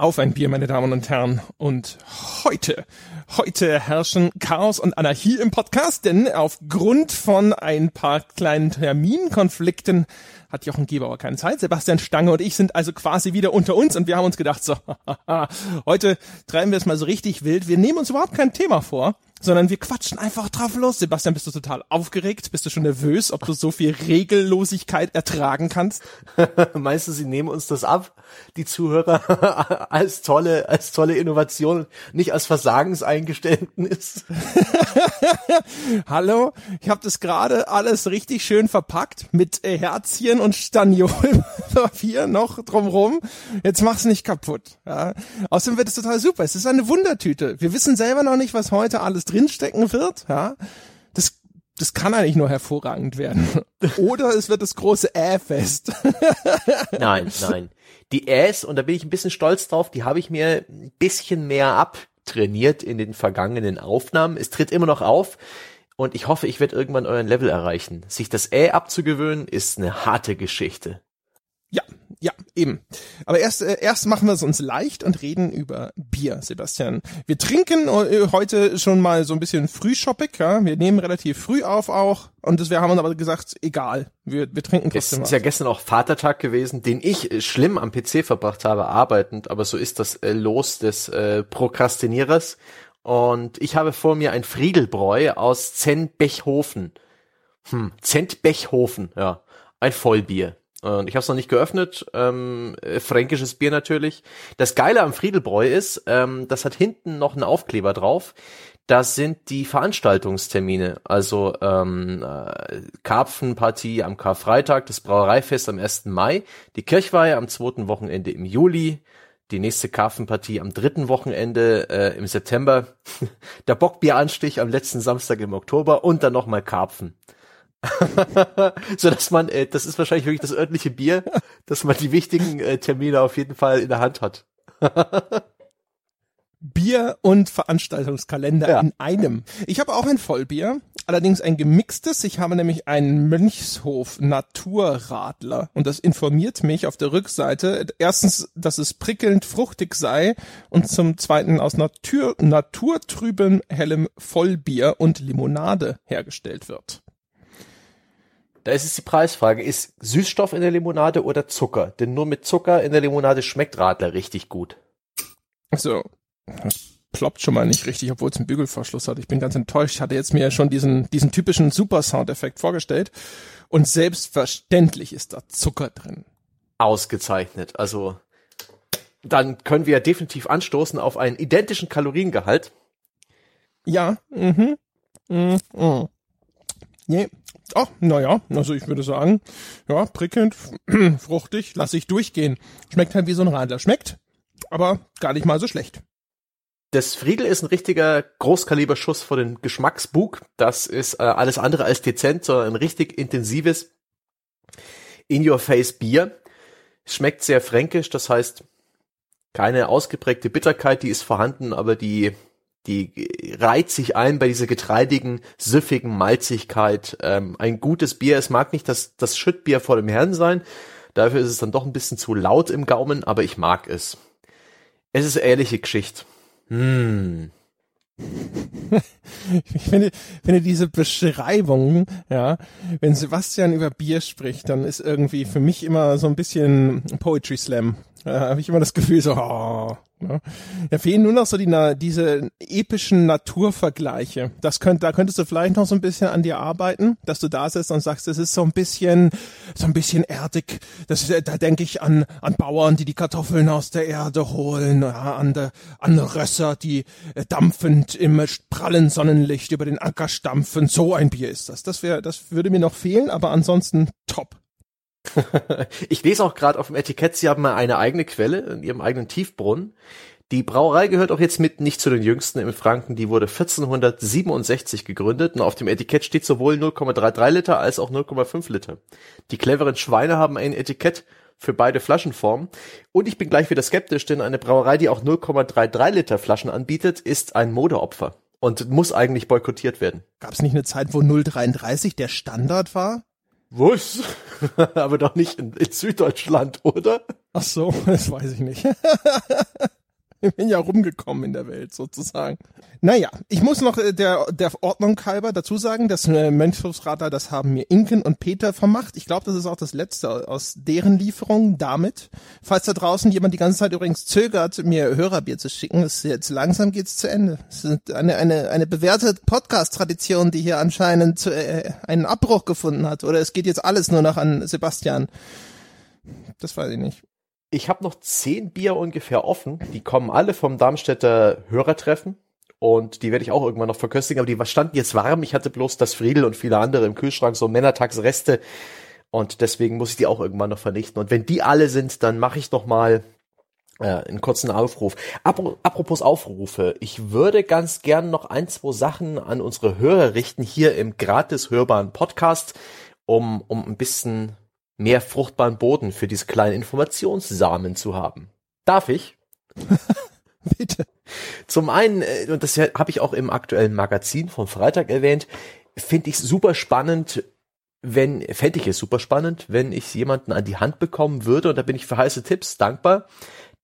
Auf ein Bier, meine Damen und Herren. Und heute, heute herrschen Chaos und Anarchie im Podcast, denn aufgrund von ein paar kleinen Terminkonflikten hat Jochen Gebauer keine Zeit. Sebastian Stange und ich sind also quasi wieder unter uns und wir haben uns gedacht, so, heute treiben wir es mal so richtig wild. Wir nehmen uns überhaupt kein Thema vor, sondern wir quatschen einfach drauf los. Sebastian, bist du total aufgeregt? Bist du schon nervös, ob du so viel Regellosigkeit ertragen kannst? Meinst du, sie nehmen uns das ab, die Zuhörer, als tolle, als tolle Innovation, nicht als Versagenseingeständnis? Hallo, ich habe das gerade alles richtig schön verpackt mit äh, Herzchen und Staniolpapier noch drumrum. Jetzt mach's nicht kaputt. Ja. Außerdem wird es total super. Es ist eine Wundertüte. Wir wissen selber noch nicht, was heute alles drinstecken wird, ja, das, das kann eigentlich nur hervorragend werden. Oder es wird das große Äh-Fest. nein, nein. Die Äs, und da bin ich ein bisschen stolz drauf, die habe ich mir ein bisschen mehr abtrainiert in den vergangenen Aufnahmen. Es tritt immer noch auf. Und ich hoffe, ich werde irgendwann euren Level erreichen. Sich das Ä abzugewöhnen, ist eine harte Geschichte. Ja, eben. Aber erst, äh, erst machen wir es uns leicht und reden über Bier, Sebastian. Wir trinken äh, heute schon mal so ein bisschen frühshoppig, ja. Wir nehmen relativ früh auf auch. Und das, wir haben uns aber gesagt, egal. Wir, wir trinken trotzdem. Es ist ja gestern auch Vatertag gewesen, den ich äh, schlimm am PC verbracht habe, arbeitend. Aber so ist das äh, Los des äh, Prokrastinierers. Und ich habe vor mir ein Friedelbräu aus Zenbechhofen. Hm, Zentbechhofen, ja. Ein Vollbier. Und ich habe es noch nicht geöffnet. Ähm, äh, fränkisches Bier natürlich. Das Geile am Friedelbräu ist, ähm, das hat hinten noch einen Aufkleber drauf. Das sind die Veranstaltungstermine. Also ähm, äh, Karpfenpartie am Karfreitag, das Brauereifest am 1. Mai, die Kirchweihe am zweiten Wochenende im Juli, die nächste Karpfenpartie am dritten Wochenende äh, im September, der Bockbieranstich am letzten Samstag im Oktober und dann nochmal Karpfen. so dass man, äh, das ist wahrscheinlich wirklich das örtliche Bier, dass man die wichtigen äh, Termine auf jeden Fall in der Hand hat. Bier und Veranstaltungskalender ja. in einem. Ich habe auch ein Vollbier, allerdings ein gemixtes. Ich habe nämlich einen Mönchshof Naturradler und das informiert mich auf der Rückseite erstens, dass es prickelnd fruchtig sei und zum zweiten aus Natur, naturtrübem hellem Vollbier und Limonade hergestellt wird. Da ist es die Preisfrage, ist Süßstoff in der Limonade oder Zucker? Denn nur mit Zucker in der Limonade schmeckt Radler richtig gut. So, das ploppt schon mal nicht richtig, obwohl es einen Bügelverschluss hat. Ich bin ganz enttäuscht. Ich hatte jetzt mir schon diesen, diesen typischen Super-Soundeffekt vorgestellt. Und selbstverständlich ist da Zucker drin. Ausgezeichnet. Also, dann können wir definitiv anstoßen auf einen identischen Kaloriengehalt. Ja, mhm. Mhm. mhm. Nee. Oh, naja, also ich würde sagen, ja, prickelnd, fruchtig, lass ich durchgehen. Schmeckt halt wie so ein Radler. Schmeckt, aber gar nicht mal so schlecht. Das Friedel ist ein richtiger Großkaliberschuss vor den Geschmacksbug. Das ist äh, alles andere als dezent, sondern ein richtig intensives In-Your-Face-Bier. Schmeckt sehr fränkisch, das heißt keine ausgeprägte Bitterkeit, die ist vorhanden, aber die die reiht sich ein bei dieser getreidigen, süffigen Malzigkeit. Ähm, ein gutes Bier, es mag nicht das, das Schüttbier vor dem Herrn sein, dafür ist es dann doch ein bisschen zu laut im Gaumen, aber ich mag es. Es ist ehrliche Geschichte. Hm. ich finde, finde diese Beschreibung, ja, wenn Sebastian über Bier spricht, dann ist irgendwie für mich immer so ein bisschen Poetry Slam. Da habe ich immer das Gefühl so, oh, Ne? Ja, fehlen nur noch so die, diese epischen Naturvergleiche. Das könnt, da könntest du vielleicht noch so ein bisschen an dir arbeiten, dass du da sitzt und sagst, es ist so ein bisschen, so ein bisschen erdig. Das, da denke ich an, an Bauern, die die Kartoffeln aus der Erde holen, ja, an, de, an Rösser, die äh, dampfend im prallen Sonnenlicht über den Acker stampfen. So ein Bier ist das. Das wäre, das würde mir noch fehlen, aber ansonsten top. ich lese auch gerade auf dem Etikett, sie haben mal eine eigene Quelle in ihrem eigenen Tiefbrunnen. Die Brauerei gehört auch jetzt mit nicht zu den jüngsten im Franken. Die wurde 1467 gegründet und auf dem Etikett steht sowohl 0,33 Liter als auch 0,5 Liter. Die cleveren Schweine haben ein Etikett für beide Flaschenformen. Und ich bin gleich wieder skeptisch, denn eine Brauerei, die auch 0,33 Liter Flaschen anbietet, ist ein Modeopfer und muss eigentlich boykottiert werden. Gab es nicht eine Zeit, wo 0,33 der Standard war? Was? Aber doch nicht in, in, Süddeutschland, oder? Ach so, das weiß ich nicht. Ich bin ja rumgekommen in der Welt sozusagen. Naja, ich muss noch äh, der, der Ordnung halber dazu sagen, das äh, Mönchhofsradar, das haben mir Inken und Peter vermacht. Ich glaube, das ist auch das letzte aus deren Lieferung damit. Falls da draußen jemand die ganze Zeit übrigens zögert, mir Hörerbier zu schicken, ist jetzt langsam geht's zu Ende. Es ist eine, eine, eine bewährte Podcast-Tradition, die hier anscheinend äh, einen Abbruch gefunden hat. Oder es geht jetzt alles nur noch an Sebastian. Das weiß ich nicht. Ich habe noch zehn Bier ungefähr offen. Die kommen alle vom Darmstädter Hörertreffen. Und die werde ich auch irgendwann noch verköstigen. Aber die standen jetzt warm. Ich hatte bloß das Friedel und viele andere im Kühlschrank, so Männertagsreste. Und deswegen muss ich die auch irgendwann noch vernichten. Und wenn die alle sind, dann mache ich noch mal äh, einen kurzen Aufruf. Apropos Aufrufe, ich würde ganz gern noch ein, zwei Sachen an unsere Hörer richten hier im gratis hörbaren Podcast, um, um ein bisschen mehr fruchtbaren Boden für diese kleinen Informationssamen zu haben. Darf ich? Bitte. Zum einen, äh, und das habe ich auch im aktuellen Magazin vom Freitag erwähnt, finde ich super spannend, wenn, fände ich es super spannend, wenn ich jemanden an die Hand bekommen würde, und da bin ich für heiße Tipps dankbar,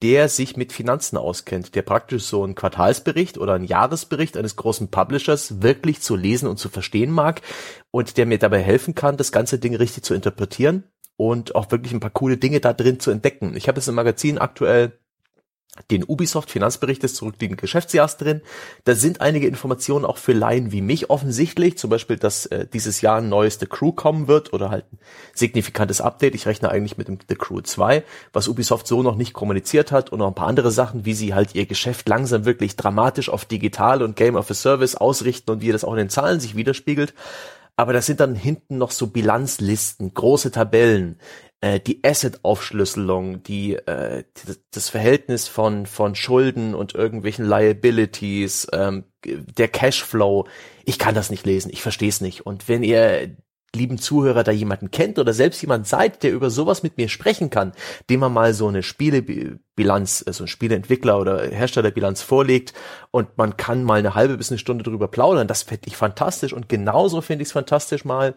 der sich mit Finanzen auskennt, der praktisch so einen Quartalsbericht oder einen Jahresbericht eines großen Publishers wirklich zu lesen und zu verstehen mag und der mir dabei helfen kann, das ganze Ding richtig zu interpretieren und auch wirklich ein paar coole Dinge da drin zu entdecken. Ich habe es im Magazin aktuell den Ubisoft Finanzbericht des zurückliegenden Geschäftsjahrs drin. Da sind einige Informationen auch für Laien wie mich offensichtlich, zum Beispiel, dass äh, dieses Jahr ein neues The Crew kommen wird oder halt ein signifikantes Update. Ich rechne eigentlich mit dem The Crew 2, was Ubisoft so noch nicht kommuniziert hat und noch ein paar andere Sachen, wie sie halt ihr Geschäft langsam wirklich dramatisch auf digital und Game of a Service ausrichten und wie das auch in den Zahlen sich widerspiegelt aber das sind dann hinten noch so Bilanzlisten, große Tabellen, äh, die Asset-Aufschlüsselung, die äh, das Verhältnis von von Schulden und irgendwelchen Liabilities, ähm, der Cashflow. Ich kann das nicht lesen, ich verstehe es nicht. Und wenn ihr lieben Zuhörer da jemanden kennt oder selbst jemand seid, der über sowas mit mir sprechen kann, dem man mal so eine Spielebilanz, also ein Spieleentwickler oder Herstellerbilanz vorlegt und man kann mal eine halbe bis eine Stunde drüber plaudern, das fände ich fantastisch und genauso finde ich es fantastisch mal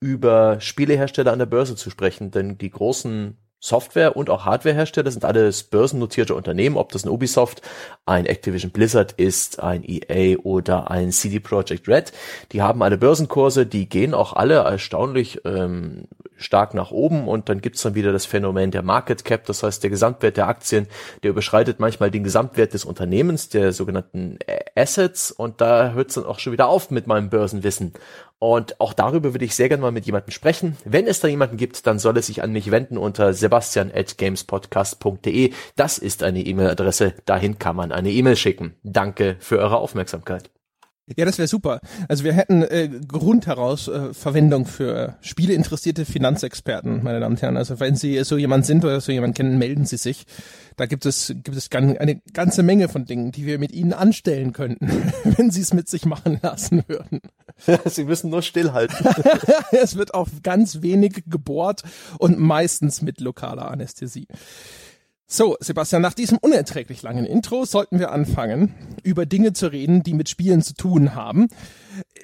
über Spielehersteller an der Börse zu sprechen, denn die großen Software- und auch Hardwarehersteller sind alles börsennotierte Unternehmen, ob das ein Ubisoft, ein Activision Blizzard ist, ein EA oder ein CD Projekt Red. Die haben alle Börsenkurse, die gehen auch alle erstaunlich ähm, stark nach oben und dann gibt's dann wieder das Phänomen der Market Cap, das heißt der Gesamtwert der Aktien, der überschreitet manchmal den Gesamtwert des Unternehmens, der sogenannten Assets und da hört's dann auch schon wieder auf mit meinem Börsenwissen. Und auch darüber würde ich sehr gerne mal mit jemandem sprechen. Wenn es da jemanden gibt, dann soll es sich an mich wenden unter sebastian.gamespodcast.de. Das ist eine E-Mail-Adresse. Dahin kann man eine E-Mail schicken. Danke für eure Aufmerksamkeit. Ja, das wäre super. Also wir hätten äh, Grund heraus äh, Verwendung für spieleinteressierte Finanzexperten, meine Damen und Herren. Also wenn Sie so jemand sind oder so jemand kennen, melden Sie sich. Da gibt es gibt es eine ganze Menge von Dingen, die wir mit Ihnen anstellen könnten, wenn Sie es mit sich machen lassen würden. Sie müssen nur stillhalten. es wird auch ganz wenig gebohrt und meistens mit lokaler Anästhesie. So, Sebastian, nach diesem unerträglich langen Intro sollten wir anfangen, über Dinge zu reden, die mit Spielen zu tun haben.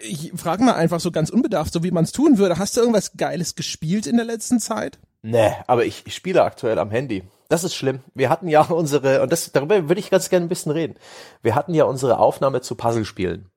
Ich frage mal einfach so ganz unbedarft, so wie man es tun würde. Hast du irgendwas Geiles gespielt in der letzten Zeit? Nee, aber ich, ich spiele aktuell am Handy. Das ist schlimm. Wir hatten ja unsere, und das, darüber würde ich ganz gerne ein bisschen reden. Wir hatten ja unsere Aufnahme zu Puzzlespielen.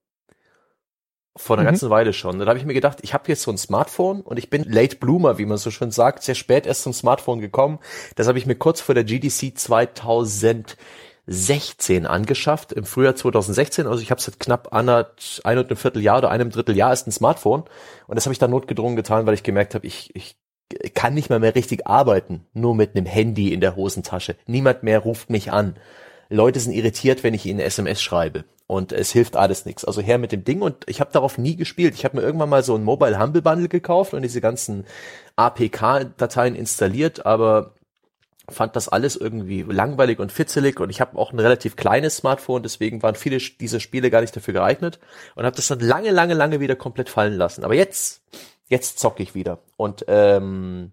Vor einer mhm. ganzen Weile schon. Da habe ich mir gedacht, ich habe jetzt so ein Smartphone und ich bin Late Bloomer, wie man so schön sagt, sehr spät erst zum Smartphone gekommen. Das habe ich mir kurz vor der GDC 2016 angeschafft, im Frühjahr 2016. Also ich habe seit knapp einer, ein und einem Vierteljahr oder einem Dritteljahr erst ein Smartphone. Und das habe ich dann notgedrungen getan, weil ich gemerkt habe, ich, ich kann nicht mal mehr richtig arbeiten, nur mit einem Handy in der Hosentasche. Niemand mehr ruft mich an. Leute sind irritiert, wenn ich ihnen SMS schreibe und es hilft alles nichts. Also her mit dem Ding und ich habe darauf nie gespielt. Ich habe mir irgendwann mal so ein Mobile Humble Bundle gekauft und diese ganzen APK-Dateien installiert, aber fand das alles irgendwie langweilig und fitzelig und ich habe auch ein relativ kleines Smartphone, deswegen waren viele dieser Spiele gar nicht dafür geeignet und habe das dann lange, lange, lange wieder komplett fallen lassen. Aber jetzt, jetzt zocke ich wieder und ähm,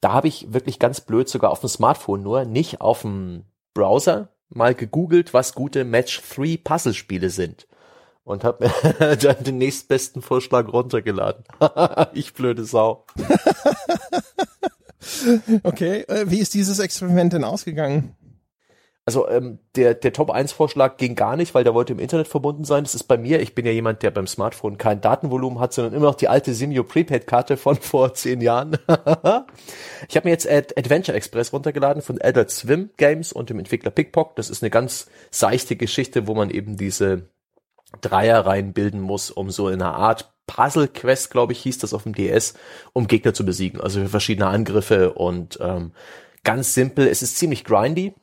da habe ich wirklich ganz blöd sogar auf dem Smartphone nur, nicht auf dem Browser, mal gegoogelt, was gute Match 3 Puzzlespiele sind. Und habe mir dann den nächstbesten Vorschlag runtergeladen. ich blöde Sau. okay, äh, wie ist dieses Experiment denn ausgegangen? Also ähm, der, der Top-1-Vorschlag ging gar nicht, weil der wollte im Internet verbunden sein. Das ist bei mir, ich bin ja jemand, der beim Smartphone kein Datenvolumen hat, sondern immer noch die alte Simio Prepaid-Karte von vor zehn Jahren. ich habe mir jetzt Ad Adventure Express runtergeladen von Adult Swim Games und dem Entwickler Pickpock. Das ist eine ganz seichte Geschichte, wo man eben diese Dreierreihen bilden muss, um so in einer Art Puzzle Quest, glaube ich, hieß das auf dem DS, um Gegner zu besiegen. Also für verschiedene Angriffe und ähm, ganz simpel. Es ist ziemlich grindy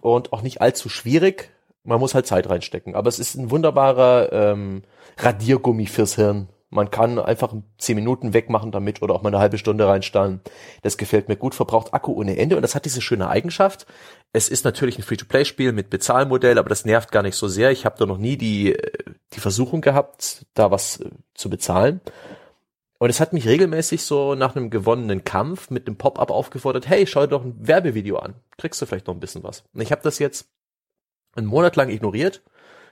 und auch nicht allzu schwierig. Man muss halt Zeit reinstecken. Aber es ist ein wunderbarer ähm, Radiergummi fürs Hirn. Man kann einfach zehn Minuten wegmachen damit oder auch mal eine halbe Stunde reinstarren. Das gefällt mir gut, verbraucht Akku ohne Ende und das hat diese schöne Eigenschaft. Es ist natürlich ein Free-to-Play-Spiel mit Bezahlmodell, aber das nervt gar nicht so sehr. Ich habe da noch nie die, die Versuchung gehabt, da was äh, zu bezahlen. Und es hat mich regelmäßig so nach einem gewonnenen Kampf mit einem Pop-up aufgefordert, hey, schau dir doch ein Werbevideo an. Kriegst du vielleicht noch ein bisschen was. Und ich habe das jetzt einen Monat lang ignoriert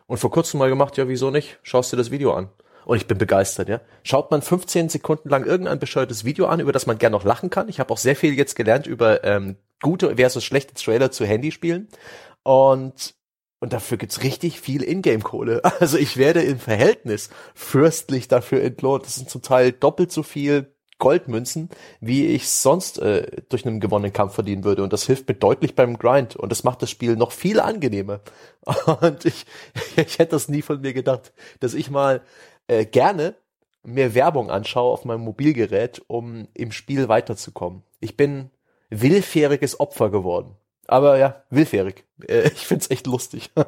und vor kurzem mal gemacht, ja, wieso nicht? Schaust dir das Video an. Und ich bin begeistert, ja. Schaut man 15 Sekunden lang irgendein bescheuertes Video an, über das man gerne noch lachen kann. Ich habe auch sehr viel jetzt gelernt über ähm, gute versus schlechte Trailer zu Handyspielen. Und und dafür gibt's richtig viel Ingame-Kohle. Also ich werde im Verhältnis fürstlich dafür entlohnt. Das sind zum Teil doppelt so viel Goldmünzen, wie ich sonst äh, durch einen gewonnenen Kampf verdienen würde. Und das hilft mir deutlich beim Grind. Und das macht das Spiel noch viel angenehmer. Und ich, ich hätte das nie von mir gedacht, dass ich mal äh, gerne mehr Werbung anschaue auf meinem Mobilgerät, um im Spiel weiterzukommen. Ich bin willfähriges Opfer geworden. Aber ja, willfährig. Äh, ich find's echt lustig.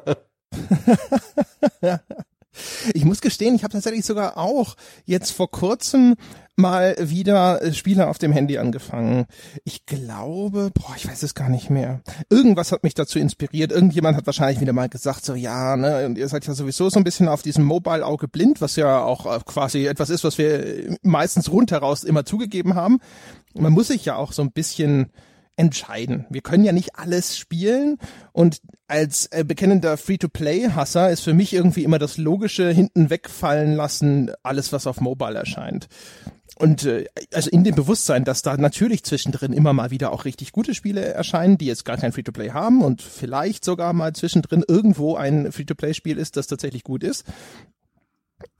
ich muss gestehen, ich habe tatsächlich sogar auch jetzt vor kurzem mal wieder äh, Spiele auf dem Handy angefangen. Ich glaube, boah, ich weiß es gar nicht mehr. Irgendwas hat mich dazu inspiriert. Irgendjemand hat wahrscheinlich wieder mal gesagt, so ja, ne, und ihr seid ja sowieso so ein bisschen auf diesem Mobile-Auge blind, was ja auch äh, quasi etwas ist, was wir meistens rundheraus immer zugegeben haben. Man muss sich ja auch so ein bisschen entscheiden. Wir können ja nicht alles spielen und als äh, bekennender Free-to-Play-Hasser ist für mich irgendwie immer das Logische hinten wegfallen lassen, alles was auf Mobile erscheint. Und äh, also in dem Bewusstsein, dass da natürlich zwischendrin immer mal wieder auch richtig gute Spiele erscheinen, die jetzt gar kein Free-to-Play haben und vielleicht sogar mal zwischendrin irgendwo ein Free-to-Play-Spiel ist, das tatsächlich gut ist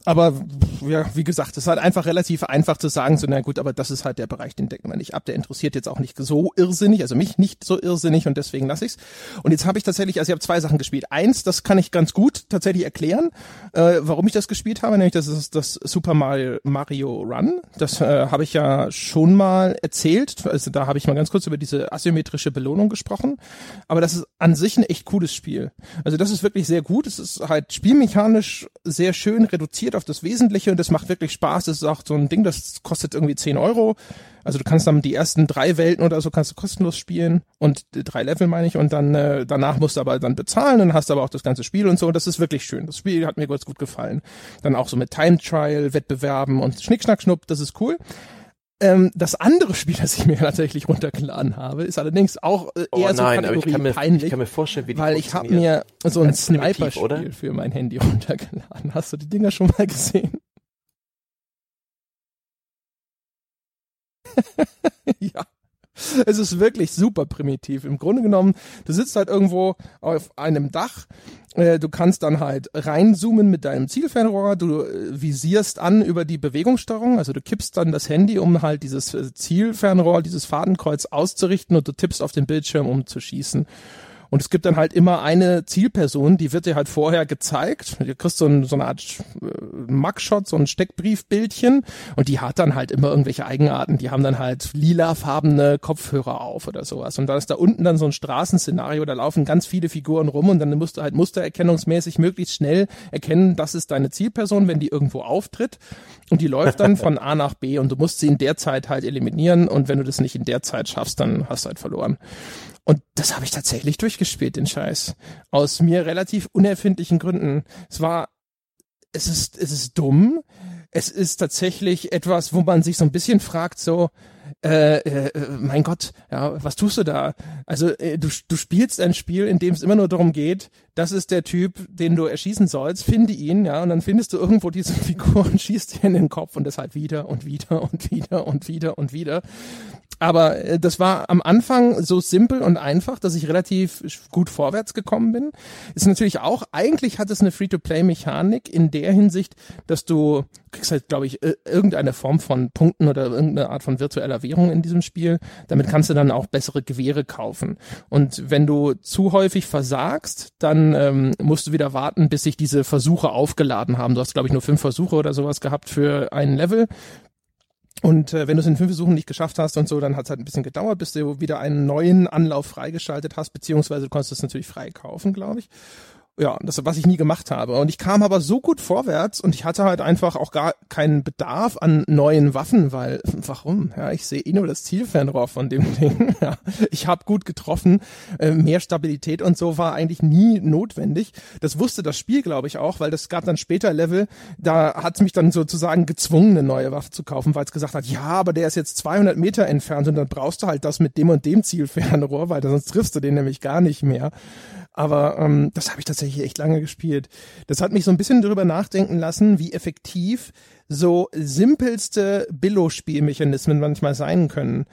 aber ja, wie gesagt, es ist halt einfach relativ einfach zu sagen, so, na gut, aber das ist halt der Bereich, den decken wir nicht ab. Der interessiert jetzt auch nicht so irrsinnig, also mich nicht so irrsinnig und deswegen lasse ich's. Und jetzt habe ich tatsächlich, also ich habe zwei Sachen gespielt. Eins, das kann ich ganz gut tatsächlich erklären, äh, warum ich das gespielt habe, nämlich das ist das Super Mario, Mario Run. Das äh, habe ich ja schon mal erzählt. Also da habe ich mal ganz kurz über diese asymmetrische Belohnung gesprochen. Aber das ist an sich ein echt cooles Spiel. Also das ist wirklich sehr gut. Es ist halt spielmechanisch sehr schön reduziert fokussiert auf das Wesentliche und das macht wirklich Spaß. Das ist auch so ein Ding, das kostet irgendwie 10 Euro. Also du kannst dann die ersten drei Welten oder so kannst du kostenlos spielen und drei Level meine ich und dann äh, danach musst du aber dann bezahlen und hast aber auch das ganze Spiel und so und das ist wirklich schön. Das Spiel hat mir ganz gut gefallen. Dann auch so mit Time Trial, Wettbewerben und Schnick, Schnack, Schnupp, das ist cool. Ähm, das andere Spiel, das ich mir tatsächlich runtergeladen habe, ist allerdings auch äh, eher oh nein, so Kategorie mir, peinlich. Weil ich habe mir so ein Sniper-Spiel für mein Handy runtergeladen. Hast du die Dinger schon mal gesehen? ja. Es ist wirklich super primitiv. Im Grunde genommen, du sitzt halt irgendwo auf einem Dach, äh, du kannst dann halt reinzoomen mit deinem Zielfernrohr, du äh, visierst an über die Bewegungssteuerung, also du kippst dann das Handy, um halt dieses äh, Zielfernrohr, dieses Fadenkreuz auszurichten und du tippst auf den Bildschirm, um zu schießen. Und es gibt dann halt immer eine Zielperson, die wird dir halt vorher gezeigt. Du kriegst so, ein, so eine Art äh, Mugshot, so ein Steckbriefbildchen und die hat dann halt immer irgendwelche Eigenarten. Die haben dann halt lilafarbene Kopfhörer auf oder sowas. Und da ist da unten dann so ein Straßenszenario, da laufen ganz viele Figuren rum und dann musst du halt mustererkennungsmäßig möglichst schnell erkennen, das ist deine Zielperson, wenn die irgendwo auftritt. Und die läuft dann von A nach B und du musst sie in der Zeit halt eliminieren und wenn du das nicht in der Zeit schaffst, dann hast du halt verloren. Und das habe ich tatsächlich durchgespielt, den Scheiß. Aus mir relativ unerfindlichen Gründen. Es war, es ist, es ist dumm. Es ist tatsächlich etwas, wo man sich so ein bisschen fragt, so, äh, äh, mein Gott, ja, was tust du da? Also äh, du, du spielst ein Spiel, in dem es immer nur darum geht, das ist der Typ, den du erschießen sollst, finde ihn, ja, und dann findest du irgendwo diese Figur und schießt dir in den Kopf und das halt wieder und wieder und wieder und wieder und wieder. Aber äh, das war am Anfang so simpel und einfach, dass ich relativ gut vorwärts gekommen bin. Ist natürlich auch, eigentlich hat es eine Free-to-Play-Mechanik in der Hinsicht, dass du kriegst halt, glaube ich, irgendeine Form von Punkten oder irgendeine Art von virtueller Währung in diesem Spiel. Damit kannst du dann auch bessere Gewehre kaufen. Und wenn du zu häufig versagst, dann ähm, musst du wieder warten, bis sich diese Versuche aufgeladen haben. Du hast, glaube ich, nur fünf Versuche oder sowas gehabt für ein Level. Und äh, wenn du es in fünf Versuchen nicht geschafft hast und so, dann hat es halt ein bisschen gedauert, bis du wieder einen neuen Anlauf freigeschaltet hast, beziehungsweise du konntest es natürlich frei kaufen, glaube ich ja, das, was ich nie gemacht habe. Und ich kam aber so gut vorwärts und ich hatte halt einfach auch gar keinen Bedarf an neuen Waffen, weil, warum? Ja, ich sehe eh nur das Zielfernrohr von dem Ding. Ja, ich habe gut getroffen, äh, mehr Stabilität und so war eigentlich nie notwendig. Das wusste das Spiel, glaube ich, auch, weil das gab dann später Level, da hat es mich dann sozusagen gezwungen, eine neue Waffe zu kaufen, weil es gesagt hat, ja, aber der ist jetzt 200 Meter entfernt und dann brauchst du halt das mit dem und dem Zielfernrohr, weil sonst triffst du den nämlich gar nicht mehr. Aber ähm, das habe ich tatsächlich echt lange gespielt. Das hat mich so ein bisschen darüber nachdenken lassen, wie effektiv so simpelste Billo-Spielmechanismen manchmal sein können.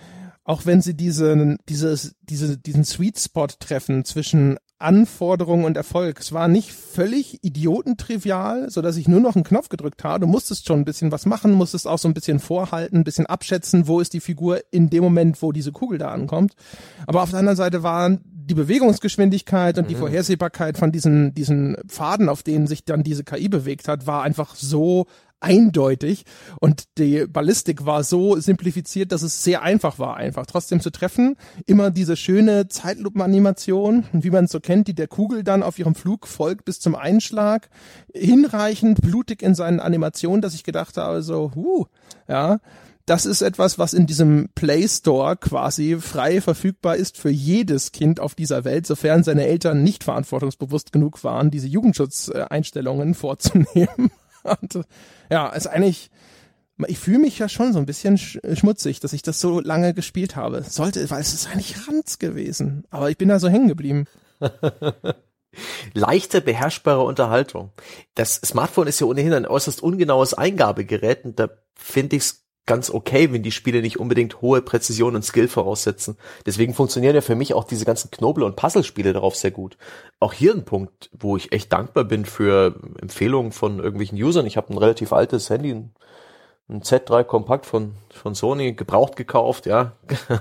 Auch wenn sie diesen, dieses, diese, diesen Sweet Spot treffen zwischen Anforderung und Erfolg. Es war nicht völlig idiotentrivial, so dass ich nur noch einen Knopf gedrückt habe. Du musstest schon ein bisschen was machen, musstest auch so ein bisschen vorhalten, ein bisschen abschätzen, wo ist die Figur in dem Moment, wo diese Kugel da ankommt. Aber auf der anderen Seite waren die Bewegungsgeschwindigkeit und mhm. die Vorhersehbarkeit von diesen, diesen Pfaden, auf denen sich dann diese KI bewegt hat, war einfach so eindeutig und die Ballistik war so simplifiziert, dass es sehr einfach war, einfach trotzdem zu treffen. Immer diese schöne Zeitlupenanimation, wie man es so kennt, die der Kugel dann auf ihrem Flug folgt bis zum Einschlag. Hinreichend blutig in seinen Animationen, dass ich gedacht habe, so, huh, ja, das ist etwas, was in diesem Play Store quasi frei verfügbar ist für jedes Kind auf dieser Welt, sofern seine Eltern nicht verantwortungsbewusst genug waren, diese Jugendschutzeinstellungen vorzunehmen. Und, ja, ist eigentlich, ich fühle mich ja schon so ein bisschen schmutzig, dass ich das so lange gespielt habe. Sollte, weil es ist eigentlich Ranz gewesen. Aber ich bin da so hängen geblieben. Leichte, beherrschbare Unterhaltung. Das Smartphone ist ja ohnehin ein äußerst ungenaues Eingabegerät und da finde ich es ganz okay, wenn die Spiele nicht unbedingt hohe Präzision und Skill voraussetzen. Deswegen funktionieren ja für mich auch diese ganzen Knobel- und Puzzlespiele darauf sehr gut. Auch hier ein Punkt, wo ich echt dankbar bin für Empfehlungen von irgendwelchen Usern. Ich habe ein relativ altes Handy, ein Z3 Kompakt von, von Sony gebraucht gekauft, ja,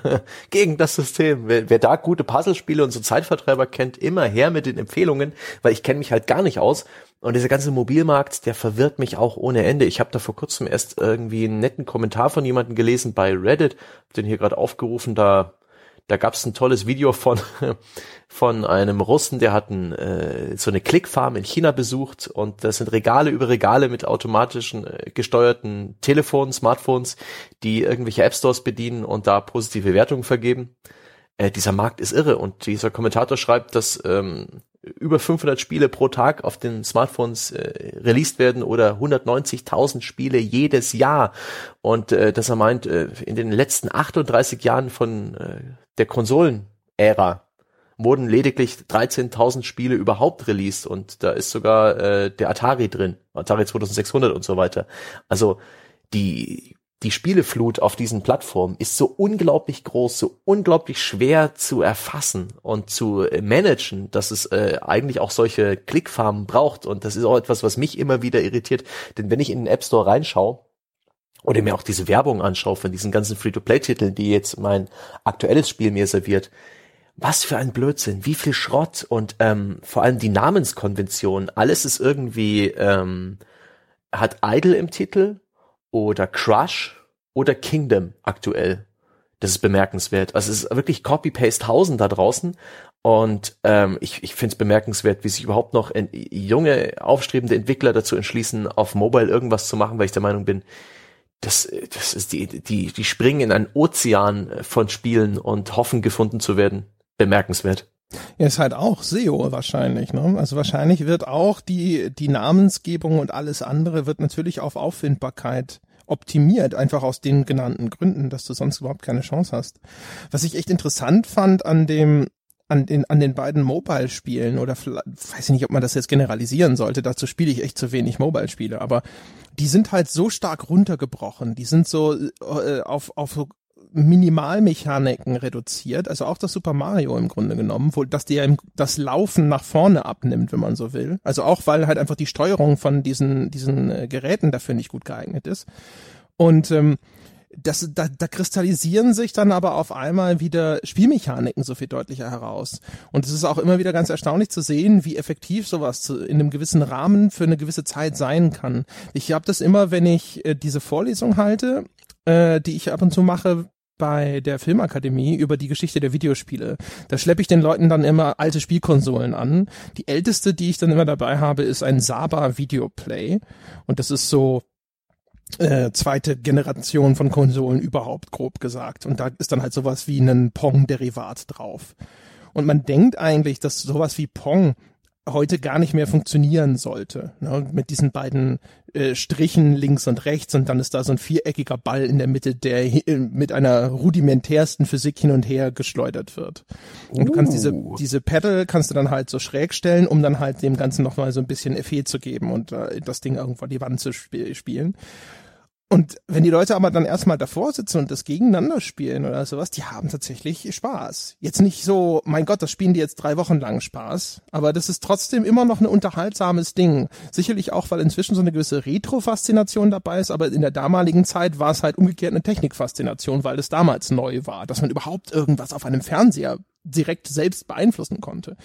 gegen das System. Wer, wer da gute Puzzlespiele und so Zeitvertreiber kennt, immer her mit den Empfehlungen, weil ich kenne mich halt gar nicht aus. Und dieser ganze Mobilmarkt, der verwirrt mich auch ohne Ende. Ich habe da vor kurzem erst irgendwie einen netten Kommentar von jemandem gelesen bei Reddit, den hier gerade aufgerufen, da da gab es ein tolles Video von von einem Russen, der hat ein, äh, so eine Clickfarm in China besucht und das sind Regale über Regale mit automatischen äh, gesteuerten Telefonen, Smartphones, die irgendwelche App Stores bedienen und da positive Wertungen vergeben. Äh, dieser Markt ist irre. Und dieser Kommentator schreibt, dass ähm, über 500 Spiele pro Tag auf den Smartphones äh, released werden oder 190.000 Spiele jedes Jahr. Und äh, dass er meint, äh, in den letzten 38 Jahren von äh, der Konsolen-Ära wurden lediglich 13.000 Spiele überhaupt released. Und da ist sogar äh, der Atari drin, Atari 2600 und so weiter. Also die die Spieleflut auf diesen Plattformen ist so unglaublich groß, so unglaublich schwer zu erfassen und zu managen, dass es äh, eigentlich auch solche Klickfarmen braucht. Und das ist auch etwas, was mich immer wieder irritiert. Denn wenn ich in den App Store reinschaue, oder mir auch diese Werbung anschaue von diesen ganzen Free-to-Play-Titeln, die jetzt mein aktuelles Spiel mir serviert, was für ein Blödsinn, wie viel Schrott und ähm, vor allem die Namenskonvention, alles ist irgendwie, ähm, hat Idle im Titel oder Crush oder Kingdom aktuell. Das ist bemerkenswert. Also es ist wirklich Copy-Paste Hausen da draußen. Und ähm, ich, ich finde es bemerkenswert, wie sich überhaupt noch junge, aufstrebende Entwickler dazu entschließen, auf Mobile irgendwas zu machen, weil ich der Meinung bin, das, das ist die, die, die springen in einen Ozean von Spielen und hoffen gefunden zu werden bemerkenswert. Ja, ist halt auch SEO wahrscheinlich, ne? Also wahrscheinlich wird auch die, die Namensgebung und alles andere wird natürlich auf Auffindbarkeit optimiert, einfach aus den genannten Gründen, dass du sonst überhaupt keine Chance hast. Was ich echt interessant fand an dem an den, an den beiden Mobile-Spielen oder weiß ich nicht, ob man das jetzt generalisieren sollte, dazu spiele ich echt zu wenig Mobile-Spiele, aber die sind halt so stark runtergebrochen, die sind so äh, auf, auf Minimalmechaniken reduziert, also auch das Super Mario im Grunde genommen, wo dass dir das Laufen nach vorne abnimmt, wenn man so will. Also auch weil halt einfach die Steuerung von diesen diesen äh, Geräten dafür nicht gut geeignet ist. Und ähm, das, da, da kristallisieren sich dann aber auf einmal wieder Spielmechaniken so viel deutlicher heraus. Und es ist auch immer wieder ganz erstaunlich zu sehen, wie effektiv sowas zu, in einem gewissen Rahmen für eine gewisse Zeit sein kann. Ich habe das immer, wenn ich äh, diese Vorlesung halte, äh, die ich ab und zu mache, bei der Filmakademie über die Geschichte der Videospiele. Da schleppe ich den Leuten dann immer alte Spielkonsolen an. Die älteste, die ich dann immer dabei habe, ist ein Saba Videoplay. Und das ist so äh, zweite Generation von Konsolen überhaupt, grob gesagt. Und da ist dann halt sowas wie ein Pong-Derivat drauf. Und man denkt eigentlich, dass sowas wie Pong heute gar nicht mehr funktionieren sollte. Ne? Mit diesen beiden äh, Strichen links und rechts und dann ist da so ein viereckiger Ball in der Mitte, der mit einer rudimentärsten Physik hin und her geschleudert wird. Und du kannst diese, uh. diese Pedal kannst du dann halt so schräg stellen, um dann halt dem Ganzen nochmal so ein bisschen Effet zu geben und äh, das Ding irgendwo an die Wand zu sp spielen. Und wenn die Leute aber dann erstmal davor sitzen und das gegeneinander spielen oder sowas, die haben tatsächlich Spaß. Jetzt nicht so, mein Gott, das spielen die jetzt drei Wochen lang Spaß, aber das ist trotzdem immer noch ein unterhaltsames Ding. Sicherlich auch, weil inzwischen so eine gewisse Retro-Faszination dabei ist, aber in der damaligen Zeit war es halt umgekehrt eine Technik-Faszination, weil es damals neu war, dass man überhaupt irgendwas auf einem Fernseher direkt selbst beeinflussen konnte.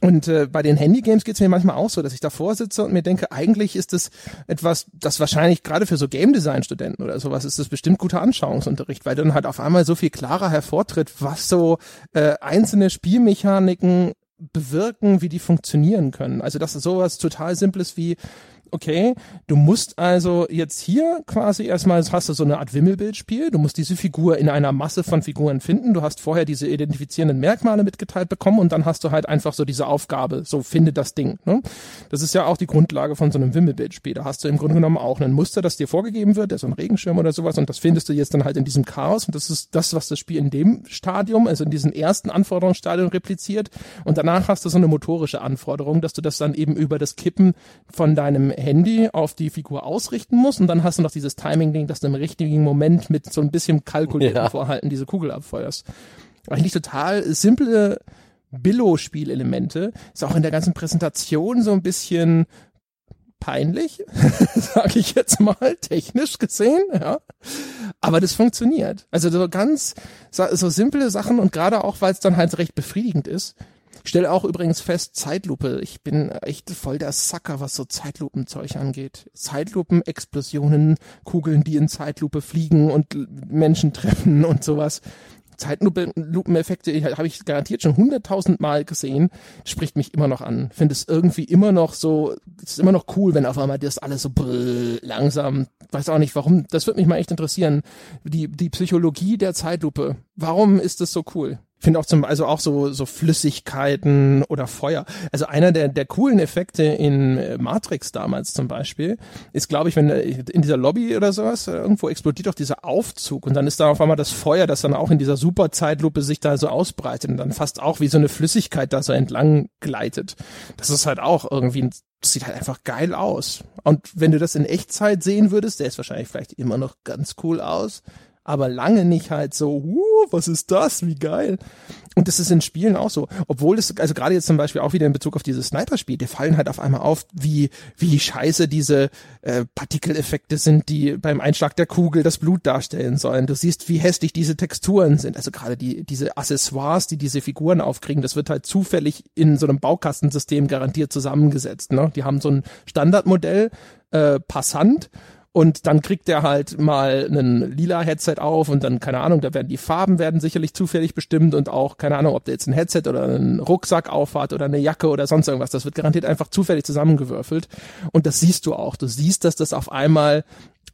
Und äh, bei den Handygames geht es mir manchmal auch so, dass ich davor sitze und mir denke, eigentlich ist es etwas, das wahrscheinlich gerade für so Game Design Studenten oder sowas ist das bestimmt guter Anschauungsunterricht, weil dann halt auf einmal so viel klarer hervortritt, was so äh, einzelne Spielmechaniken bewirken, wie die funktionieren können. Also das ist sowas total simples wie okay, du musst also jetzt hier quasi erstmal, hast du so eine Art Wimmelbildspiel, du musst diese Figur in einer Masse von Figuren finden, du hast vorher diese identifizierenden Merkmale mitgeteilt bekommen und dann hast du halt einfach so diese Aufgabe, so finde das Ding. Ne? Das ist ja auch die Grundlage von so einem Wimmelbildspiel. Da hast du im Grunde genommen auch ein Muster, das dir vorgegeben wird, der so ein Regenschirm oder sowas und das findest du jetzt dann halt in diesem Chaos und das ist das, was das Spiel in dem Stadium, also in diesem ersten Anforderungsstadium repliziert und danach hast du so eine motorische Anforderung, dass du das dann eben über das Kippen von deinem Handy auf die Figur ausrichten muss und dann hast du noch dieses Timing-Ding, dass du im richtigen Moment mit so ein bisschen kalkulierten ja. Vorhalten diese Kugel abfeuerst. Eigentlich total simple Billo-Spielelemente. Ist auch in der ganzen Präsentation so ein bisschen peinlich, sage ich jetzt mal, technisch gesehen, ja. Aber das funktioniert. Also so ganz, so simple Sachen und gerade auch, weil es dann halt recht befriedigend ist, stelle auch übrigens fest, Zeitlupe. Ich bin echt voll der Sucker, was so Zeitlupenzeug angeht. Zeitlupen, Explosionen, Kugeln, die in Zeitlupe fliegen und Menschen treffen und sowas. Zeitlupeneffekte habe ich garantiert schon hunderttausend Mal gesehen, spricht mich immer noch an. Finde es irgendwie immer noch so, ist immer noch cool, wenn auf einmal das alles so brrr, langsam, weiß auch nicht warum, das würde mich mal echt interessieren. Die, die Psychologie der Zeitlupe, warum ist das so cool? Finde auch zum, also auch so, so Flüssigkeiten oder Feuer. Also einer der, der coolen Effekte in äh, Matrix damals zum Beispiel ist, glaube ich, wenn äh, in dieser Lobby oder sowas äh, irgendwo explodiert auch dieser Aufzug und dann ist da auf einmal das Feuer, das dann auch in dieser super Zeitlupe sich da so ausbreitet und dann fast auch wie so eine Flüssigkeit da so entlang gleitet. Das ist halt auch irgendwie das sieht halt einfach geil aus. Und wenn du das in Echtzeit sehen würdest, der ist wahrscheinlich vielleicht immer noch ganz cool aus, aber lange nicht halt so, uh, was ist das, wie geil. Und das ist in Spielen auch so. Obwohl es, also gerade jetzt zum Beispiel auch wieder in Bezug auf dieses Sniper-Spiel, dir fallen halt auf einmal auf, wie, wie scheiße diese äh, Partikeleffekte sind, die beim Einschlag der Kugel das Blut darstellen sollen. Du siehst, wie hässlich diese Texturen sind. Also gerade die, diese Accessoires, die diese Figuren aufkriegen, das wird halt zufällig in so einem Baukastensystem garantiert zusammengesetzt. Ne? Die haben so ein Standardmodell, äh, Passant, und dann kriegt er halt mal einen lila Headset auf und dann, keine Ahnung, da werden die Farben werden sicherlich zufällig bestimmt und auch, keine Ahnung, ob der jetzt ein Headset oder einen Rucksack aufhat oder eine Jacke oder sonst irgendwas. Das wird garantiert einfach zufällig zusammengewürfelt. Und das siehst du auch. Du siehst, dass das auf einmal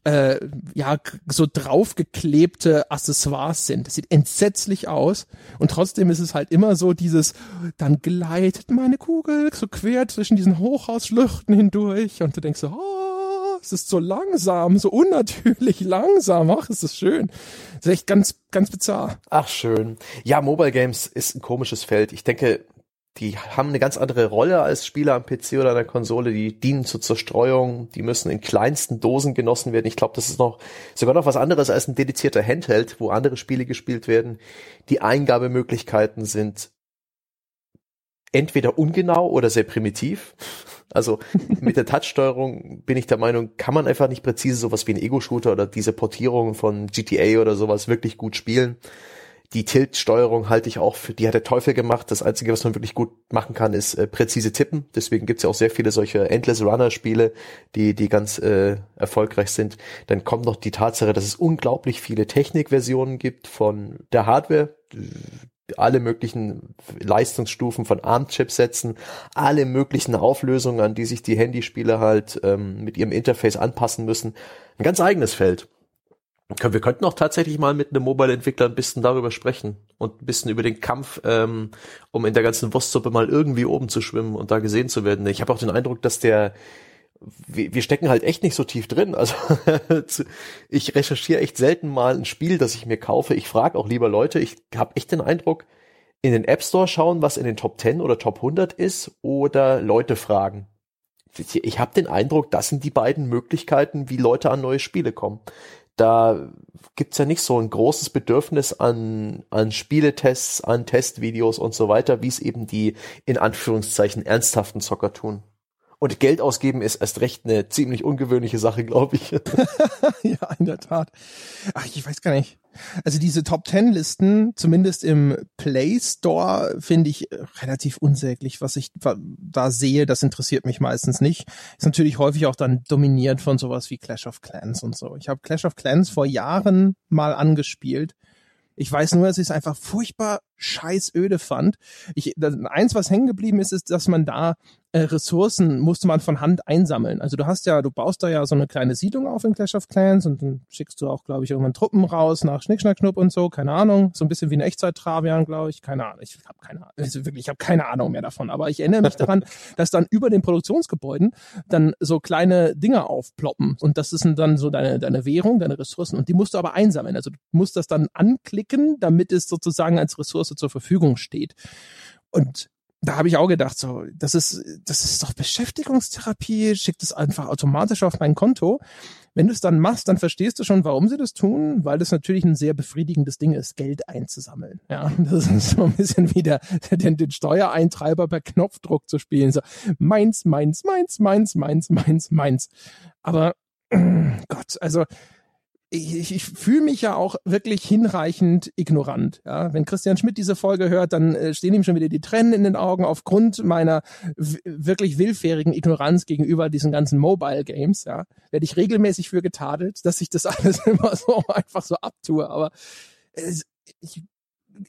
äh, ja so draufgeklebte Accessoires sind. Das sieht entsetzlich aus und trotzdem ist es halt immer so dieses, dann gleitet meine Kugel so quer zwischen diesen Hochhausschluchten hindurch und du denkst so, oh, es ist so langsam, so unnatürlich langsam. Ach, ist das schön. Das ist echt ganz, ganz bizarr. Ach, schön. Ja, Mobile Games ist ein komisches Feld. Ich denke, die haben eine ganz andere Rolle als Spieler am PC oder an der Konsole. Die dienen zur Zerstreuung, die müssen in kleinsten Dosen genossen werden. Ich glaube, das ist noch sogar noch was anderes als ein dedizierter Handheld, wo andere Spiele gespielt werden. Die Eingabemöglichkeiten sind entweder ungenau oder sehr primitiv. Also mit der Touch-Steuerung bin ich der Meinung, kann man einfach nicht präzise sowas wie ein Ego-Shooter oder diese Portierung von GTA oder sowas wirklich gut spielen. Die Tilt-Steuerung halte ich auch für, die hat der Teufel gemacht. Das Einzige, was man wirklich gut machen kann, ist äh, präzise tippen. Deswegen gibt's ja auch sehr viele solche Endless Runner-Spiele, die, die ganz äh, erfolgreich sind. Dann kommt noch die Tatsache, dass es unglaublich viele Technikversionen gibt von der Hardware alle möglichen Leistungsstufen von ARM-Chipsätzen, alle möglichen Auflösungen, an die sich die Handyspiele halt ähm, mit ihrem Interface anpassen müssen. Ein ganz eigenes Feld. Wir könnten auch tatsächlich mal mit einem Mobile-Entwickler ein bisschen darüber sprechen und ein bisschen über den Kampf, ähm, um in der ganzen Wurstsuppe mal irgendwie oben zu schwimmen und da gesehen zu werden. Ich habe auch den Eindruck, dass der wir, wir stecken halt echt nicht so tief drin. Also ich recherchiere echt selten mal ein Spiel, das ich mir kaufe. Ich frage auch lieber Leute. Ich habe echt den Eindruck, in den App Store schauen, was in den Top 10 oder Top 100 ist oder Leute fragen. Ich habe den Eindruck, das sind die beiden Möglichkeiten, wie Leute an neue Spiele kommen. Da gibt's ja nicht so ein großes Bedürfnis an, an Spieletests, an Testvideos und so weiter, wie es eben die in Anführungszeichen ernsthaften Zocker tun. Und Geld ausgeben ist erst recht eine ziemlich ungewöhnliche Sache, glaube ich. ja, in der Tat. Ach, ich weiß gar nicht. Also diese Top Ten Listen, zumindest im Play Store, finde ich relativ unsäglich. Was ich da sehe, das interessiert mich meistens nicht. Ist natürlich häufig auch dann dominiert von sowas wie Clash of Clans und so. Ich habe Clash of Clans vor Jahren mal angespielt. Ich weiß nur, es einfach furchtbar scheiß öde fand. Ich, das, eins, was hängen geblieben ist, ist, dass man da äh, Ressourcen musste man von Hand einsammeln. Also du hast ja, du baust da ja so eine kleine Siedlung auf in Clash of Clans und dann schickst du auch, glaube ich, irgendwann Truppen raus nach Schnick, Schnack, Schnupp und so, keine Ahnung. So ein bisschen wie eine Echtzeit-Travian, glaube ich. Keine Ahnung. Ich habe keine Ahnung. Also wirklich, ich habe keine Ahnung mehr davon. Aber ich erinnere mich daran, dass dann über den Produktionsgebäuden dann so kleine Dinger aufploppen. Und das ist dann so deine, deine Währung, deine Ressourcen. Und die musst du aber einsammeln. Also du musst das dann anklicken, damit es sozusagen als Ressource zur Verfügung steht. Und da habe ich auch gedacht, so, das ist, das ist doch Beschäftigungstherapie, schickt es einfach automatisch auf mein Konto. Wenn du es dann machst, dann verstehst du schon, warum sie das tun, weil das natürlich ein sehr befriedigendes Ding ist, Geld einzusammeln. Ja, das ist so ein bisschen wie der, den, den Steuereintreiber per Knopfdruck zu spielen. So, meins, meins, meins, meins, meins, meins, meins. Aber Gott, also ich, ich fühle mich ja auch wirklich hinreichend ignorant. Ja, wenn Christian Schmidt diese Folge hört, dann äh, stehen ihm schon wieder die Tränen in den Augen aufgrund meiner wirklich willfährigen Ignoranz gegenüber diesen ganzen Mobile Games. Ja, werde ich regelmäßig für getadelt, dass ich das alles immer so einfach so abtue. Aber äh, ich,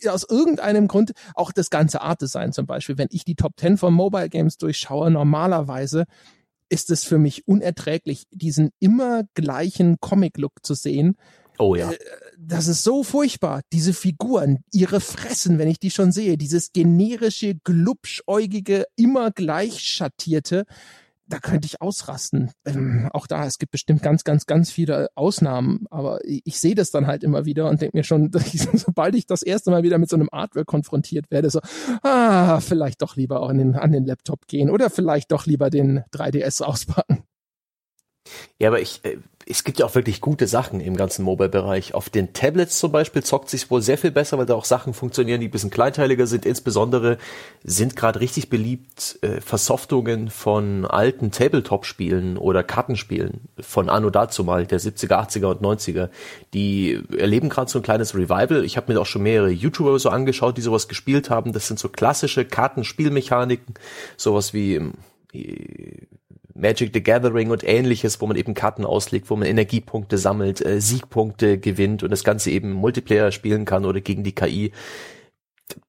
aus irgendeinem Grund auch das ganze Art Design zum Beispiel. Wenn ich die Top 10 von Mobile Games durchschaue, normalerweise ist es für mich unerträglich, diesen immer gleichen Comic-Look zu sehen. Oh ja. Äh, das ist so furchtbar. Diese Figuren, ihre Fressen, wenn ich die schon sehe, dieses generische, glubschäugige, immer gleich schattierte da könnte ich ausrasten. Ähm, auch da, es gibt bestimmt ganz, ganz, ganz viele Ausnahmen, aber ich, ich sehe das dann halt immer wieder und denke mir schon, ich, sobald ich das erste Mal wieder mit so einem Artwork konfrontiert werde, so, ah, vielleicht doch lieber auch den, an den Laptop gehen oder vielleicht doch lieber den 3DS auspacken. Ja, aber ich, äh, es gibt ja auch wirklich gute Sachen im ganzen Mobile-Bereich. Auf den Tablets zum Beispiel zockt sich wohl sehr viel besser, weil da auch Sachen funktionieren, die ein bisschen kleinteiliger sind. Insbesondere sind gerade richtig beliebt äh, Versoftungen von alten Tabletop-Spielen oder Kartenspielen von Anno dazu mal, der 70er, 80er und 90er. Die erleben gerade so ein kleines Revival. Ich habe mir auch schon mehrere YouTuber so angeschaut, die sowas gespielt haben. Das sind so klassische Kartenspielmechaniken, sowas wie ähm, Magic the Gathering und ähnliches, wo man eben Karten auslegt, wo man Energiepunkte sammelt, äh, Siegpunkte gewinnt und das Ganze eben Multiplayer spielen kann oder gegen die KI.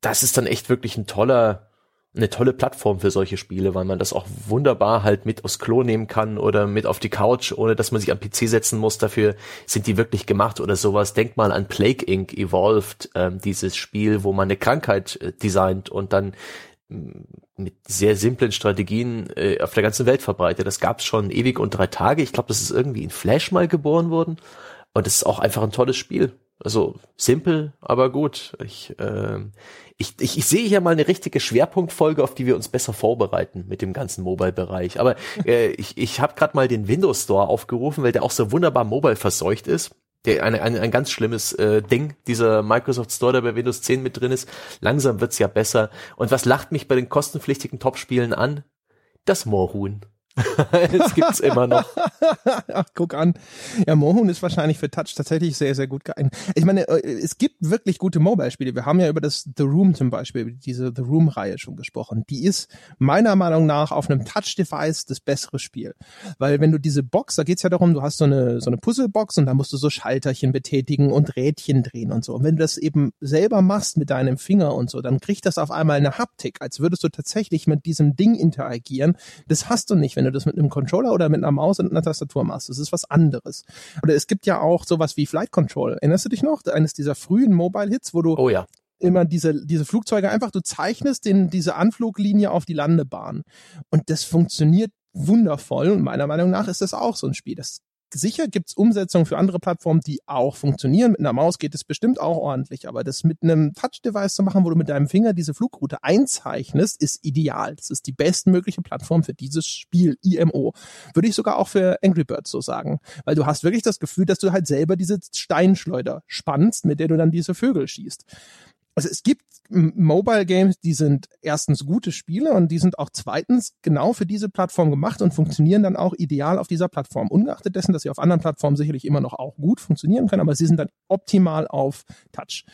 Das ist dann echt wirklich ein toller, eine tolle Plattform für solche Spiele, weil man das auch wunderbar halt mit aufs Klo nehmen kann oder mit auf die Couch, ohne dass man sich am PC setzen muss. Dafür sind die wirklich gemacht oder sowas. Denk mal an Plague Inc. Evolved, ähm, dieses Spiel, wo man eine Krankheit äh, designt und dann mit sehr simplen Strategien äh, auf der ganzen Welt verbreitet. Das gab es schon ewig und drei Tage. Ich glaube, das ist irgendwie in Flash mal geboren worden. Und das ist auch einfach ein tolles Spiel. Also simpel, aber gut. Ich, äh, ich, ich, ich sehe hier mal eine richtige Schwerpunktfolge, auf die wir uns besser vorbereiten mit dem ganzen Mobile-Bereich. Aber äh, ich, ich habe gerade mal den Windows Store aufgerufen, weil der auch so wunderbar mobile verseucht ist der eine, ein, ein ganz schlimmes äh, Ding, dieser Microsoft Store, der bei Windows 10 mit drin ist. Langsam wird's ja besser. Und was lacht mich bei den kostenpflichtigen Top-Spielen an? Das Moorhuhn. das gibt's immer noch. Ach, guck an. Ja, Mohun ist wahrscheinlich für Touch tatsächlich sehr, sehr gut geeignet. Ich meine, äh, es gibt wirklich gute Mobile-Spiele. Wir haben ja über das The Room zum Beispiel, diese The Room-Reihe schon gesprochen. Die ist meiner Meinung nach auf einem Touch-Device das bessere Spiel. Weil wenn du diese Box, da geht's ja darum, du hast so eine, so eine Puzzlebox und da musst du so Schalterchen betätigen und Rädchen drehen und so. Und wenn du das eben selber machst mit deinem Finger und so, dann kriegt das auf einmal eine Haptik, als würdest du tatsächlich mit diesem Ding interagieren. Das hast du nicht, wenn du das mit einem Controller oder mit einer Maus und einer Tastatur machst. Das ist was anderes. Oder es gibt ja auch sowas wie Flight Control. Erinnerst du dich noch? Eines dieser frühen Mobile-Hits, wo du oh ja. immer diese, diese Flugzeuge einfach, du zeichnest den, diese Anfluglinie auf die Landebahn. Und das funktioniert wundervoll und meiner Meinung nach ist das auch so ein Spiel. Das sicher gibt's Umsetzungen für andere Plattformen, die auch funktionieren. Mit einer Maus geht es bestimmt auch ordentlich, aber das mit einem Touch-Device zu machen, wo du mit deinem Finger diese Flugroute einzeichnest, ist ideal. Das ist die bestmögliche Plattform für dieses Spiel, IMO. Würde ich sogar auch für Angry Birds so sagen. Weil du hast wirklich das Gefühl, dass du halt selber diese Steinschleuder spannst, mit der du dann diese Vögel schießt. Also es gibt Mobile Games, die sind erstens gute Spiele und die sind auch zweitens genau für diese Plattform gemacht und funktionieren dann auch ideal auf dieser Plattform. Ungeachtet dessen, dass sie auf anderen Plattformen sicherlich immer noch auch gut funktionieren können, aber sie sind dann optimal auf Touch.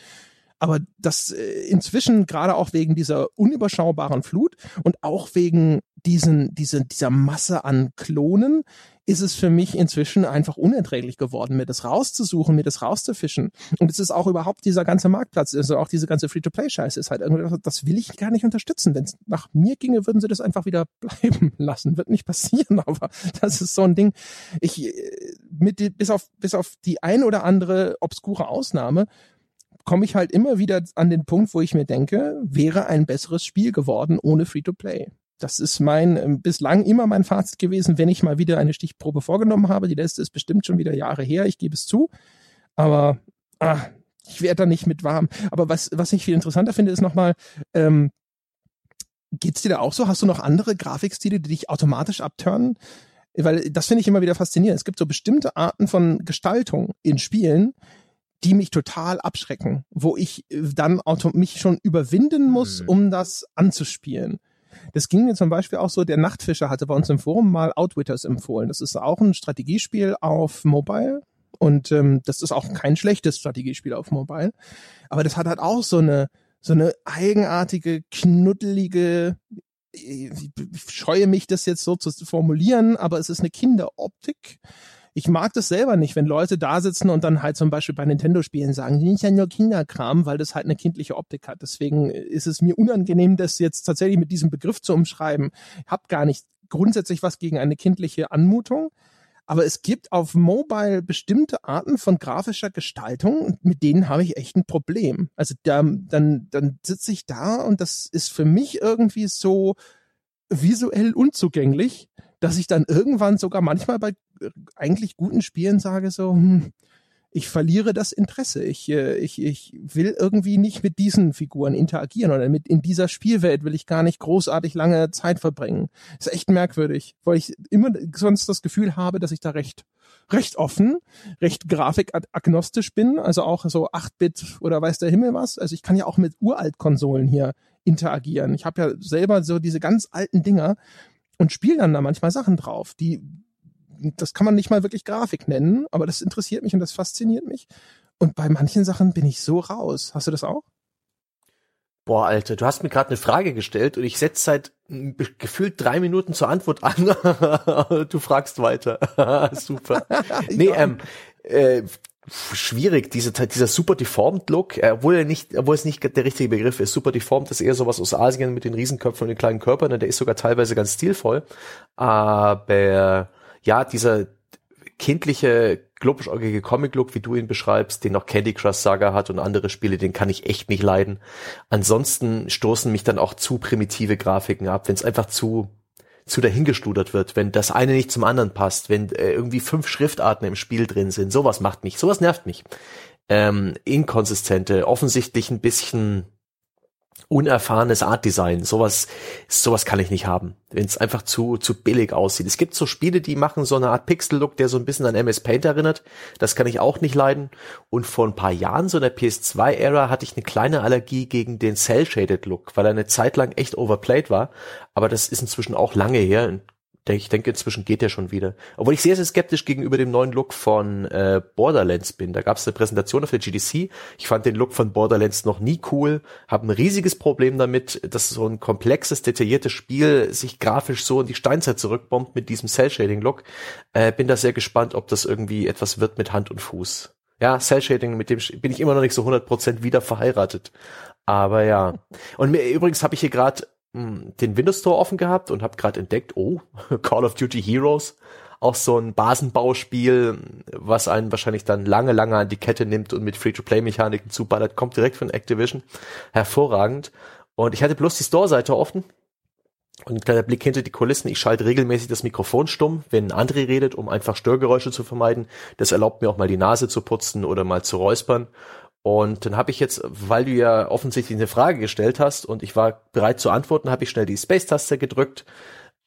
Aber das äh, inzwischen gerade auch wegen dieser unüberschaubaren Flut und auch wegen diesen, diese, dieser Masse an Klonen ist es für mich inzwischen einfach unerträglich geworden, mir das rauszusuchen, mir das rauszufischen. Und es ist auch überhaupt dieser ganze Marktplatz, also auch diese ganze Free-to-Play-Scheiße ist halt irgendwie, das will ich gar nicht unterstützen. Wenn es nach mir ginge, würden sie das einfach wieder bleiben lassen. Wird nicht passieren, aber das ist so ein Ding. Ich, äh, mit, bis auf, bis auf die ein oder andere obskure Ausnahme, komme ich halt immer wieder an den Punkt, wo ich mir denke, wäre ein besseres Spiel geworden ohne Free-to-Play. Das ist mein äh, bislang immer mein Fazit gewesen, wenn ich mal wieder eine Stichprobe vorgenommen habe. Die letzte ist bestimmt schon wieder Jahre her, ich gebe es zu. Aber ah, ich werde da nicht mit warm. Aber was, was ich viel interessanter finde, ist nochmal, ähm, geht's dir da auch so? Hast du noch andere Grafikstile, die dich automatisch abturnen? Weil das finde ich immer wieder faszinierend. Es gibt so bestimmte Arten von Gestaltung in Spielen, die mich total abschrecken, wo ich äh, dann auto mich schon überwinden muss, hm. um das anzuspielen. Das ging mir zum Beispiel auch so, der Nachtfischer hatte bei uns im Forum mal Outwitters empfohlen. Das ist auch ein Strategiespiel auf Mobile. Und ähm, das ist auch kein schlechtes Strategiespiel auf Mobile. Aber das hat halt auch so eine, so eine eigenartige, knuddelige, ich scheue mich das jetzt so zu formulieren, aber es ist eine Kinderoptik ich mag das selber nicht, wenn Leute da sitzen und dann halt zum Beispiel bei Nintendo-Spielen sagen, die sind ja nur Kinderkram, weil das halt eine kindliche Optik hat. Deswegen ist es mir unangenehm, das jetzt tatsächlich mit diesem Begriff zu umschreiben. Ich habe gar nicht grundsätzlich was gegen eine kindliche Anmutung. Aber es gibt auf Mobile bestimmte Arten von grafischer Gestaltung, mit denen habe ich echt ein Problem. Also da, dann, dann sitze ich da und das ist für mich irgendwie so visuell unzugänglich, dass ich dann irgendwann sogar manchmal bei äh, eigentlich guten Spielen sage so, hm, ich verliere das Interesse. Ich, äh, ich, ich will irgendwie nicht mit diesen Figuren interagieren oder mit in dieser Spielwelt will ich gar nicht großartig lange Zeit verbringen. ist echt merkwürdig, weil ich immer sonst das Gefühl habe, dass ich da recht recht offen, recht grafikagnostisch bin, also auch so 8-Bit oder weiß der Himmel was. Also ich kann ja auch mit Uralt-Konsolen hier interagieren. Ich habe ja selber so diese ganz alten Dinger, und spiele dann da manchmal Sachen drauf, die, das kann man nicht mal wirklich Grafik nennen, aber das interessiert mich und das fasziniert mich. Und bei manchen Sachen bin ich so raus. Hast du das auch? Boah, Alter, du hast mir gerade eine Frage gestellt und ich setze seit gefühlt drei Minuten zur Antwort an. du fragst weiter. Super. nee, ähm, äh, schwierig, diese, dieser super deformed Look, obwohl er nicht, obwohl es nicht der richtige Begriff ist. Super deformed ist eher sowas aus Asien mit den Riesenköpfen und den kleinen Körpern, und der ist sogar teilweise ganz stilvoll. Aber ja, dieser kindliche globischäugige Comic-Look, wie du ihn beschreibst, den noch Candy Crush Saga hat und andere Spiele, den kann ich echt nicht leiden. Ansonsten stoßen mich dann auch zu primitive Grafiken ab, wenn es einfach zu zu dahingestudert wird, wenn das eine nicht zum anderen passt, wenn äh, irgendwie fünf Schriftarten im Spiel drin sind, sowas macht mich, sowas nervt mich. Ähm, inkonsistente, offensichtlich ein bisschen unerfahrenes Artdesign. Sowas, sowas kann ich nicht haben, wenn es einfach zu zu billig aussieht. Es gibt so Spiele, die machen so eine Art Pixel-Look, der so ein bisschen an MS Paint erinnert. Das kann ich auch nicht leiden. Und vor ein paar Jahren, so in der PS2-Ära, hatte ich eine kleine Allergie gegen den Cell-Shaded-Look, weil er eine Zeit lang echt overplayed war. Aber das ist inzwischen auch lange her ich denke, inzwischen geht der schon wieder. Obwohl ich sehr, sehr skeptisch gegenüber dem neuen Look von äh, Borderlands bin. Da gab es eine Präsentation auf der GDC. Ich fand den Look von Borderlands noch nie cool. Habe ein riesiges Problem damit, dass so ein komplexes, detailliertes Spiel sich grafisch so in die Steinzeit zurückbombt mit diesem Cell-Shading-Look. Äh, bin da sehr gespannt, ob das irgendwie etwas wird mit Hand und Fuß. Ja, Cell-Shading, mit dem bin ich immer noch nicht so 100% wieder verheiratet. Aber ja. Und mir, übrigens habe ich hier gerade den Windows Store offen gehabt und habe gerade entdeckt, oh, Call of Duty Heroes, auch so ein Basenbauspiel, was einen wahrscheinlich dann lange, lange an die Kette nimmt und mit Free-to-Play-Mechaniken zuballert, kommt direkt von Activision. Hervorragend. Und ich hatte bloß die Store-Seite offen und ein kleiner Blick hinter die Kulissen. Ich schalte regelmäßig das Mikrofon stumm, wenn André redet, um einfach Störgeräusche zu vermeiden. Das erlaubt mir auch mal die Nase zu putzen oder mal zu räuspern. Und dann habe ich jetzt, weil du ja offensichtlich eine Frage gestellt hast und ich war bereit zu antworten, habe ich schnell die Space-Taste gedrückt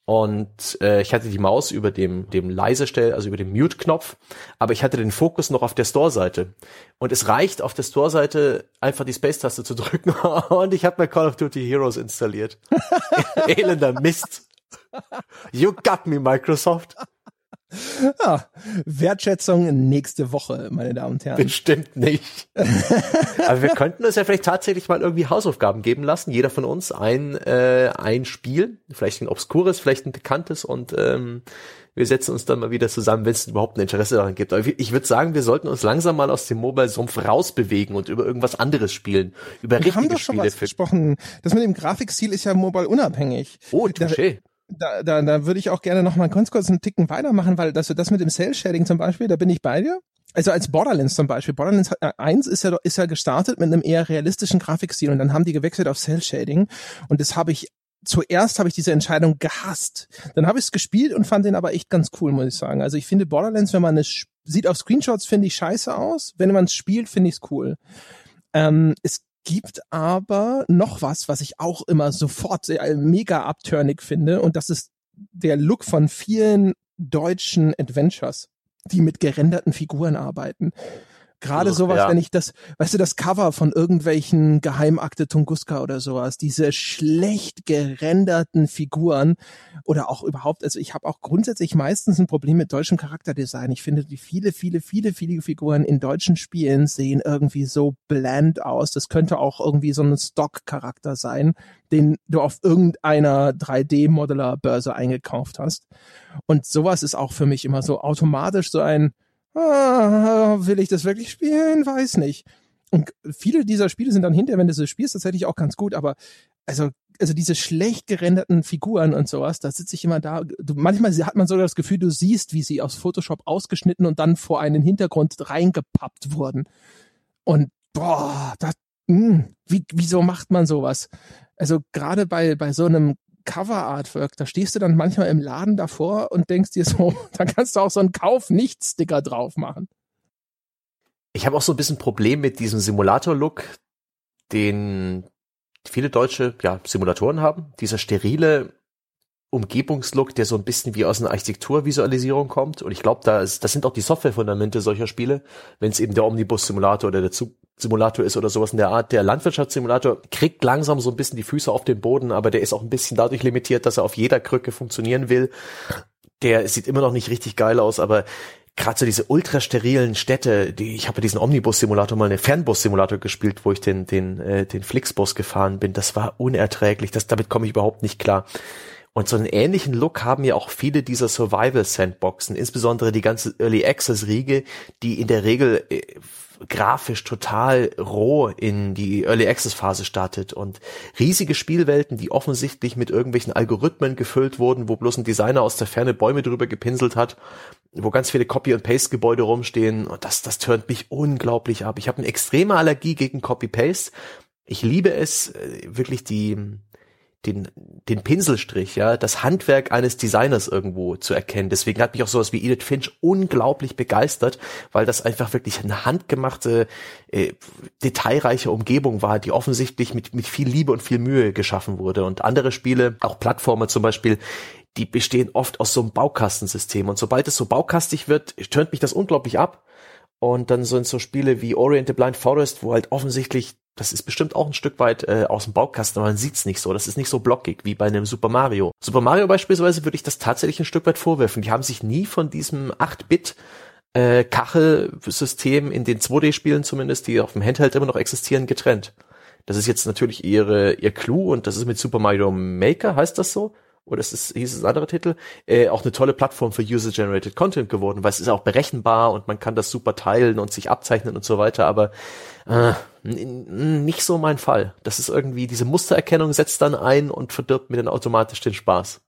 und äh, ich hatte die Maus über dem dem leise Stell, also über dem Mute-Knopf, aber ich hatte den Fokus noch auf der Store-Seite und es reicht auf der Store-Seite einfach die Space-Taste zu drücken und ich habe mir Call of Duty Heroes installiert. Elender Mist. You got me, Microsoft. Ja, Wertschätzung nächste Woche, meine Damen und Herren. Bestimmt nicht. Aber wir könnten uns ja vielleicht tatsächlich mal irgendwie Hausaufgaben geben lassen. Jeder von uns ein, äh, ein Spiel, vielleicht ein obskures, vielleicht ein bekanntes und ähm, wir setzen uns dann mal wieder zusammen, wenn es überhaupt ein Interesse daran gibt. Aber ich würde sagen, wir sollten uns langsam mal aus dem Mobile-Sumpf rausbewegen und über irgendwas anderes spielen. Über wir richtige haben doch schon Spiele was gesprochen. Das mit dem Grafikstil ist ja mobile unabhängig. Oh, touché da, da, da würde ich auch gerne noch mal ganz kurz einen Ticken weitermachen, weil das, das mit dem Cell-Shading zum Beispiel, da bin ich bei dir. Also als Borderlands zum Beispiel. Borderlands 1 ist ja, ist ja gestartet mit einem eher realistischen Grafikstil und dann haben die gewechselt auf Cell-Shading und das habe ich zuerst habe ich diese Entscheidung gehasst. Dann habe ich es gespielt und fand den aber echt ganz cool, muss ich sagen. Also ich finde Borderlands, wenn man es sieht auf Screenshots, finde ich scheiße aus. Wenn man es spielt, finde ich es cool. Ähm, es gibt aber noch was, was ich auch immer sofort sehr, mega abturnig finde und das ist der Look von vielen deutschen Adventures, die mit gerenderten Figuren arbeiten. Gerade sowas, ja. wenn ich das, weißt du, das Cover von irgendwelchen Geheimakte Tunguska oder sowas, diese schlecht gerenderten Figuren oder auch überhaupt, also ich habe auch grundsätzlich meistens ein Problem mit deutschem Charakterdesign. Ich finde, die viele, viele, viele, viele Figuren in deutschen Spielen sehen irgendwie so bland aus. Das könnte auch irgendwie so ein Stock-Charakter sein, den du auf irgendeiner 3D-Modeler-Börse eingekauft hast. Und sowas ist auch für mich immer so automatisch so ein, ah, will ich das wirklich spielen? Weiß nicht. Und viele dieser Spiele sind dann hinterher, wenn du sie spielst, tatsächlich auch ganz gut, aber also also diese schlecht gerenderten Figuren und sowas, da sitze ich immer da. Du, manchmal hat man sogar das Gefühl, du siehst, wie sie aus Photoshop ausgeschnitten und dann vor einen Hintergrund reingepappt wurden. Und boah, das, mh, hm, wie, wieso macht man sowas? Also gerade bei bei so einem Cover-Artwork. Da stehst du dann manchmal im Laden davor und denkst dir so, da kannst du auch so einen Kauf-Nicht-Sticker drauf machen. Ich habe auch so ein bisschen Problem mit diesem Simulator-Look, den viele deutsche ja, Simulatoren haben. Dieser sterile Umgebungslook, der so ein bisschen wie aus einer Architekturvisualisierung kommt. Und ich glaube, da das sind auch die Softwarefundamente solcher Spiele, wenn es eben der Omnibus-Simulator oder der Zug Simulator ist oder sowas in der Art. Der Landwirtschaftssimulator kriegt langsam so ein bisschen die Füße auf den Boden, aber der ist auch ein bisschen dadurch limitiert, dass er auf jeder Krücke funktionieren will. Der sieht immer noch nicht richtig geil aus, aber gerade so diese ultra sterilen Städte, die ich habe diesen Omnibus-Simulator mal einen Fernbus-Simulator gespielt, wo ich den den äh, den Flixbus gefahren bin. Das war unerträglich. Das damit komme ich überhaupt nicht klar. Und so einen ähnlichen Look haben ja auch viele dieser Survival-Sandboxen, insbesondere die ganze Early Access-Riege, die in der Regel äh, grafisch total roh in die Early Access Phase startet und riesige Spielwelten, die offensichtlich mit irgendwelchen Algorithmen gefüllt wurden, wo bloß ein Designer aus der Ferne Bäume drüber gepinselt hat, wo ganz viele Copy and Paste Gebäude rumstehen und das das turnt mich unglaublich ab. Ich habe eine extreme Allergie gegen Copy Paste. Ich liebe es äh, wirklich die den, den Pinselstrich, ja, das Handwerk eines Designers irgendwo zu erkennen. Deswegen hat mich auch sowas wie Edith Finch unglaublich begeistert, weil das einfach wirklich eine handgemachte, äh, detailreiche Umgebung war, die offensichtlich mit, mit viel Liebe und viel Mühe geschaffen wurde. Und andere Spiele, auch Plattformer zum Beispiel, die bestehen oft aus so einem Baukastensystem. Und sobald es so baukastig wird, tönt mich das unglaublich ab. Und dann sind so Spiele wie Orient the Blind Forest, wo halt offensichtlich das ist bestimmt auch ein Stück weit äh, aus dem Baukasten, aber man sieht's nicht so. Das ist nicht so blockig wie bei einem Super Mario. Super Mario beispielsweise würde ich das tatsächlich ein Stück weit vorwerfen. Die haben sich nie von diesem 8-Bit äh, Kachelsystem in den 2D-Spielen zumindest, die auf dem Handheld immer noch existieren, getrennt. Das ist jetzt natürlich ihre, ihr Clou und das ist mit Super Mario Maker, heißt das so? Oder es ist, hieß es ein anderer Titel, äh, auch eine tolle Plattform für User-Generated Content geworden, weil es ist auch berechenbar und man kann das super teilen und sich abzeichnen und so weiter, aber äh, nicht so mein Fall. Das ist irgendwie, diese Mustererkennung setzt dann ein und verdirbt mir dann automatisch den Spaß.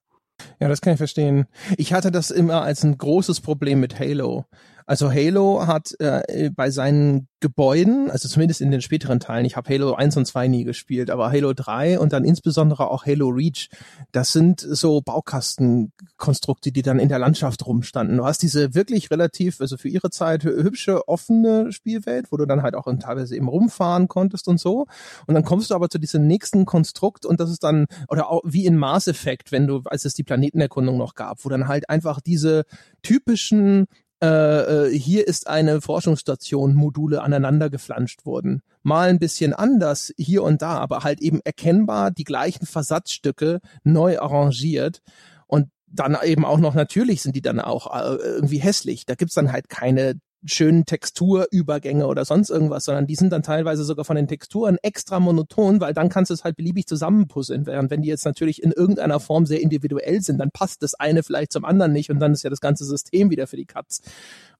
Ja, das kann ich verstehen. Ich hatte das immer als ein großes Problem mit Halo. Also Halo hat äh, bei seinen Gebäuden, also zumindest in den späteren Teilen, ich habe Halo 1 und 2 nie gespielt, aber Halo 3 und dann insbesondere auch Halo Reach, das sind so Baukastenkonstrukte, die dann in der Landschaft rumstanden. Du hast diese wirklich relativ, also für ihre Zeit hübsche, offene Spielwelt, wo du dann halt auch teilweise eben rumfahren konntest und so. Und dann kommst du aber zu diesem nächsten Konstrukt und das ist dann, oder auch wie in Mass Effect, wenn du, als es die Planetenerkundung noch gab, wo dann halt einfach diese typischen äh, äh, hier ist eine Forschungsstation, Module aneinander geflanscht wurden. Mal ein bisschen anders hier und da, aber halt eben erkennbar die gleichen Versatzstücke neu arrangiert. Und dann eben auch noch, natürlich sind die dann auch äh, irgendwie hässlich. Da gibt's dann halt keine schönen Texturübergänge oder sonst irgendwas, sondern die sind dann teilweise sogar von den Texturen extra monoton, weil dann kannst du es halt beliebig zusammenpuzzeln. Während wenn die jetzt natürlich in irgendeiner Form sehr individuell sind, dann passt das eine vielleicht zum anderen nicht und dann ist ja das ganze System wieder für die Katz.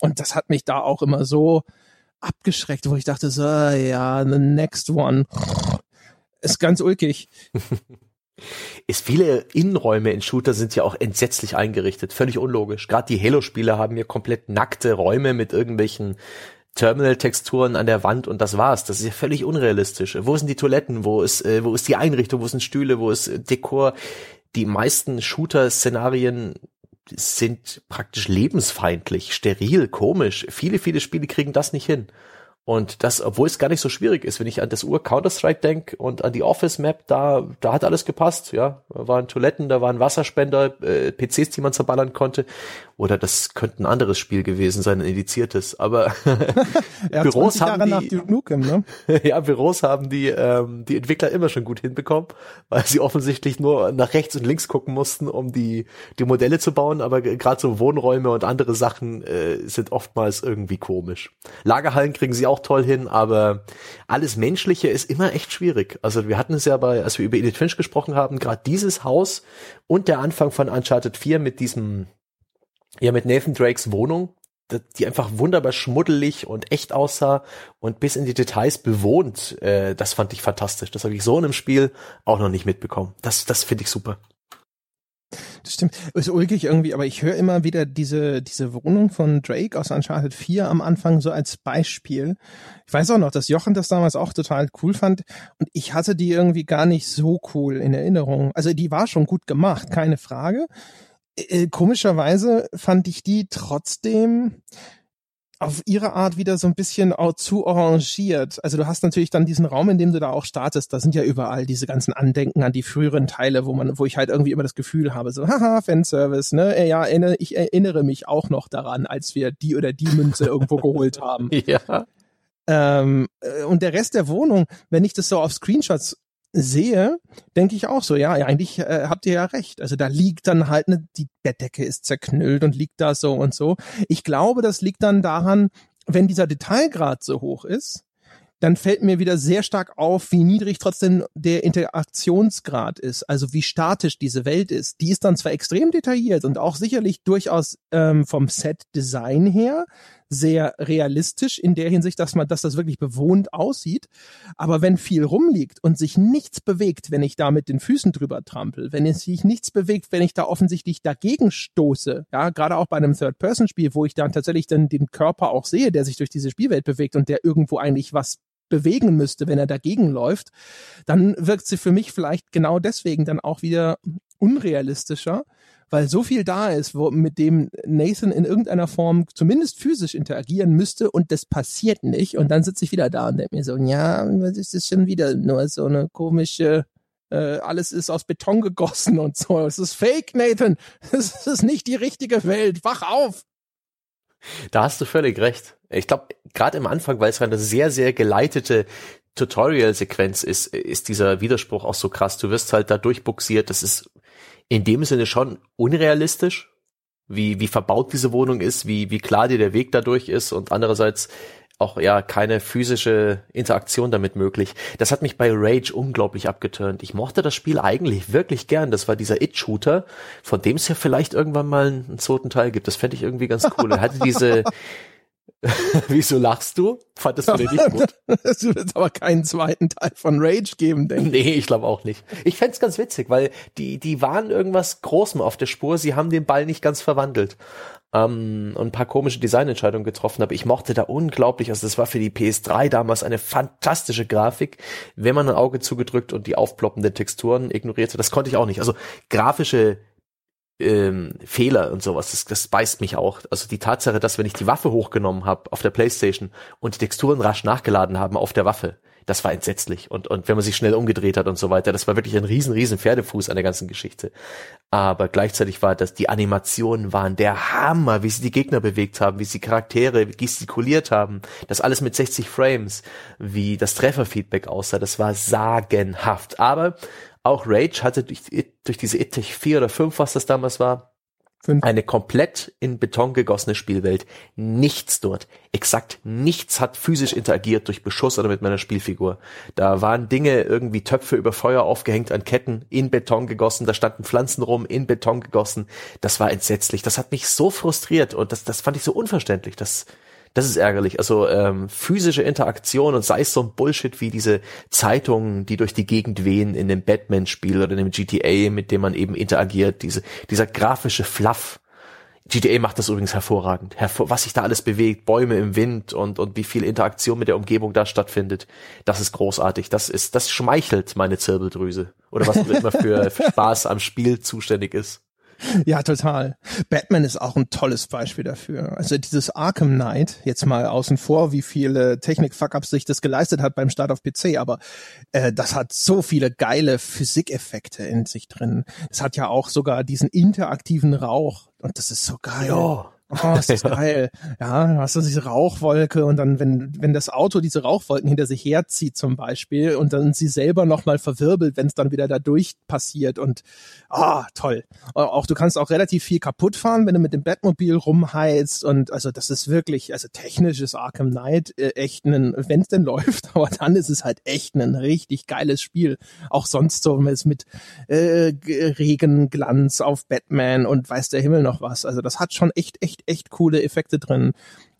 Und das hat mich da auch immer so abgeschreckt, wo ich dachte so, ja, the next one. Ist ganz ulkig. Ist viele Innenräume in Shooter sind ja auch entsetzlich eingerichtet, völlig unlogisch. Gerade die Halo-Spiele haben ja komplett nackte Räume mit irgendwelchen Terminal-Texturen an der Wand und das war's. Das ist ja völlig unrealistisch. Wo sind die Toiletten? Wo ist, äh, wo ist die Einrichtung? Wo sind Stühle? Wo ist äh, Dekor? Die meisten Shooter-Szenarien sind praktisch lebensfeindlich, steril, komisch. Viele, viele Spiele kriegen das nicht hin. Und das, obwohl es gar nicht so schwierig ist, wenn ich an das Ur Counter-Strike denke und an die Office-Map, da, da hat alles gepasst, ja. Da waren Toiletten, da waren Wasserspender, äh, PCs, die man zerballern konnte. Oder das könnte ein anderes Spiel gewesen sein, ein indiziertes. Aber Büros haben die, Nukem, ne? ja, Büros haben die, ähm, die Entwickler immer schon gut hinbekommen, weil sie offensichtlich nur nach rechts und links gucken mussten, um die, die Modelle zu bauen. Aber gerade so Wohnräume und andere Sachen äh, sind oftmals irgendwie komisch. Lagerhallen kriegen sie auch toll hin, aber alles Menschliche ist immer echt schwierig. Also wir hatten es ja bei, als wir über Edith Finch gesprochen haben, gerade dieses Haus und der Anfang von Uncharted 4 mit diesem ja mit Nathan Drakes Wohnung, die einfach wunderbar schmuddelig und echt aussah und bis in die Details bewohnt. Äh, das fand ich fantastisch. Das habe ich so in einem Spiel auch noch nicht mitbekommen. Das, das finde ich super. Das stimmt. Ist ulkig irgendwie, aber ich höre immer wieder diese, diese Wohnung von Drake aus Uncharted 4 am Anfang so als Beispiel. Ich weiß auch noch, dass Jochen das damals auch total cool fand und ich hatte die irgendwie gar nicht so cool in Erinnerung. Also die war schon gut gemacht, keine Frage. Äh, komischerweise fand ich die trotzdem auf ihre Art wieder so ein bisschen auch zu orangiert. Also du hast natürlich dann diesen Raum, in dem du da auch startest. Da sind ja überall diese ganzen Andenken an die früheren Teile, wo man, wo ich halt irgendwie immer das Gefühl habe, so, haha, Fanservice, ne? Ja, ich erinnere mich auch noch daran, als wir die oder die Münze irgendwo geholt haben. Ja. Ähm, äh, und der Rest der Wohnung, wenn ich das so auf Screenshots sehe, denke ich auch so, ja, eigentlich äh, habt ihr ja recht. Also da liegt dann halt ne, die Bettdecke ist zerknüllt und liegt da so und so. Ich glaube, das liegt dann daran, wenn dieser Detailgrad so hoch ist, dann fällt mir wieder sehr stark auf, wie niedrig trotzdem der Interaktionsgrad ist, also wie statisch diese Welt ist. Die ist dann zwar extrem detailliert und auch sicherlich durchaus ähm, vom Set-Design her sehr realistisch in der Hinsicht, dass man, dass das wirklich bewohnt aussieht. Aber wenn viel rumliegt und sich nichts bewegt, wenn ich da mit den Füßen drüber trampel, wenn es sich nichts bewegt, wenn ich da offensichtlich dagegen stoße, ja, gerade auch bei einem Third-Person-Spiel, wo ich dann tatsächlich dann den Körper auch sehe, der sich durch diese Spielwelt bewegt und der irgendwo eigentlich was bewegen müsste, wenn er dagegen läuft, dann wirkt sie für mich vielleicht genau deswegen dann auch wieder unrealistischer, weil so viel da ist, wo, mit dem Nathan in irgendeiner Form zumindest physisch interagieren müsste und das passiert nicht. Und dann sitze ich wieder da und denke mir so, ja, das ist schon wieder nur so eine komische, äh, alles ist aus Beton gegossen und so. Es ist fake, Nathan. Es ist nicht die richtige Welt. Wach auf! Da hast du völlig recht. Ich glaube, gerade im Anfang, weil es eine sehr, sehr geleitete Tutorial-Sequenz ist, ist dieser Widerspruch auch so krass. Du wirst halt da durchbuxiert. Das ist in dem Sinne schon unrealistisch, wie, wie verbaut diese Wohnung ist, wie, wie klar dir der Weg dadurch ist und andererseits auch ja keine physische Interaktion damit möglich. Das hat mich bei Rage unglaublich abgeturnt. Ich mochte das Spiel eigentlich wirklich gern. Das war dieser It-Shooter, von dem es ja vielleicht irgendwann mal einen zweiten Teil gibt. Das fände ich irgendwie ganz cool. Er hatte diese, Wieso lachst du? Fandest du den nicht gut? Es wird aber keinen zweiten Teil von Rage geben, denke ich. Nee, ich glaube auch nicht. Ich fände ganz witzig, weil die, die waren irgendwas Großem auf der Spur. Sie haben den Ball nicht ganz verwandelt. Ähm, und ein paar komische Designentscheidungen getroffen, aber ich mochte da unglaublich, also das war für die PS3 damals eine fantastische Grafik, wenn man ein Auge zugedrückt und die aufploppenden Texturen ignorierte, das konnte ich auch nicht. Also grafische ähm, Fehler und sowas, das, das beißt mich auch. Also die Tatsache, dass wenn ich die Waffe hochgenommen habe auf der Playstation und die Texturen rasch nachgeladen haben auf der Waffe, das war entsetzlich. Und, und wenn man sich schnell umgedreht hat und so weiter, das war wirklich ein riesen, riesen Pferdefuß an der ganzen Geschichte. Aber gleichzeitig war das, die Animationen waren der Hammer, wie sie die Gegner bewegt haben, wie sie Charaktere gestikuliert haben. Das alles mit 60 Frames, wie das Trefferfeedback aussah, das war sagenhaft. Aber auch Rage hatte durch, durch diese It-Tech 4 oder 5, was das damals war, Fünf. Eine komplett in Beton gegossene Spielwelt. Nichts dort. Exakt nichts hat physisch interagiert durch Beschuss oder mit meiner Spielfigur. Da waren Dinge, irgendwie Töpfe über Feuer aufgehängt an Ketten, in Beton gegossen, da standen Pflanzen rum, in Beton gegossen. Das war entsetzlich. Das hat mich so frustriert und das, das fand ich so unverständlich. Das, das ist ärgerlich. Also ähm, physische Interaktion und sei es so ein Bullshit wie diese Zeitungen, die durch die Gegend wehen in dem Batman-Spiel oder in dem GTA, mit dem man eben interagiert, diese, dieser grafische Fluff. GTA macht das übrigens hervorragend. Hervor was sich da alles bewegt, Bäume im Wind und, und wie viel Interaktion mit der Umgebung da stattfindet. Das ist großartig. Das ist, das schmeichelt meine Zirbeldrüse. Oder was immer für Spaß am Spiel zuständig ist. Ja, total. Batman ist auch ein tolles Beispiel dafür. Also dieses Arkham Knight, jetzt mal außen vor, wie viele Technik-Fuck-Ups sich das geleistet hat beim Start auf PC, aber äh, das hat so viele geile Physikeffekte in sich drin. Es hat ja auch sogar diesen interaktiven Rauch und das ist so geil. Ja. Oh, ist das geil. Ja, hast du diese Rauchwolke und dann, wenn, wenn das Auto diese Rauchwolken hinter sich herzieht zum Beispiel und dann sie selber nochmal verwirbelt, wenn es dann wieder da durch passiert und ah, oh, toll. Auch du kannst auch relativ viel kaputt fahren, wenn du mit dem Batmobil rumheizt und also das ist wirklich, also technisch ist Arkham Knight äh, echt ein, wenn es denn läuft, aber dann ist es halt echt ein richtig geiles Spiel. Auch sonst so mit äh, Regenglanz auf Batman und weiß der Himmel noch was. Also das hat schon echt, echt echt, coole Effekte drin.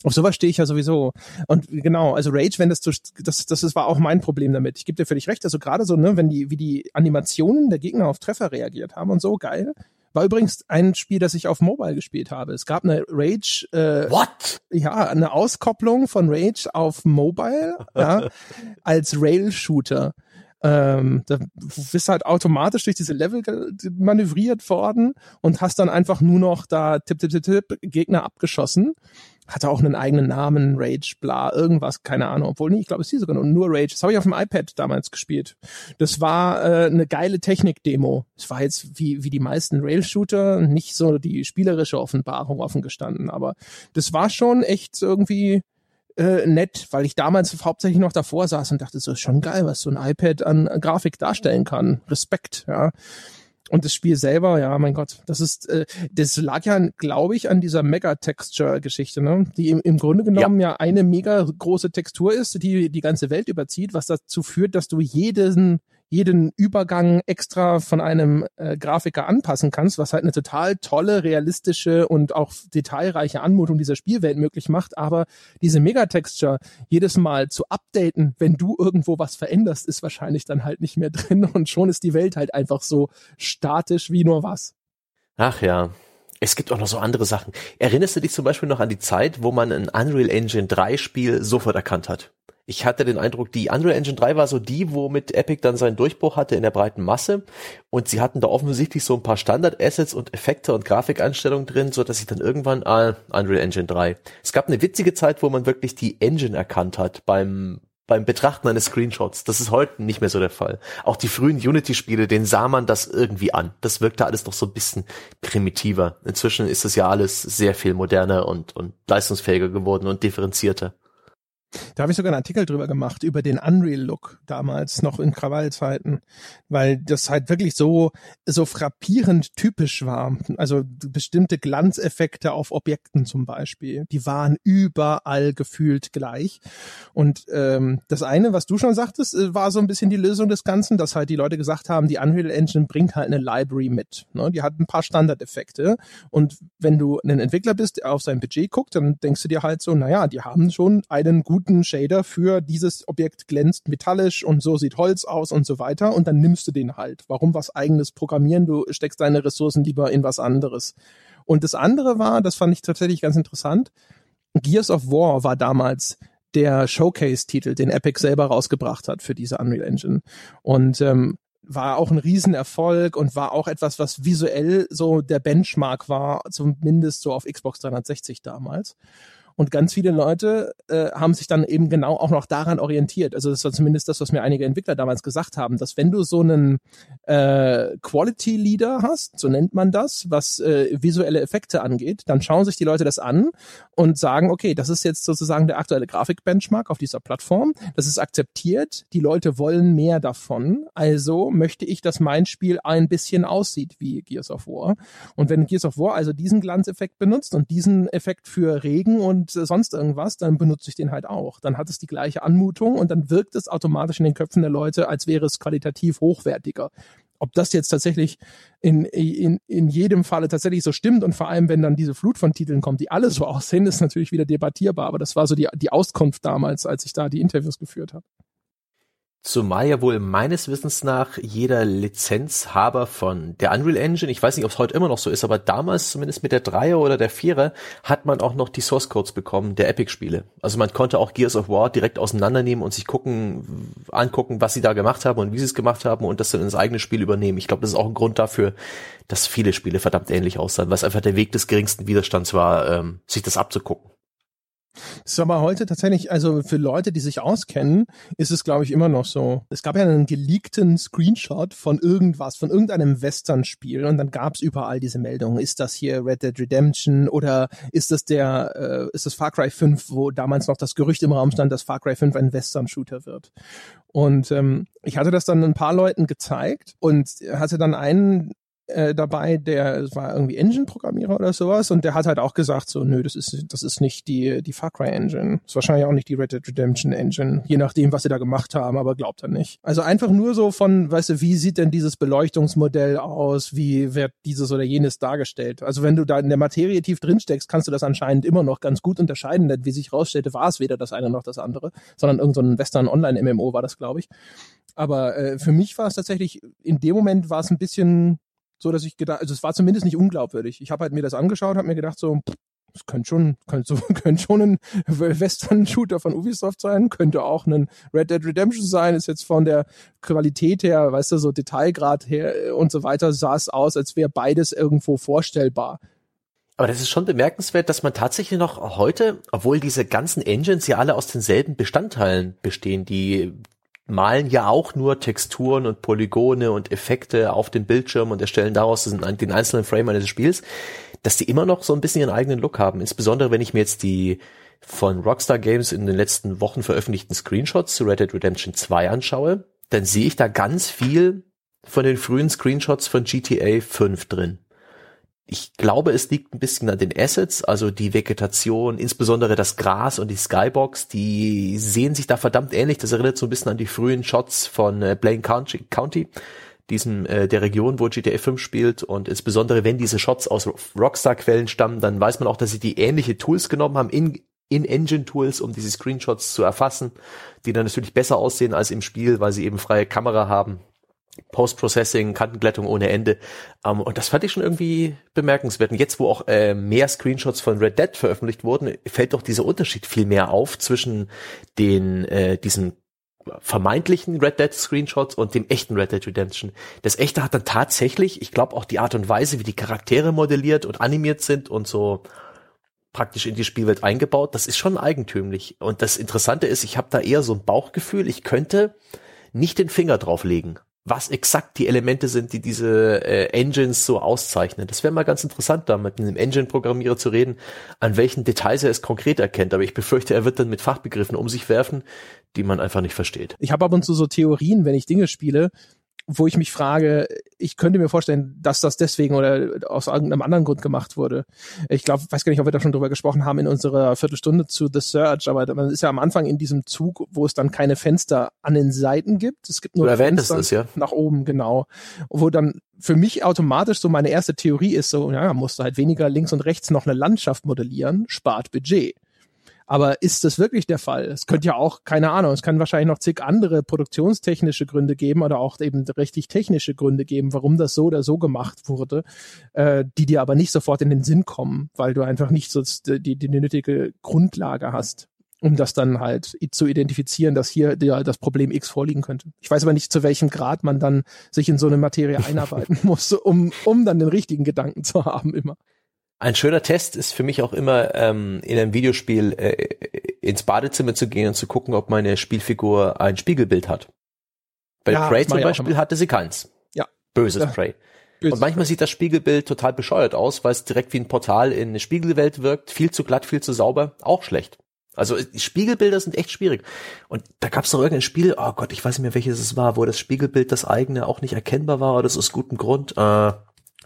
Auf sowas stehe ich ja sowieso. Und genau, also Rage, wenn das, das, das, das war auch mein Problem damit. Ich gebe dir völlig recht. Also gerade so, ne, wenn die, wie die Animationen der Gegner auf Treffer reagiert haben und so, geil. War übrigens ein Spiel, das ich auf Mobile gespielt habe. Es gab eine Rage, äh, What? Ja, eine Auskopplung von Rage auf Mobile, ja, als Rail-Shooter. Ähm, da bist halt automatisch durch diese Level manövriert worden und hast dann einfach nur noch da tipp, tipp, tipp, tipp, Gegner abgeschossen. Hatte auch einen eigenen Namen, Rage, bla, irgendwas, keine Ahnung. Obwohl, nee, ich glaube, es hieß sogar nur Rage. Das habe ich auf dem iPad damals gespielt. Das war äh, eine geile Technik-Demo. Es war jetzt wie, wie die meisten Rail-Shooter nicht so die spielerische Offenbarung offen gestanden, aber das war schon echt irgendwie äh, nett, weil ich damals hauptsächlich noch davor saß und dachte, so ist schon geil, was so ein iPad an Grafik darstellen kann. Respekt, ja. Und das Spiel selber, ja, mein Gott, das ist, äh, das lag ja, glaube ich, an dieser Mega-Texture-Geschichte, ne? Die im, im Grunde genommen ja. ja eine mega große Textur ist, die die ganze Welt überzieht, was dazu führt, dass du jeden jeden Übergang extra von einem äh, Grafiker anpassen kannst, was halt eine total tolle, realistische und auch detailreiche Anmutung dieser Spielwelt möglich macht. Aber diese Megatexture jedes Mal zu updaten, wenn du irgendwo was veränderst, ist wahrscheinlich dann halt nicht mehr drin und schon ist die Welt halt einfach so statisch wie nur was. Ach ja. Es gibt auch noch so andere Sachen. Erinnerst du dich zum Beispiel noch an die Zeit, wo man ein Unreal Engine 3 Spiel sofort erkannt hat? Ich hatte den Eindruck, die Unreal Engine 3 war so die, womit Epic dann seinen Durchbruch hatte in der breiten Masse. Und sie hatten da offensichtlich so ein paar Standard-Assets und Effekte und Grafikeinstellungen drin, so dass ich dann irgendwann, ah, Unreal Engine 3. Es gab eine witzige Zeit, wo man wirklich die Engine erkannt hat beim, beim Betrachten eines Screenshots. Das ist heute nicht mehr so der Fall. Auch die frühen Unity-Spiele, den sah man das irgendwie an. Das wirkte alles noch so ein bisschen primitiver. Inzwischen ist das ja alles sehr viel moderner und, und leistungsfähiger geworden und differenzierter. Da habe ich sogar einen Artikel drüber gemacht, über den Unreal-Look damals, noch in Krawallzeiten, weil das halt wirklich so, so frappierend typisch war. Also bestimmte Glanzeffekte auf Objekten zum Beispiel, die waren überall gefühlt gleich. Und ähm, das eine, was du schon sagtest, äh, war so ein bisschen die Lösung des Ganzen, dass halt die Leute gesagt haben, die Unreal Engine bringt halt eine Library mit. Ne? Die hat ein paar Standardeffekte. Und wenn du ein Entwickler bist, der auf sein Budget guckt, dann denkst du dir halt so, naja, die haben schon einen guten guten Shader für dieses Objekt glänzt metallisch und so sieht Holz aus und so weiter und dann nimmst du den halt. Warum was eigenes programmieren? Du steckst deine Ressourcen lieber in was anderes. Und das andere war, das fand ich tatsächlich ganz interessant, Gears of War war damals der Showcase-Titel, den Epic selber rausgebracht hat für diese Unreal Engine. Und ähm, war auch ein Riesenerfolg und war auch etwas, was visuell so der Benchmark war, zumindest so auf Xbox 360 damals. Und ganz viele Leute äh, haben sich dann eben genau auch noch daran orientiert. Also das war zumindest das, was mir einige Entwickler damals gesagt haben, dass wenn du so einen äh, Quality Leader hast, so nennt man das, was äh, visuelle Effekte angeht, dann schauen sich die Leute das an und sagen, okay, das ist jetzt sozusagen der aktuelle Grafik-Benchmark auf dieser Plattform. Das ist akzeptiert. Die Leute wollen mehr davon. Also möchte ich, dass mein Spiel ein bisschen aussieht wie Gears of War. Und wenn Gears of War also diesen Glanzeffekt benutzt und diesen Effekt für Regen und sonst irgendwas, dann benutze ich den halt auch. Dann hat es die gleiche Anmutung und dann wirkt es automatisch in den Köpfen der Leute, als wäre es qualitativ hochwertiger. Ob das jetzt tatsächlich in, in, in jedem Falle tatsächlich so stimmt und vor allem, wenn dann diese Flut von Titeln kommt, die alle so aussehen, ist natürlich wieder debattierbar. Aber das war so die, die Auskunft damals, als ich da die Interviews geführt habe. Zumal ja wohl meines Wissens nach jeder Lizenzhaber von der Unreal Engine, ich weiß nicht, ob es heute immer noch so ist, aber damals zumindest mit der Dreier oder der Vierer hat man auch noch die Source Codes bekommen der Epic-Spiele. Also man konnte auch Gears of War direkt auseinandernehmen und sich gucken, angucken, was sie da gemacht haben und wie sie es gemacht haben und das dann ins eigene Spiel übernehmen. Ich glaube, das ist auch ein Grund dafür, dass viele Spiele verdammt ähnlich aussahen, was einfach der Weg des geringsten Widerstands war, ähm, sich das abzugucken. Das ist aber heute tatsächlich, also für Leute, die sich auskennen, ist es, glaube ich, immer noch so. Es gab ja einen geleakten Screenshot von irgendwas, von irgendeinem Western-Spiel und dann gab es überall diese Meldungen. Ist das hier Red Dead Redemption oder ist das der, äh, ist das Far Cry 5, wo damals noch das Gerücht im Raum stand, dass Far Cry 5 ein Western-Shooter wird. Und ähm, ich hatte das dann ein paar Leuten gezeigt und hatte dann einen äh, dabei, der war irgendwie Engine-Programmierer oder sowas und der hat halt auch gesagt so, nö, das ist das ist nicht die die Far Cry Engine, ist wahrscheinlich auch nicht die Red Dead Redemption Engine, je nachdem, was sie da gemacht haben, aber glaubt er nicht. Also einfach nur so von, weißt du, wie sieht denn dieses Beleuchtungsmodell aus, wie wird dieses oder jenes dargestellt? Also wenn du da in der Materie tief drin steckst, kannst du das anscheinend immer noch ganz gut unterscheiden, denn wie sich rausstellte, war es weder das eine noch das andere, sondern irgendein so Western Online MMO war das, glaube ich. Aber äh, für mich war es tatsächlich in dem Moment war es ein bisschen so dass ich gedacht, also es war zumindest nicht unglaubwürdig. Ich habe halt mir das angeschaut, habe mir gedacht so, es könnte schon, könnte, so, könnte schon ein Western-Shooter von Ubisoft sein, könnte auch ein Red Dead Redemption sein, ist jetzt von der Qualität her, weißt du, so Detailgrad her und so weiter, sah es aus, als wäre beides irgendwo vorstellbar. Aber das ist schon bemerkenswert, dass man tatsächlich noch heute, obwohl diese ganzen Engines ja alle aus denselben Bestandteilen bestehen, die malen ja auch nur Texturen und Polygone und Effekte auf den Bildschirm und erstellen daraus den, einzelnen Frame eines Spiels, dass die immer noch so ein bisschen ihren eigenen Look haben. Insbesondere wenn ich mir jetzt die von Rockstar Games in den letzten Wochen veröffentlichten Screenshots zu Red Dead Redemption 2 anschaue, dann sehe ich da ganz viel von den frühen Screenshots von GTA 5 drin. Ich glaube, es liegt ein bisschen an den Assets, also die Vegetation, insbesondere das Gras und die Skybox, die sehen sich da verdammt ähnlich. Das erinnert so ein bisschen an die frühen Shots von äh, Blaine County, diesem äh, der Region, wo GTA 5 spielt und insbesondere wenn diese Shots aus Rockstar-Quellen stammen, dann weiß man auch, dass sie die ähnliche Tools genommen haben in in-Engine-Tools, um diese Screenshots zu erfassen, die dann natürlich besser aussehen als im Spiel, weil sie eben freie Kamera haben Post-Processing, Kantenglättung ohne Ende. Um, ähm, und das fand ich schon irgendwie bemerkenswert. Und jetzt, wo auch äh, mehr Screenshots von Red Dead veröffentlicht wurden, fällt doch dieser Unterschied viel mehr auf zwischen den äh, diesen vermeintlichen Red Dead Screenshots und dem echten Red Dead Redemption. Das echte hat dann tatsächlich, ich glaube auch die Art und Weise, wie die Charaktere modelliert und animiert sind und so praktisch in die Spielwelt eingebaut, das ist schon eigentümlich. Und das Interessante ist, ich habe da eher so ein Bauchgefühl, ich könnte nicht den Finger drauflegen was exakt die Elemente sind, die diese äh, Engines so auszeichnen. Das wäre mal ganz interessant, da mit einem Engine-Programmierer zu reden, an welchen Details er es konkret erkennt. Aber ich befürchte, er wird dann mit Fachbegriffen um sich werfen, die man einfach nicht versteht. Ich habe ab und zu so Theorien, wenn ich Dinge spiele, wo ich mich frage, ich könnte mir vorstellen, dass das deswegen oder aus irgendeinem anderen Grund gemacht wurde. Ich glaube, weiß gar nicht, ob wir da schon drüber gesprochen haben in unserer Viertelstunde zu The Search, aber man ist ja am Anfang in diesem Zug, wo es dann keine Fenster an den Seiten gibt. Es gibt nur du Fenster es, ja. nach oben, genau. Wo dann für mich automatisch so meine erste Theorie ist so, ja, musst du halt weniger links und rechts noch eine Landschaft modellieren, spart Budget. Aber ist das wirklich der Fall? Es könnte ja auch, keine Ahnung, es kann wahrscheinlich noch zig andere produktionstechnische Gründe geben oder auch eben richtig technische Gründe geben, warum das so oder so gemacht wurde, äh, die dir aber nicht sofort in den Sinn kommen, weil du einfach nicht so die, die, nötige Grundlage hast um das dann halt zu identifizieren, dass hier der, das Problem X vorliegen könnte. Ich weiß aber nicht, zu welchem Grad man dann sich in so eine Materie einarbeiten muss, um, um dann den richtigen Gedanken zu haben immer. Ein schöner Test ist für mich auch immer, ähm, in einem Videospiel äh, ins Badezimmer zu gehen und zu gucken, ob meine Spielfigur ein Spiegelbild hat. Bei ja, Prey zum Beispiel hatte sie keins. Ja. Böses ja. Prey. Böses und manchmal Prey. sieht das Spiegelbild total bescheuert aus, weil es direkt wie ein Portal in eine Spiegelwelt wirkt. Viel zu glatt, viel zu sauber. Auch schlecht. Also die Spiegelbilder sind echt schwierig. Und da gab es noch irgendein Spiel, oh Gott, ich weiß nicht mehr, welches es war, wo das Spiegelbild das eigene auch nicht erkennbar war, oder das aus gutem Grund. Äh,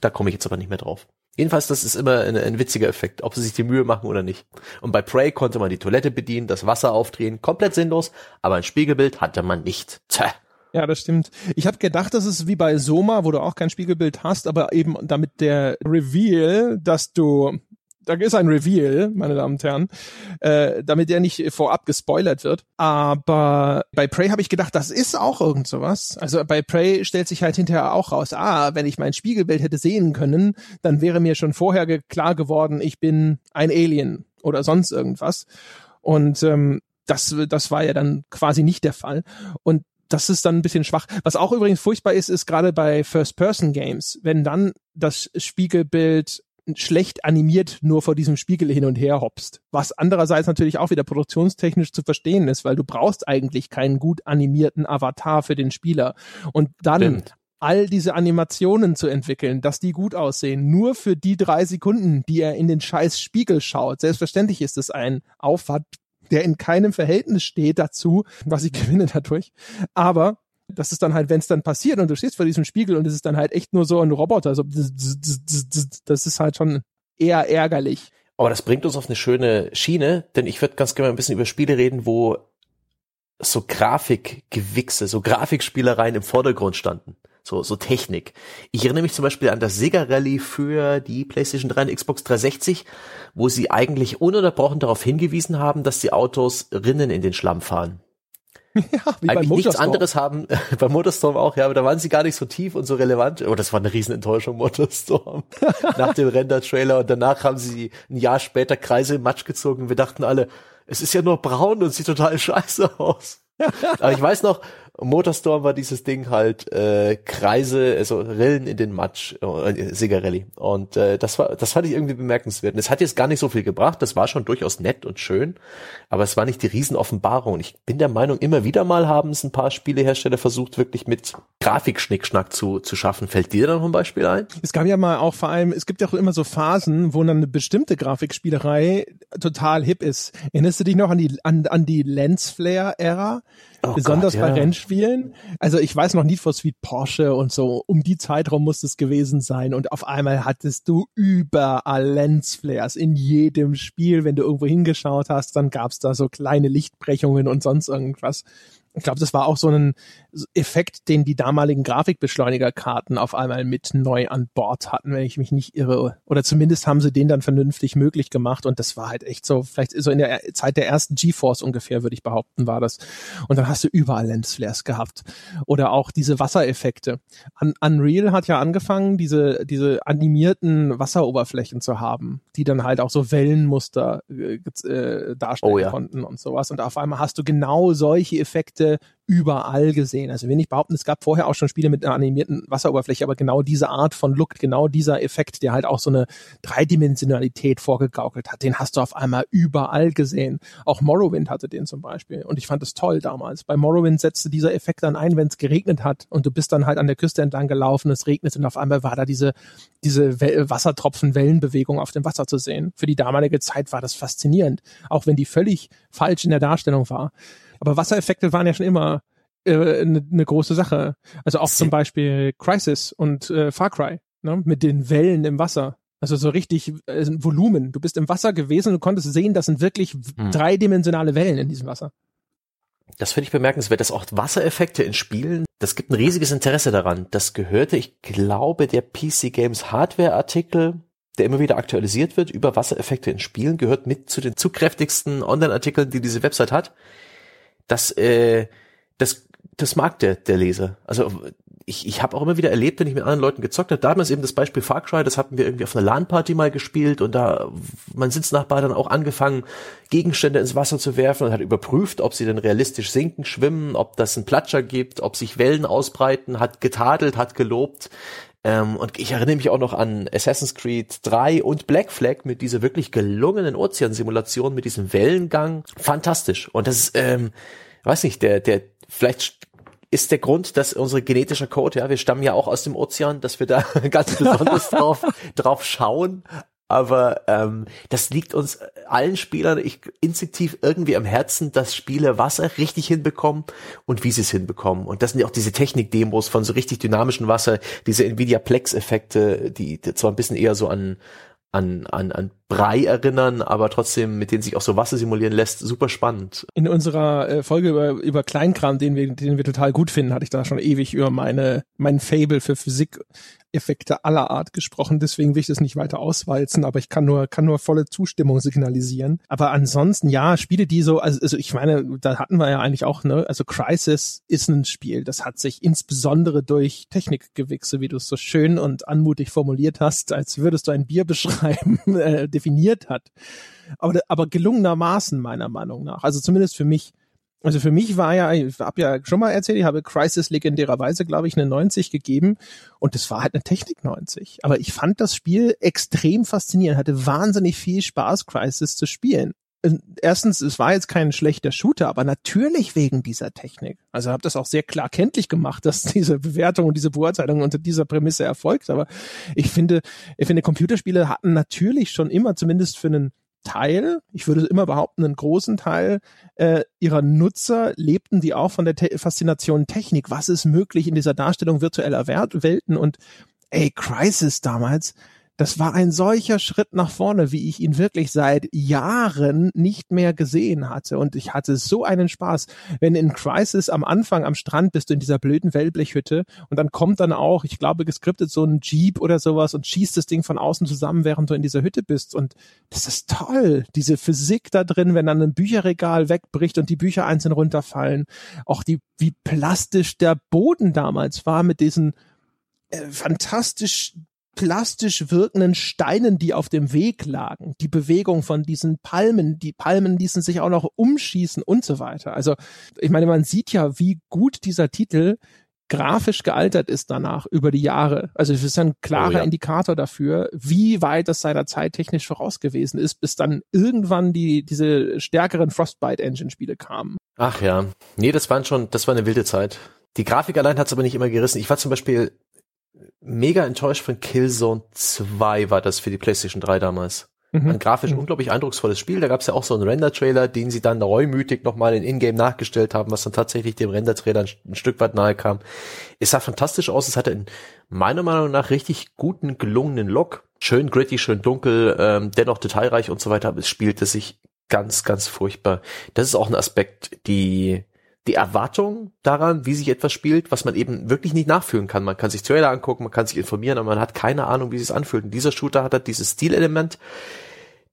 da komme ich jetzt aber nicht mehr drauf. Jedenfalls, das ist immer ein, ein, witziger Effekt, ob sie sich die Mühe machen oder nicht. Und bei Prey konnte man die Toilette bedienen, das Wasser aufdrehen, komplett sinnlos, aber ein Spiegelbild hatte man nicht. Tja. Ja, das stimmt. Ich habe gedacht, das ist wie bei Soma, wo du auch kein Spiegelbild hast, aber eben damit der Reveal, dass du da ist ein Reveal, meine Damen und Herren, äh, damit der nicht vorab gespoilert wird. Aber bei Prey habe ich gedacht, das ist auch irgend sowas. Also bei Prey stellt sich halt hinterher auch raus, ah, wenn ich mein Spiegelbild hätte sehen können, dann wäre mir schon vorher ge klar geworden, ich bin ein Alien oder sonst irgendwas. Und ähm, das, das war ja dann quasi nicht der Fall. Und das ist dann ein bisschen schwach. Was auch übrigens furchtbar ist, ist gerade bei First-Person-Games, wenn dann das Spiegelbild schlecht animiert nur vor diesem Spiegel hin und her hopst. Was andererseits natürlich auch wieder produktionstechnisch zu verstehen ist, weil du brauchst eigentlich keinen gut animierten Avatar für den Spieler. Und dann Stimmt. all diese Animationen zu entwickeln, dass die gut aussehen, nur für die drei Sekunden, die er in den scheiß Spiegel schaut. Selbstverständlich ist es ein Aufwand, der in keinem Verhältnis steht dazu, was ich gewinne dadurch. Aber das ist dann halt, wenn es dann passiert und du stehst vor diesem Spiegel und es ist dann halt echt nur so ein Roboter, also das ist halt schon eher ärgerlich. Aber das bringt uns auf eine schöne Schiene, denn ich würde ganz gerne ein bisschen über Spiele reden, wo so Grafikgewichse, so Grafikspielereien im Vordergrund standen. So, so Technik. Ich erinnere mich zum Beispiel an das Sega Rally für die PlayStation 3 und Xbox 360, wo sie eigentlich ununterbrochen darauf hingewiesen haben, dass die Autos Rinnen in den Schlamm fahren. Ja, wie Eigentlich nichts anderes haben, bei Motorstorm auch, ja, aber da waren sie gar nicht so tief und so relevant. Oh, das war eine Riesenenttäuschung, Motorstorm. Nach dem Render-Trailer und danach haben sie ein Jahr später Kreise im Matsch gezogen. Wir dachten alle, es ist ja nur braun und sieht total scheiße aus. aber ich weiß noch, Motorstorm war dieses Ding halt äh, Kreise, also Rillen in den Matsch, äh, Sigarelli. Und äh, das war, das fand ich irgendwie bemerkenswert. Und es hat jetzt gar nicht so viel gebracht. Das war schon durchaus nett und schön, aber es war nicht die Riesenoffenbarung. Ich bin der Meinung, immer wieder mal haben es ein paar Spielehersteller versucht, wirklich mit Grafikschnickschnack zu zu schaffen. Fällt dir da noch ein Beispiel ein? Es gab ja mal auch vor allem, es gibt ja auch immer so Phasen, wo dann eine bestimmte Grafikspielerei total hip ist. Erinnerst du dich noch an die an, an die Lensflare-Ära? Oh Besonders Gott, ja. bei Rennspielen. Also ich weiß noch Need for Speed Porsche und so. Um die Zeitraum muss es gewesen sein. Und auf einmal hattest du überall Lensflares in jedem Spiel. Wenn du irgendwo hingeschaut hast, dann gab's da so kleine Lichtbrechungen und sonst irgendwas. Ich glaube, das war auch so ein Effekt, den die damaligen Grafikbeschleunigerkarten auf einmal mit neu an Bord hatten, wenn ich mich nicht irre. Oder zumindest haben sie den dann vernünftig möglich gemacht und das war halt echt so, vielleicht so in der Zeit der ersten GeForce ungefähr, würde ich behaupten, war das. Und dann hast du überall Lensflares gehabt. Oder auch diese Wassereffekte. Un Unreal hat ja angefangen, diese, diese animierten Wasseroberflächen zu haben, die dann halt auch so Wellenmuster äh, äh darstellen oh ja. konnten und sowas. Und auf einmal hast du genau solche Effekte Effekte überall gesehen. Also will nicht behaupten, es gab vorher auch schon Spiele mit einer animierten Wasseroberfläche, aber genau diese Art von Look, genau dieser Effekt, der halt auch so eine Dreidimensionalität vorgegaukelt hat, den hast du auf einmal überall gesehen. Auch Morrowind hatte den zum Beispiel und ich fand es toll damals. Bei Morrowind setzte dieser Effekt dann ein, wenn es geregnet hat und du bist dann halt an der Küste entlang gelaufen, es regnet und auf einmal war da diese, diese Wassertropfen, Wellenbewegung auf dem Wasser zu sehen. Für die damalige Zeit war das faszinierend, auch wenn die völlig falsch in der Darstellung war. Aber Wassereffekte waren ja schon immer eine äh, ne, ne große Sache. Also auch zum Beispiel Crisis und äh, Far Cry, ne? mit den Wellen im Wasser. Also so richtig äh, Volumen. Du bist im Wasser gewesen und konntest sehen, das sind wirklich hm. dreidimensionale Wellen in diesem Wasser. Das finde ich bemerkenswert, dass auch Wassereffekte in Spielen, das gibt ein riesiges Interesse daran. Das gehörte, ich glaube, der PC Games Hardware Artikel, der immer wieder aktualisiert wird über Wassereffekte in Spielen, gehört mit zu den zugkräftigsten Online-Artikeln, die diese Website hat das, äh, das, das mag der, der Leser. Also ich, ich habe auch immer wieder erlebt, wenn ich mit anderen Leuten gezockt habe, damals eben das Beispiel Far Cry, das hatten wir irgendwie auf einer LAN-Party mal gespielt und da mein Sitznachbar dann auch angefangen, Gegenstände ins Wasser zu werfen und hat überprüft, ob sie denn realistisch sinken, schwimmen, ob das einen Platscher gibt, ob sich Wellen ausbreiten, hat getadelt, hat gelobt. Ähm, und ich erinnere mich auch noch an Assassin's Creed 3 und Black Flag mit dieser wirklich gelungenen Ozeansimulation, mit diesem Wellengang. Fantastisch. Und das ist, ähm, weiß nicht, der, der, vielleicht ist der Grund, dass unser genetischer Code, ja, wir stammen ja auch aus dem Ozean, dass wir da ganz besonders drauf, drauf schauen. Aber ähm, das liegt uns allen Spielern ich, instinktiv irgendwie am Herzen, dass Spiele Wasser richtig hinbekommen und wie sie es hinbekommen. Und das sind ja auch diese Technik-Demos von so richtig dynamischem Wasser, diese Nvidia Plex-Effekte, die, die zwar ein bisschen eher so an, an, an, an Brei erinnern, aber trotzdem, mit denen sich auch so Wasser simulieren lässt, super spannend. In unserer äh, Folge über, über Kleinkram, den wir, den wir total gut finden, hatte ich da schon ewig über meine, mein Fable für Physik Effekte aller Art gesprochen, deswegen will ich das nicht weiter auswalzen, aber ich kann nur, kann nur volle Zustimmung signalisieren. Aber ansonsten, ja, Spiele, die so, also, also ich meine, da hatten wir ja eigentlich auch, ne, also Crisis ist ein Spiel, das hat sich insbesondere durch Technikgewichse, wie du es so schön und anmutig formuliert hast, als würdest du ein Bier beschreiben, äh, definiert hat. Aber, aber gelungenermaßen meiner Meinung nach. Also zumindest für mich also für mich war ja, ich habe ja schon mal erzählt, ich habe Crisis legendärerweise, glaube ich, eine 90 gegeben und das war halt eine Technik 90. Aber ich fand das Spiel extrem faszinierend, hatte wahnsinnig viel Spaß, Crisis zu spielen. Erstens, es war jetzt kein schlechter Shooter, aber natürlich wegen dieser Technik. Also habe das auch sehr klar kenntlich gemacht, dass diese Bewertung und diese Beurteilung unter dieser Prämisse erfolgt. Aber ich finde, ich finde, Computerspiele hatten natürlich schon immer, zumindest für einen Teil, ich würde immer behaupten, einen großen Teil äh, ihrer Nutzer lebten die auch von der Te Faszination Technik. Was ist möglich in dieser Darstellung virtueller Welten? Und ey, Crisis damals, das war ein solcher Schritt nach vorne, wie ich ihn wirklich seit Jahren nicht mehr gesehen hatte. Und ich hatte so einen Spaß. Wenn in Crisis am Anfang am Strand bist du in dieser blöden Wellblechhütte und dann kommt dann auch, ich glaube, geskriptet so ein Jeep oder sowas und schießt das Ding von außen zusammen, während du in dieser Hütte bist. Und das ist toll. Diese Physik da drin, wenn dann ein Bücherregal wegbricht und die Bücher einzeln runterfallen. Auch die, wie plastisch der Boden damals war mit diesen äh, fantastisch plastisch wirkenden Steinen, die auf dem Weg lagen, die Bewegung von diesen Palmen, die Palmen ließen sich auch noch umschießen und so weiter. Also ich meine, man sieht ja, wie gut dieser Titel grafisch gealtert ist danach über die Jahre. Also es ist ein klarer oh, ja. Indikator dafür, wie weit das seiner Zeit technisch voraus gewesen ist, bis dann irgendwann die diese stärkeren Frostbite Engine Spiele kamen. Ach ja, nee, das waren schon, das war eine wilde Zeit. Die Grafik allein hat es aber nicht immer gerissen. Ich war zum Beispiel mega enttäuscht von Killzone 2 war das für die PlayStation 3 damals. Mhm. Ein grafisch mhm. unglaublich eindrucksvolles Spiel. Da gab es ja auch so einen Render-Trailer, den sie dann reumütig nochmal in Ingame nachgestellt haben, was dann tatsächlich dem Render-Trailer ein, ein, Stück weit nahe kam. Es sah fantastisch aus. Es hatte einen meiner Meinung nach richtig guten, gelungenen Look. Schön gritty, schön dunkel, ähm, dennoch detailreich und so weiter. Aber es spielte sich ganz, ganz furchtbar. Das ist auch ein Aspekt, die die Erwartung daran, wie sich etwas spielt, was man eben wirklich nicht nachfühlen kann. Man kann sich Trailer angucken, man kann sich informieren, aber man hat keine Ahnung, wie es anfühlt. Und dieser Shooter hat halt dieses Stilelement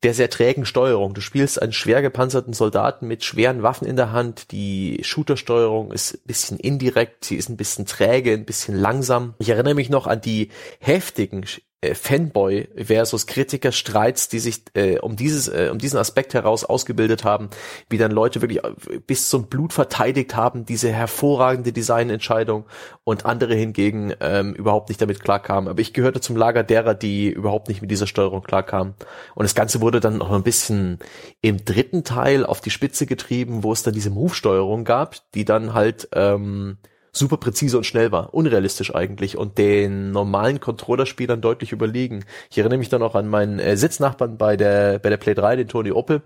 der sehr trägen Steuerung. Du spielst einen schwer gepanzerten Soldaten mit schweren Waffen in der Hand. Die Shootersteuerung ist ein bisschen indirekt, sie ist ein bisschen träge, ein bisschen langsam. Ich erinnere mich noch an die heftigen Fanboy versus Kritiker Streits, die sich äh, um dieses äh, um diesen Aspekt heraus ausgebildet haben, wie dann Leute wirklich äh, bis zum Blut verteidigt haben, diese hervorragende Designentscheidung und andere hingegen ähm, überhaupt nicht damit klarkamen. Aber ich gehörte zum Lager derer, die überhaupt nicht mit dieser Steuerung klarkamen. Und das Ganze wurde dann noch ein bisschen im dritten Teil auf die Spitze getrieben, wo es dann diese Move-Steuerung gab, die dann halt ähm, super präzise und schnell war. Unrealistisch eigentlich und den normalen Controllerspielern deutlich überlegen. Ich erinnere mich dann auch an meinen äh, Sitznachbarn bei der, bei der Play 3, den Tony Opel,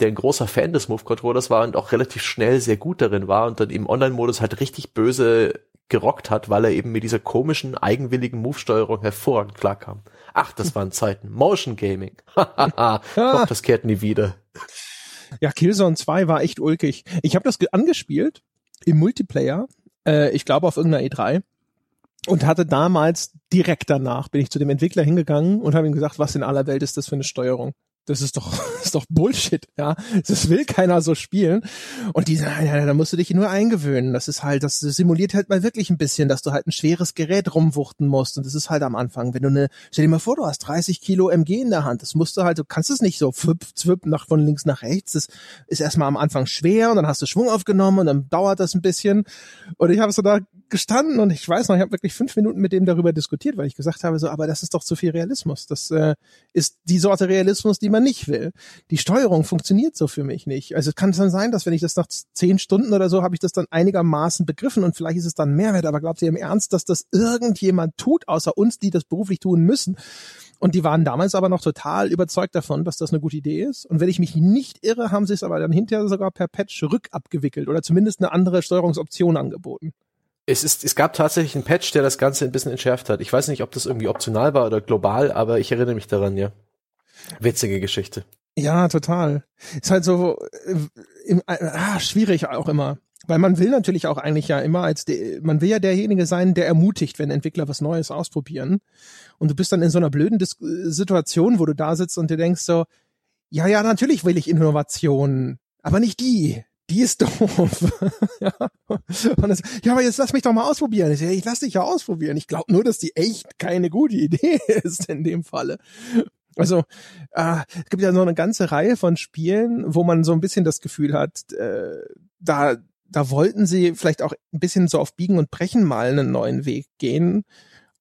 der ein großer Fan des Move-Controllers war und auch relativ schnell sehr gut darin war und dann im Online-Modus halt richtig böse gerockt hat, weil er eben mit dieser komischen, eigenwilligen Move-Steuerung hervorragend klarkam. Ach, das waren Zeiten. Motion Gaming. Doch, das kehrt nie wieder. Ja, Killzone 2 war echt ulkig. Ich habe das angespielt im Multiplayer äh, ich glaube auf irgendeiner E3 und hatte damals direkt danach bin ich zu dem Entwickler hingegangen und habe ihm gesagt, was in aller Welt ist das für eine Steuerung? Das ist doch, das ist doch Bullshit, ja. Das will keiner so spielen. Und die sagen, ja, da musst du dich nur eingewöhnen. Das ist halt, das simuliert halt mal wirklich ein bisschen, dass du halt ein schweres Gerät rumwuchten musst. Und das ist halt am Anfang, wenn du eine, stell dir mal vor, du hast 30 Kilo MG in der Hand. Das musst du halt, du kannst es nicht so fwip, zwip nach von links nach rechts. Das ist erstmal am Anfang schwer und dann hast du Schwung aufgenommen und dann dauert das ein bisschen. Und ich habe so da gestanden und ich weiß noch, ich habe wirklich fünf Minuten mit dem darüber diskutiert, weil ich gesagt habe, so, aber das ist doch zu viel Realismus. Das äh, ist die Sorte Realismus, die man nicht will. Die Steuerung funktioniert so für mich nicht. Also es kann dann sein, dass wenn ich das nach zehn Stunden oder so, habe ich das dann einigermaßen begriffen und vielleicht ist es dann Mehrwert, aber glaubt ihr im Ernst, dass das irgendjemand tut, außer uns, die das beruflich tun müssen? Und die waren damals aber noch total überzeugt davon, dass das eine gute Idee ist. Und wenn ich mich nicht irre, haben sie es aber dann hinterher sogar per Patch rückabgewickelt oder zumindest eine andere Steuerungsoption angeboten. Es, ist, es gab tatsächlich einen Patch, der das Ganze ein bisschen entschärft hat. Ich weiß nicht, ob das irgendwie optional war oder global, aber ich erinnere mich daran, ja. Witzige Geschichte. Ja, total. Ist halt so äh, im, äh, ah, schwierig auch immer. Weil man will natürlich auch eigentlich ja immer als de, man will ja derjenige sein, der ermutigt, wenn Entwickler was Neues ausprobieren. Und du bist dann in so einer blöden Dis Situation, wo du da sitzt und dir denkst so, ja, ja, natürlich will ich Innovation, aber nicht die die ist doof. ja. Das, ja, aber jetzt lass mich doch mal ausprobieren. Ich, ich lass dich ja ausprobieren. Ich glaube nur, dass die echt keine gute Idee ist in dem Falle. Also äh, es gibt ja so eine ganze Reihe von Spielen, wo man so ein bisschen das Gefühl hat, äh, da da wollten sie vielleicht auch ein bisschen so auf Biegen und Brechen mal einen neuen Weg gehen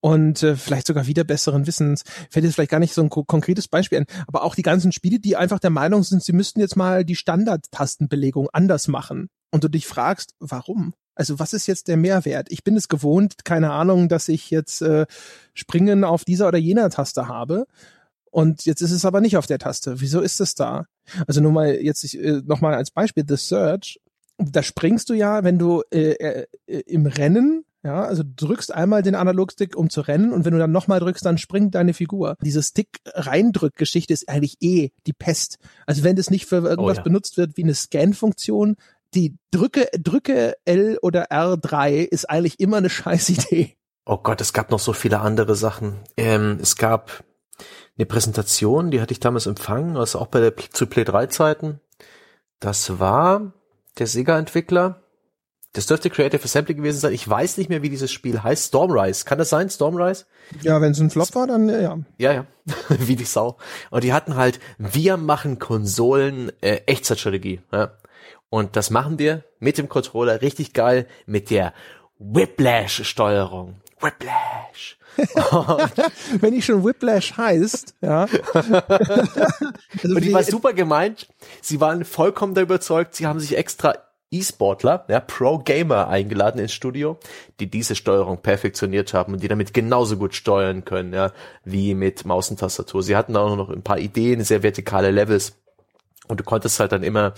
und äh, vielleicht sogar wieder besseren Wissens. Fällt jetzt vielleicht gar nicht so ein ko konkretes Beispiel ein, aber auch die ganzen Spiele, die einfach der Meinung sind, sie müssten jetzt mal die Standardtastenbelegung anders machen und du dich fragst, warum? Also was ist jetzt der Mehrwert? Ich bin es gewohnt, keine Ahnung, dass ich jetzt äh, Springen auf dieser oder jener Taste habe. Und jetzt ist es aber nicht auf der Taste. Wieso ist es da? Also nur mal jetzt äh, noch mal als Beispiel The Search. Da springst du ja, wenn du äh, äh, im Rennen ja, also du drückst einmal den Analogstick, um zu rennen, und wenn du dann nochmal drückst, dann springt deine Figur. Diese Stick-Reindrück-Geschichte ist eigentlich eh die Pest. Also wenn das nicht für irgendwas oh, ja. benutzt wird wie eine Scan-Funktion, die Drücke, Drücke L oder R3 ist eigentlich immer eine scheiß Idee. Oh Gott, es gab noch so viele andere Sachen. Ähm, es gab eine Präsentation, die hatte ich damals empfangen, also auch bei der zu Play 3 Zeiten. Das war der Sega-Entwickler, das dürfte Creative Assembly gewesen sein. Ich weiß nicht mehr, wie dieses Spiel heißt. Stormrise. Kann das sein? Stormrise? Ja, wenn es ein Flop war, dann ja. Ja, ja. wie die Sau. Und die hatten halt, wir machen Konsolen äh, Echtzeitstrategie. Ja. Und das machen wir mit dem Controller richtig geil mit der Whiplash-Steuerung. Whiplash. Wenn ich schon Whiplash heißt, ja. also und die war super gemeint. Sie waren vollkommen da überzeugt. Sie haben sich extra E-Sportler, ja, Pro-Gamer eingeladen ins Studio, die diese Steuerung perfektioniert haben und die damit genauso gut steuern können, ja, wie mit Maus und Tastatur. Sie hatten auch noch ein paar Ideen, sehr vertikale Levels und du konntest halt dann immer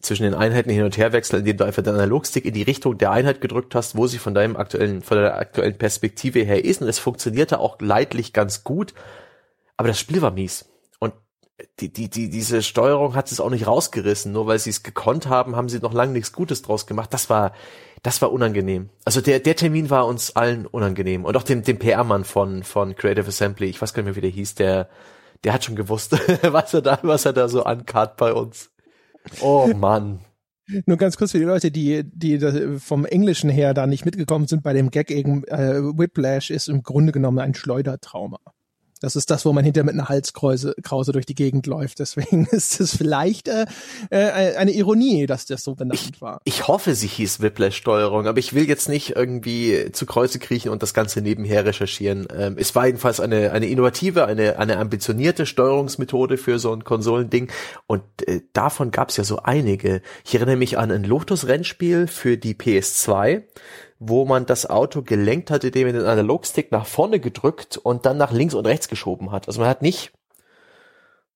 zwischen den Einheiten hin und her wechseln, indem du einfach den Analogstick in die Richtung der Einheit gedrückt hast, wo sie von deinem aktuellen, von der aktuellen Perspektive her ist. Und es funktionierte auch leidlich ganz gut. Aber das Spiel war mies. Die, die, die, diese Steuerung hat es auch nicht rausgerissen. Nur weil sie es gekonnt haben, haben sie noch lange nichts Gutes draus gemacht. Das war, das war unangenehm. Also der, der Termin war uns allen unangenehm. Und auch dem, dem PR-Mann von, von Creative Assembly, ich weiß gar nicht mehr, wie der hieß, der, der hat schon gewusst, was er da, was er da so ankart bei uns. Oh Mann. Nur ganz kurz für die Leute, die, die vom Englischen her da nicht mitgekommen sind bei dem Gag eben, äh, Whiplash ist im Grunde genommen ein Schleudertrauma. Das ist das, wo man hinter mit einer Halskrause Krause durch die Gegend läuft. Deswegen ist es vielleicht äh, äh, eine Ironie, dass das so benannt ich, war. Ich hoffe, sie hieß Whiplash-Steuerung, aber ich will jetzt nicht irgendwie zu Kreuze kriechen und das Ganze nebenher recherchieren. Ähm, es war jedenfalls eine, eine innovative, eine, eine ambitionierte Steuerungsmethode für so ein Konsolending und äh, davon gab es ja so einige. Ich erinnere mich an ein Lotus-Rennspiel für die PS2 wo man das Auto gelenkt hat, indem man den Analogstick nach vorne gedrückt und dann nach links und rechts geschoben hat. Also man hat nicht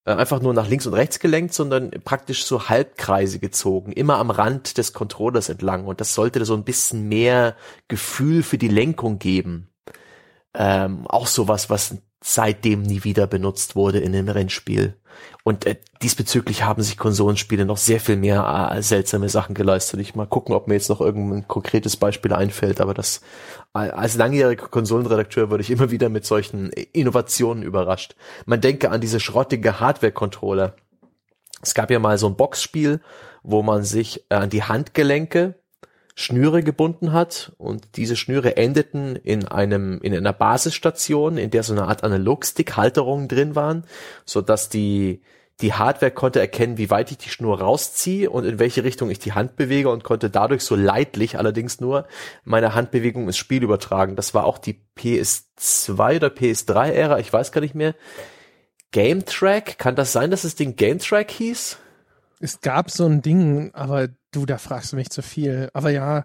äh, einfach nur nach links und rechts gelenkt, sondern praktisch so Halbkreise gezogen, immer am Rand des Controllers entlang. Und das sollte so ein bisschen mehr Gefühl für die Lenkung geben. Ähm, auch sowas, was seitdem nie wieder benutzt wurde in einem Rennspiel. Und äh, diesbezüglich haben sich Konsolenspiele noch sehr viel mehr äh, seltsame Sachen geleistet. Ich mal gucken, ob mir jetzt noch irgendein konkretes Beispiel einfällt, aber das als langjähriger Konsolenredakteur wurde ich immer wieder mit solchen Innovationen überrascht. Man denke an diese schrottige Hardware-Controller. Es gab ja mal so ein Boxspiel, wo man sich äh, an die Handgelenke Schnüre gebunden hat und diese Schnüre endeten in einem in einer Basisstation, in der so eine Art Analogstick-Halterungen drin waren, so dass die die Hardware konnte erkennen, wie weit ich die Schnur rausziehe und in welche Richtung ich die Hand bewege und konnte dadurch so leidlich allerdings nur meine Handbewegung ins Spiel übertragen. Das war auch die PS2 oder PS3-Ära, ich weiß gar nicht mehr. Game Track, kann das sein, dass es den Game Track hieß? Es gab so ein Ding, aber du, da fragst du mich zu viel. Aber ja,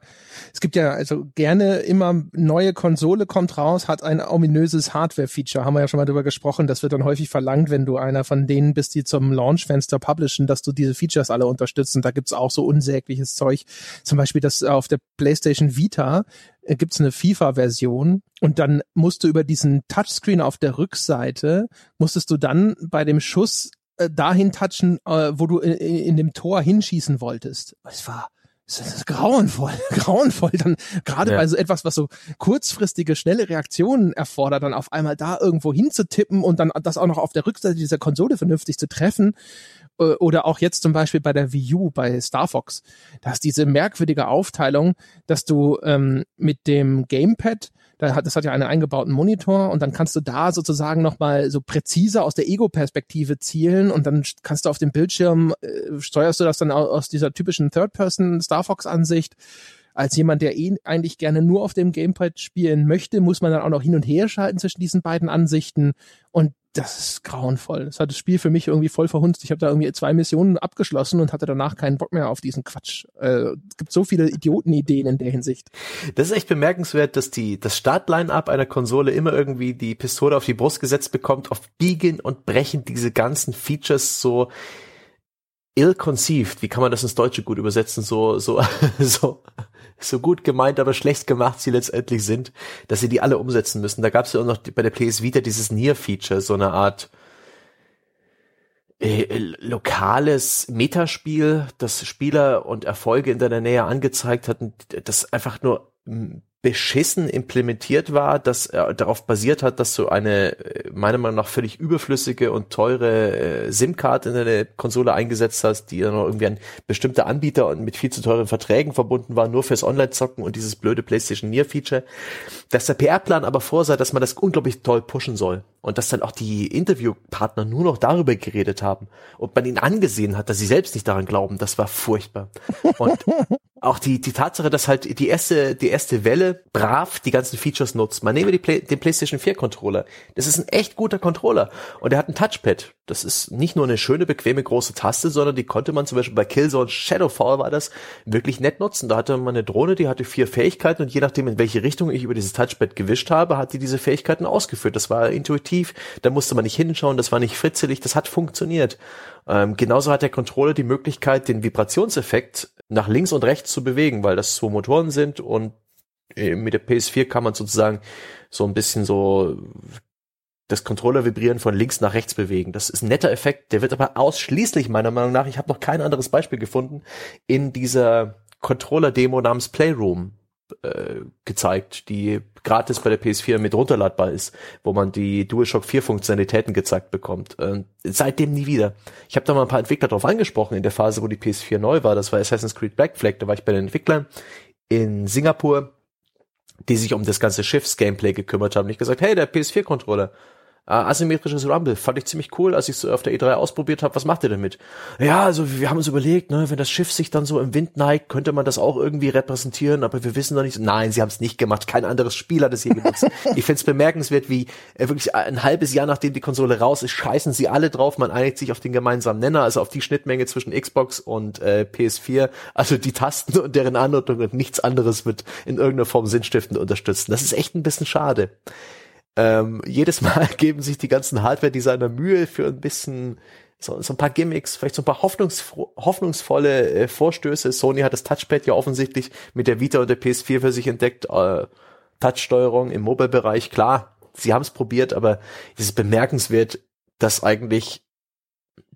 es gibt ja also gerne immer neue Konsole kommt raus, hat ein ominöses Hardware-Feature. Haben wir ja schon mal drüber gesprochen. Das wird dann häufig verlangt, wenn du einer von denen bist, die zum Launchfenster publishen, dass du diese Features alle unterstützt. Und da gibt's auch so unsägliches Zeug. Zum Beispiel, dass auf der PlayStation Vita äh, gibt's eine FIFA-Version und dann musst du über diesen Touchscreen auf der Rückseite, musstest du dann bei dem Schuss äh, dahin touchen, äh, wo du in, in dem Tor hinschießen wolltest. Es war das ist grauenvoll, grauenvoll. Dann gerade ja. bei so etwas, was so kurzfristige, schnelle Reaktionen erfordert, dann auf einmal da irgendwo hinzutippen und dann das auch noch auf der Rückseite dieser Konsole vernünftig zu treffen. Äh, oder auch jetzt zum Beispiel bei der Wii U, bei Star Fox. Da ist diese merkwürdige Aufteilung, dass du ähm, mit dem Gamepad das hat ja einen eingebauten Monitor und dann kannst du da sozusagen nochmal so präziser aus der Ego-Perspektive zielen und dann kannst du auf dem Bildschirm, äh, steuerst du das dann aus dieser typischen Third-Person Star Fox-Ansicht als jemand, der eh eigentlich gerne nur auf dem Gamepad spielen möchte, muss man dann auch noch hin und her schalten zwischen diesen beiden Ansichten. Und das ist grauenvoll. Das hat das Spiel für mich irgendwie voll verhunzt. Ich habe da irgendwie zwei Missionen abgeschlossen und hatte danach keinen Bock mehr auf diesen Quatsch. Äh, es gibt so viele Idiotenideen in der Hinsicht. Das ist echt bemerkenswert, dass die das Startline-up einer Konsole immer irgendwie die Pistole auf die Brust gesetzt bekommt, auf Biegen und Brechen diese ganzen Features so ill-conceived. Wie kann man das ins Deutsche gut übersetzen? So so so so gut gemeint, aber schlecht gemacht sie letztendlich sind, dass sie die alle umsetzen müssen. Da gab es ja auch noch bei der PS Vita dieses Near-Feature, so eine Art äh, lokales Metaspiel, das Spieler und Erfolge in deiner Nähe angezeigt hatten, das einfach nur beschissen implementiert war, das äh, darauf basiert hat, dass du eine äh, meiner Meinung nach völlig überflüssige und teure äh, SIM-Card in deine Konsole eingesetzt hast, die dann noch irgendwie ein bestimmter Anbieter und mit viel zu teuren Verträgen verbunden war, nur fürs Online-Zocken und dieses blöde PlayStation Near-Feature, dass der PR-Plan aber vorsah, dass man das unglaublich toll pushen soll und dass dann auch die Interviewpartner nur noch darüber geredet haben und man ihnen angesehen hat, dass sie selbst nicht daran glauben, das war furchtbar. Und auch die, die Tatsache, dass halt die erste, die erste Welle brav die ganzen Features nutzt. Man nehme die Play, den PlayStation 4 Controller. Das ist ein echt guter Controller. Und er hat ein Touchpad. Das ist nicht nur eine schöne, bequeme, große Taste, sondern die konnte man zum Beispiel bei Killzone Shadowfall war das wirklich nett nutzen. Da hatte man eine Drohne, die hatte vier Fähigkeiten und je nachdem, in welche Richtung ich über dieses Touchpad gewischt habe, hat die diese Fähigkeiten ausgeführt. Das war intuitiv. Da musste man nicht hinschauen. Das war nicht fritzelig. Das hat funktioniert. Ähm, genauso hat der Controller die Möglichkeit, den Vibrationseffekt nach links und rechts zu bewegen, weil das zwei Motoren sind und äh, mit der PS4 kann man sozusagen so ein bisschen so das Controller vibrieren von links nach rechts bewegen. Das ist ein netter Effekt, der wird aber ausschließlich meiner Meinung nach, ich habe noch kein anderes Beispiel gefunden, in dieser Controller-Demo namens Playroom äh, gezeigt, die gratis bei der PS4 mit runterladbar ist, wo man die DualShock 4 Funktionalitäten gezeigt bekommt. Äh, seitdem nie wieder. Ich habe da mal ein paar Entwickler drauf angesprochen in der Phase, wo die PS4 neu war. Das war Assassin's Creed Black Flag. Da war ich bei den Entwicklern in Singapur, die sich um das ganze Schiffs-Gameplay gekümmert haben. Ich gesagt, hey, der PS4-Controller, äh, asymmetrisches Rumble fand ich ziemlich cool, als ich es auf der E3 ausprobiert habe. Was macht ihr damit? Ja, also wir haben uns überlegt, ne, wenn das Schiff sich dann so im Wind neigt, könnte man das auch irgendwie repräsentieren, aber wir wissen noch nicht. Nein, sie haben es nicht gemacht. Kein anderes Spiel hat es hier genutzt. ich finde es bemerkenswert, wie äh, wirklich ein halbes Jahr nachdem die Konsole raus ist, scheißen sie alle drauf. Man einigt sich auf den gemeinsamen Nenner, also auf die Schnittmenge zwischen Xbox und äh, PS4. Also die Tasten und deren Anordnung und nichts anderes wird in irgendeiner Form sinnstiftend unterstützen. Das ist echt ein bisschen schade. Ähm, jedes Mal geben sich die ganzen Hardware-Designer Mühe für ein bisschen so, so ein paar Gimmicks, vielleicht so ein paar hoffnungsfro hoffnungsvolle äh, Vorstöße. Sony hat das Touchpad ja offensichtlich mit der Vita und der PS4 für sich entdeckt. Äh, Touchsteuerung im Mobile-Bereich, klar, sie haben es probiert, aber es ist bemerkenswert, dass eigentlich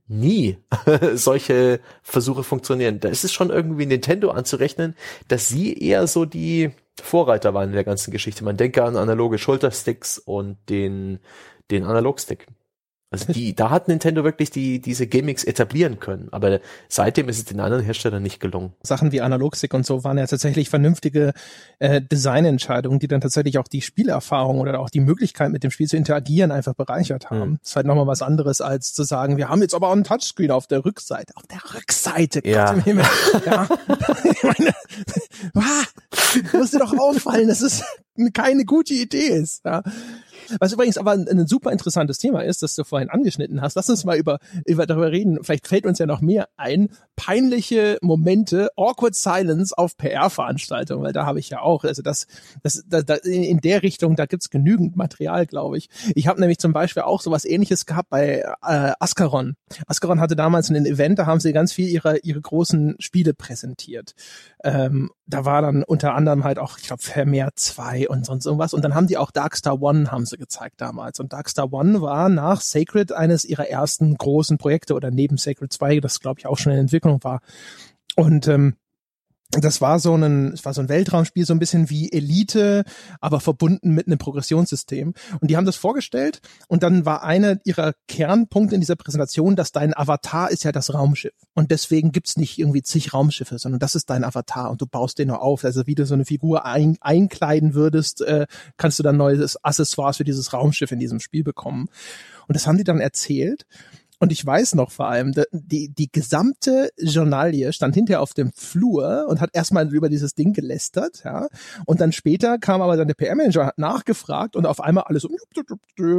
nie solche Versuche funktionieren. Da ist es schon irgendwie Nintendo anzurechnen, dass sie eher so die Vorreiter waren in der ganzen Geschichte. Man denke an analoge Schultersticks und den, den Analogstick. Also die, da hat Nintendo wirklich die, diese Gimmicks etablieren können. Aber seitdem ist es den anderen Herstellern nicht gelungen. Sachen wie Analogstick und so waren ja tatsächlich vernünftige äh, Designentscheidungen, die dann tatsächlich auch die Spielerfahrung oder auch die Möglichkeit mit dem Spiel zu interagieren einfach bereichert haben. Mhm. Das ist halt nochmal was anderes als zu sagen, wir haben jetzt aber auch ein Touchscreen auf der Rückseite. Auf der Rückseite, ja. Gott im Himmel. ja. ich meine, ah, muss dir doch auffallen, dass es keine gute Idee ist. Ja. Was übrigens aber ein, ein, super interessantes Thema ist, das du vorhin angeschnitten hast. Lass uns mal über, über darüber reden. Vielleicht fällt uns ja noch mehr ein. Peinliche Momente, awkward silence auf PR-Veranstaltungen, weil da habe ich ja auch, also das, das, da, da, in der Richtung, da gibt's genügend Material, glaube ich. Ich habe nämlich zum Beispiel auch sowas ähnliches gehabt bei äh, Ascaron. Ascaron hatte damals ein Event, da haben sie ganz viel ihre, ihre großen Spiele präsentiert. Ähm, da war dann unter anderem halt auch, ich glaube, Vermeer 2 und sonst irgendwas. Und dann haben die auch Darkstar One haben sie gezeigt damals. Und Darkstar One war nach Sacred eines ihrer ersten großen Projekte oder neben Sacred 2, das glaube ich auch schon in Entwicklung war. Und ähm, das war so ein, es war so ein Weltraumspiel, so ein bisschen wie Elite, aber verbunden mit einem Progressionssystem. Und die haben das vorgestellt und dann war einer ihrer Kernpunkte in dieser Präsentation, dass dein Avatar ist ja das Raumschiff. Und deswegen gibt's nicht irgendwie zig Raumschiffe, sondern das ist dein Avatar und du baust den nur auf. Also wie du so eine Figur ein, einkleiden würdest, äh, kannst du dann neues Accessoires für dieses Raumschiff in diesem Spiel bekommen. Und das haben die dann erzählt. Und ich weiß noch vor allem, die, die gesamte Journalie stand hinterher auf dem Flur und hat erstmal über dieses Ding gelästert, ja. Und dann später kam aber dann der PR-Manager, hat nachgefragt und auf einmal alle so,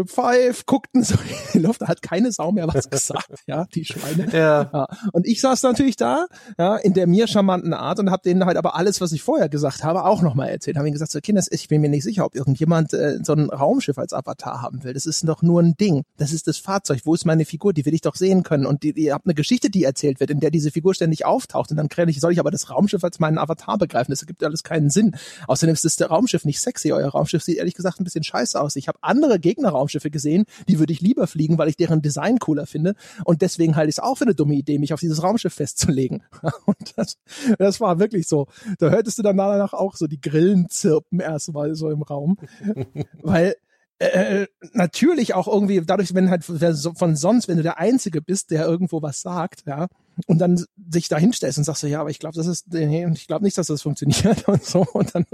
five, guckten so in die Luft, da hat keine Sau mehr was gesagt, ja, die Schweine. Ja. ja. Und ich saß natürlich da, ja, in der mir charmanten Art und habe denen halt aber alles, was ich vorher gesagt habe, auch nochmal erzählt. Habe ihnen gesagt, so Kinder, ich bin mir nicht sicher, ob irgendjemand äh, so ein Raumschiff als Avatar haben will. Das ist doch nur ein Ding. Das ist das Fahrzeug. Wo ist meine Figur? Die will ich doch sehen können. Und die, ihr habt eine Geschichte, die erzählt wird, in der diese Figur ständig auftaucht. Und dann kann ich, soll ich aber das Raumschiff als meinen Avatar begreifen. Das ergibt alles keinen Sinn. Außerdem ist das Raumschiff nicht sexy. Euer Raumschiff sieht ehrlich gesagt ein bisschen scheiße aus. Ich habe andere Gegnerraumschiffe gesehen, die würde ich lieber fliegen, weil ich deren Design cooler finde. Und deswegen halte ich es auch für eine dumme Idee, mich auf dieses Raumschiff festzulegen. Und das, das war wirklich so. Da hörtest du dann danach auch so die Grillen zirpen erstmal so im Raum. weil äh, natürlich auch irgendwie dadurch, wenn halt von sonst, wenn du der Einzige bist, der irgendwo was sagt, ja, und dann sich da hinstellst und sagst so, ja, aber ich glaube, das ist, nee, ich glaube nicht, dass das funktioniert und so. Und dann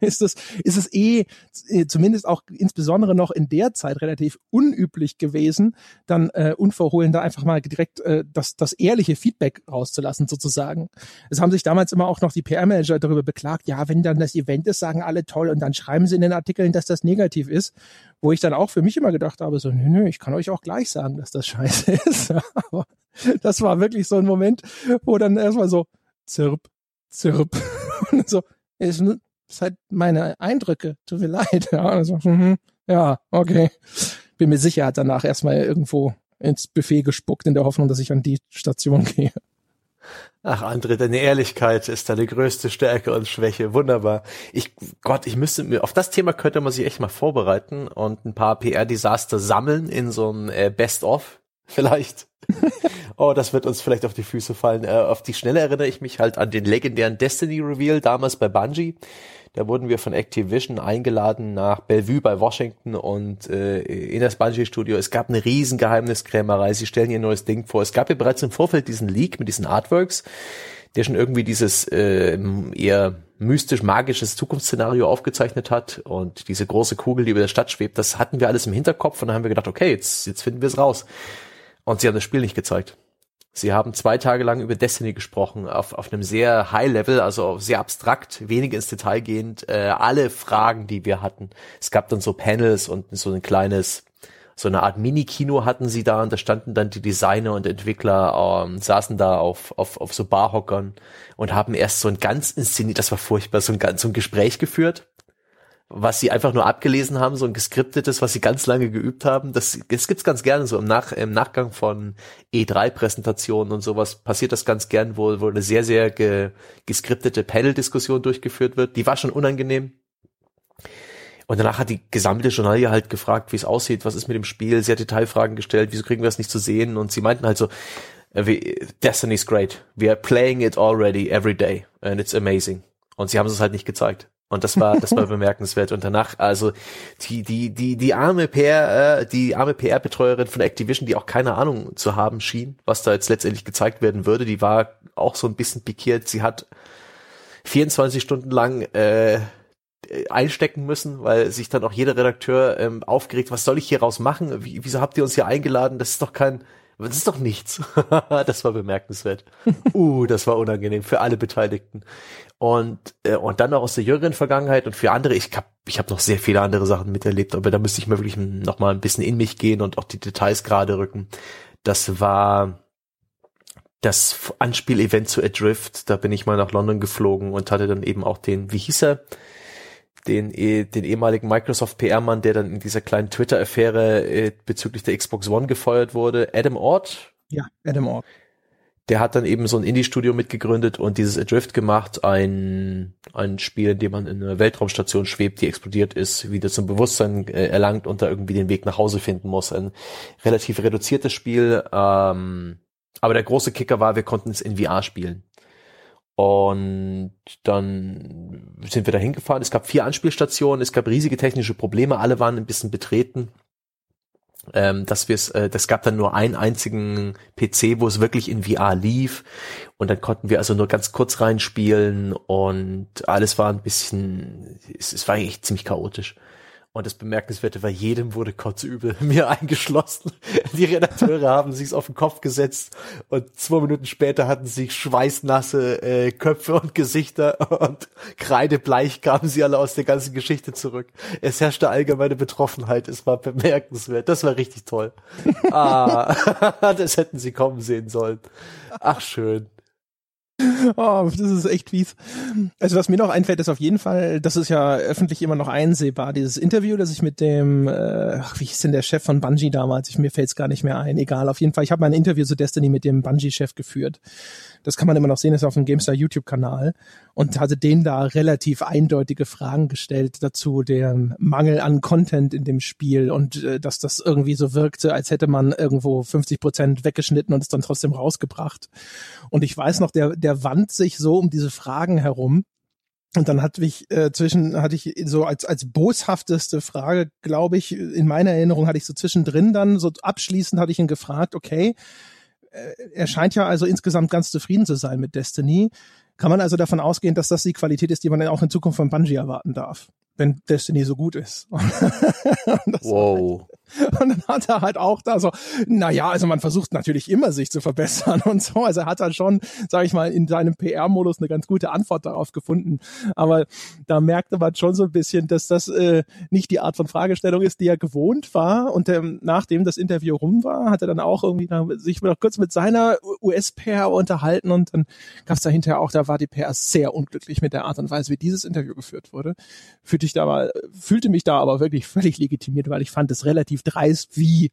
ist es, ist es eh, äh, zumindest auch insbesondere noch in der Zeit relativ unüblich gewesen, dann äh, unverhohlen da einfach mal direkt äh, das, das ehrliche Feedback rauszulassen, sozusagen. Es haben sich damals immer auch noch die PR-Manager darüber beklagt, ja, wenn dann das Event ist, sagen alle toll und dann schreiben sie in den Artikeln, dass das negativ ist, wo ich dann auch für mich immer gedacht habe, so, nö, nö, ich kann euch auch gleich sagen, dass das scheiße ist. Aber das war wirklich so ein Moment, wo dann erstmal so zirp, zirp. Und so, ist, ist halt meine Eindrücke, tut mir leid. Ja, also, mhm, ja, okay. Bin mir sicher, hat danach erstmal irgendwo ins Buffet gespuckt in der Hoffnung, dass ich an die Station gehe. Ach, André, deine Ehrlichkeit ist deine größte Stärke und Schwäche. Wunderbar. Ich, Gott, ich müsste mir, auf das Thema könnte man sich echt mal vorbereiten und ein paar PR-Desaster sammeln in so einem äh, Best-of vielleicht. Oh, das wird uns vielleicht auf die Füße fallen. Äh, auf die Schnelle erinnere ich mich halt an den legendären Destiny Reveal damals bei Bungie. Da wurden wir von Activision eingeladen nach Bellevue bei Washington und äh, in das Bungie-Studio. Es gab eine riesen Geheimniskrämerei. Sie stellen ihr neues Ding vor. Es gab ja bereits im Vorfeld diesen Leak mit diesen Artworks, der schon irgendwie dieses äh, eher mystisch-magisches Zukunftsszenario aufgezeichnet hat und diese große Kugel, die über der Stadt schwebt, das hatten wir alles im Hinterkopf und dann haben wir gedacht, okay, jetzt, jetzt finden wir es raus. Und sie haben das Spiel nicht gezeigt. Sie haben zwei Tage lang über Destiny gesprochen, auf, auf einem sehr High Level, also sehr abstrakt, wenig ins Detail gehend, äh, alle Fragen, die wir hatten. Es gab dann so Panels und so ein kleines, so eine Art Mini-Kino hatten sie da und da standen dann die Designer und Entwickler, ähm, saßen da auf, auf, auf so Barhockern und haben erst so ein ganz inszeniert, das war furchtbar, so ein, so ein Gespräch geführt was sie einfach nur abgelesen haben, so ein geskriptetes, was sie ganz lange geübt haben. Das, das gibt's ganz gerne so im, Nach, im Nachgang von E3-Präsentationen und sowas passiert das ganz gern, wo, wo eine sehr, sehr ge, geskriptete Panel-Diskussion durchgeführt wird. Die war schon unangenehm. Und danach hat die gesammelte Journalie halt gefragt, wie es aussieht, was ist mit dem Spiel, sie hat Detailfragen gestellt, wieso kriegen wir es nicht zu sehen? Und sie meinten halt so, äh, Destiny's great. We are playing it already every day and it's amazing. Und sie haben es halt nicht gezeigt. Und das war, das war bemerkenswert. Und danach, also die, die, die, die arme PR, äh, die arme PR-Betreuerin von Activision, die auch keine Ahnung zu haben schien, was da jetzt letztendlich gezeigt werden würde, die war auch so ein bisschen pikiert. Sie hat 24 Stunden lang äh, einstecken müssen, weil sich dann auch jeder Redakteur ähm, aufgeregt, was soll ich hier raus machen? Wie, wieso habt ihr uns hier eingeladen? Das ist doch kein, das ist doch nichts. das war bemerkenswert. Uh, das war unangenehm für alle Beteiligten und äh, und dann auch aus der jüngeren Vergangenheit und für andere ich habe ich habe noch sehr viele andere Sachen miterlebt aber da müsste ich mal wirklich noch mal ein bisschen in mich gehen und auch die Details gerade rücken. Das war das Anspielevent zu Adrift. Da bin ich mal nach London geflogen und hatte dann eben auch den wie hieß er? Den, eh, den ehemaligen Microsoft PR-Mann, der dann in dieser kleinen Twitter-Affäre äh, bezüglich der Xbox One gefeuert wurde, Adam Ort. Ja, Adam Ort der hat dann eben so ein Indie-Studio mitgegründet und dieses Adrift gemacht, ein, ein Spiel, in dem man in einer Weltraumstation schwebt, die explodiert ist, wieder zum Bewusstsein äh, erlangt und da irgendwie den Weg nach Hause finden muss. Ein relativ reduziertes Spiel, ähm, aber der große Kicker war, wir konnten es in VR spielen. Und dann sind wir da hingefahren. Es gab vier Anspielstationen, es gab riesige technische Probleme, alle waren ein bisschen betreten ähm, dass wir es, äh, das gab dann nur einen einzigen PC, wo es wirklich in VR lief und dann konnten wir also nur ganz kurz reinspielen und alles war ein bisschen, es, es war eigentlich ziemlich chaotisch. Und das Bemerkenswerte war, jedem wurde kotzübel, mir eingeschlossen. Die Redakteure haben sich's auf den Kopf gesetzt und zwei Minuten später hatten sie schweißnasse äh, Köpfe und Gesichter und kreidebleich kamen sie alle aus der ganzen Geschichte zurück. Es herrschte allgemeine Betroffenheit, es war bemerkenswert, das war richtig toll. ah, das hätten sie kommen sehen sollen. Ach schön. Oh, das ist echt fies. Also was mir noch einfällt, ist auf jeden Fall, das ist ja öffentlich immer noch einsehbar, dieses Interview, das ich mit dem, äh, wie hieß denn der Chef von Bungie damals? Ich, mir fällt es gar nicht mehr ein. Egal, auf jeden Fall. Ich habe mal ein Interview zu Destiny mit dem Bungie-Chef geführt. Das kann man immer noch sehen, ist auf dem GameStar YouTube-Kanal und hatte denen da relativ eindeutige Fragen gestellt dazu, der Mangel an Content in dem Spiel und äh, dass das irgendwie so wirkte, als hätte man irgendwo 50 Prozent weggeschnitten und es dann trotzdem rausgebracht. Und ich weiß noch, der, der wand sich so um diese Fragen herum. Und dann hatte ich äh, zwischen, hatte ich so als, als boshafteste Frage, glaube ich, in meiner Erinnerung hatte ich so zwischendrin dann, so abschließend hatte ich ihn gefragt, okay, er scheint ja also insgesamt ganz zufrieden zu sein mit Destiny. Kann man also davon ausgehen, dass das die Qualität ist, die man dann auch in Zukunft von Bungie erwarten darf, wenn Destiny so gut ist? wow. Und dann hat er halt auch da so, na ja, also man versucht natürlich immer sich zu verbessern und so. Also er hat dann schon, sage ich mal, in seinem PR-Modus eine ganz gute Antwort darauf gefunden. Aber da merkte man schon so ein bisschen, dass das äh, nicht die Art von Fragestellung ist, die er gewohnt war. Und ähm, nachdem das Interview rum war, hat er dann auch irgendwie sich noch kurz mit seiner US-PR unterhalten und dann gab es da hinterher auch, da war die PR sehr unglücklich mit der Art und Weise, wie dieses Interview geführt wurde. Fühlte ich da mal, fühlte mich da aber wirklich völlig legitimiert, weil ich fand es relativ dreist, wie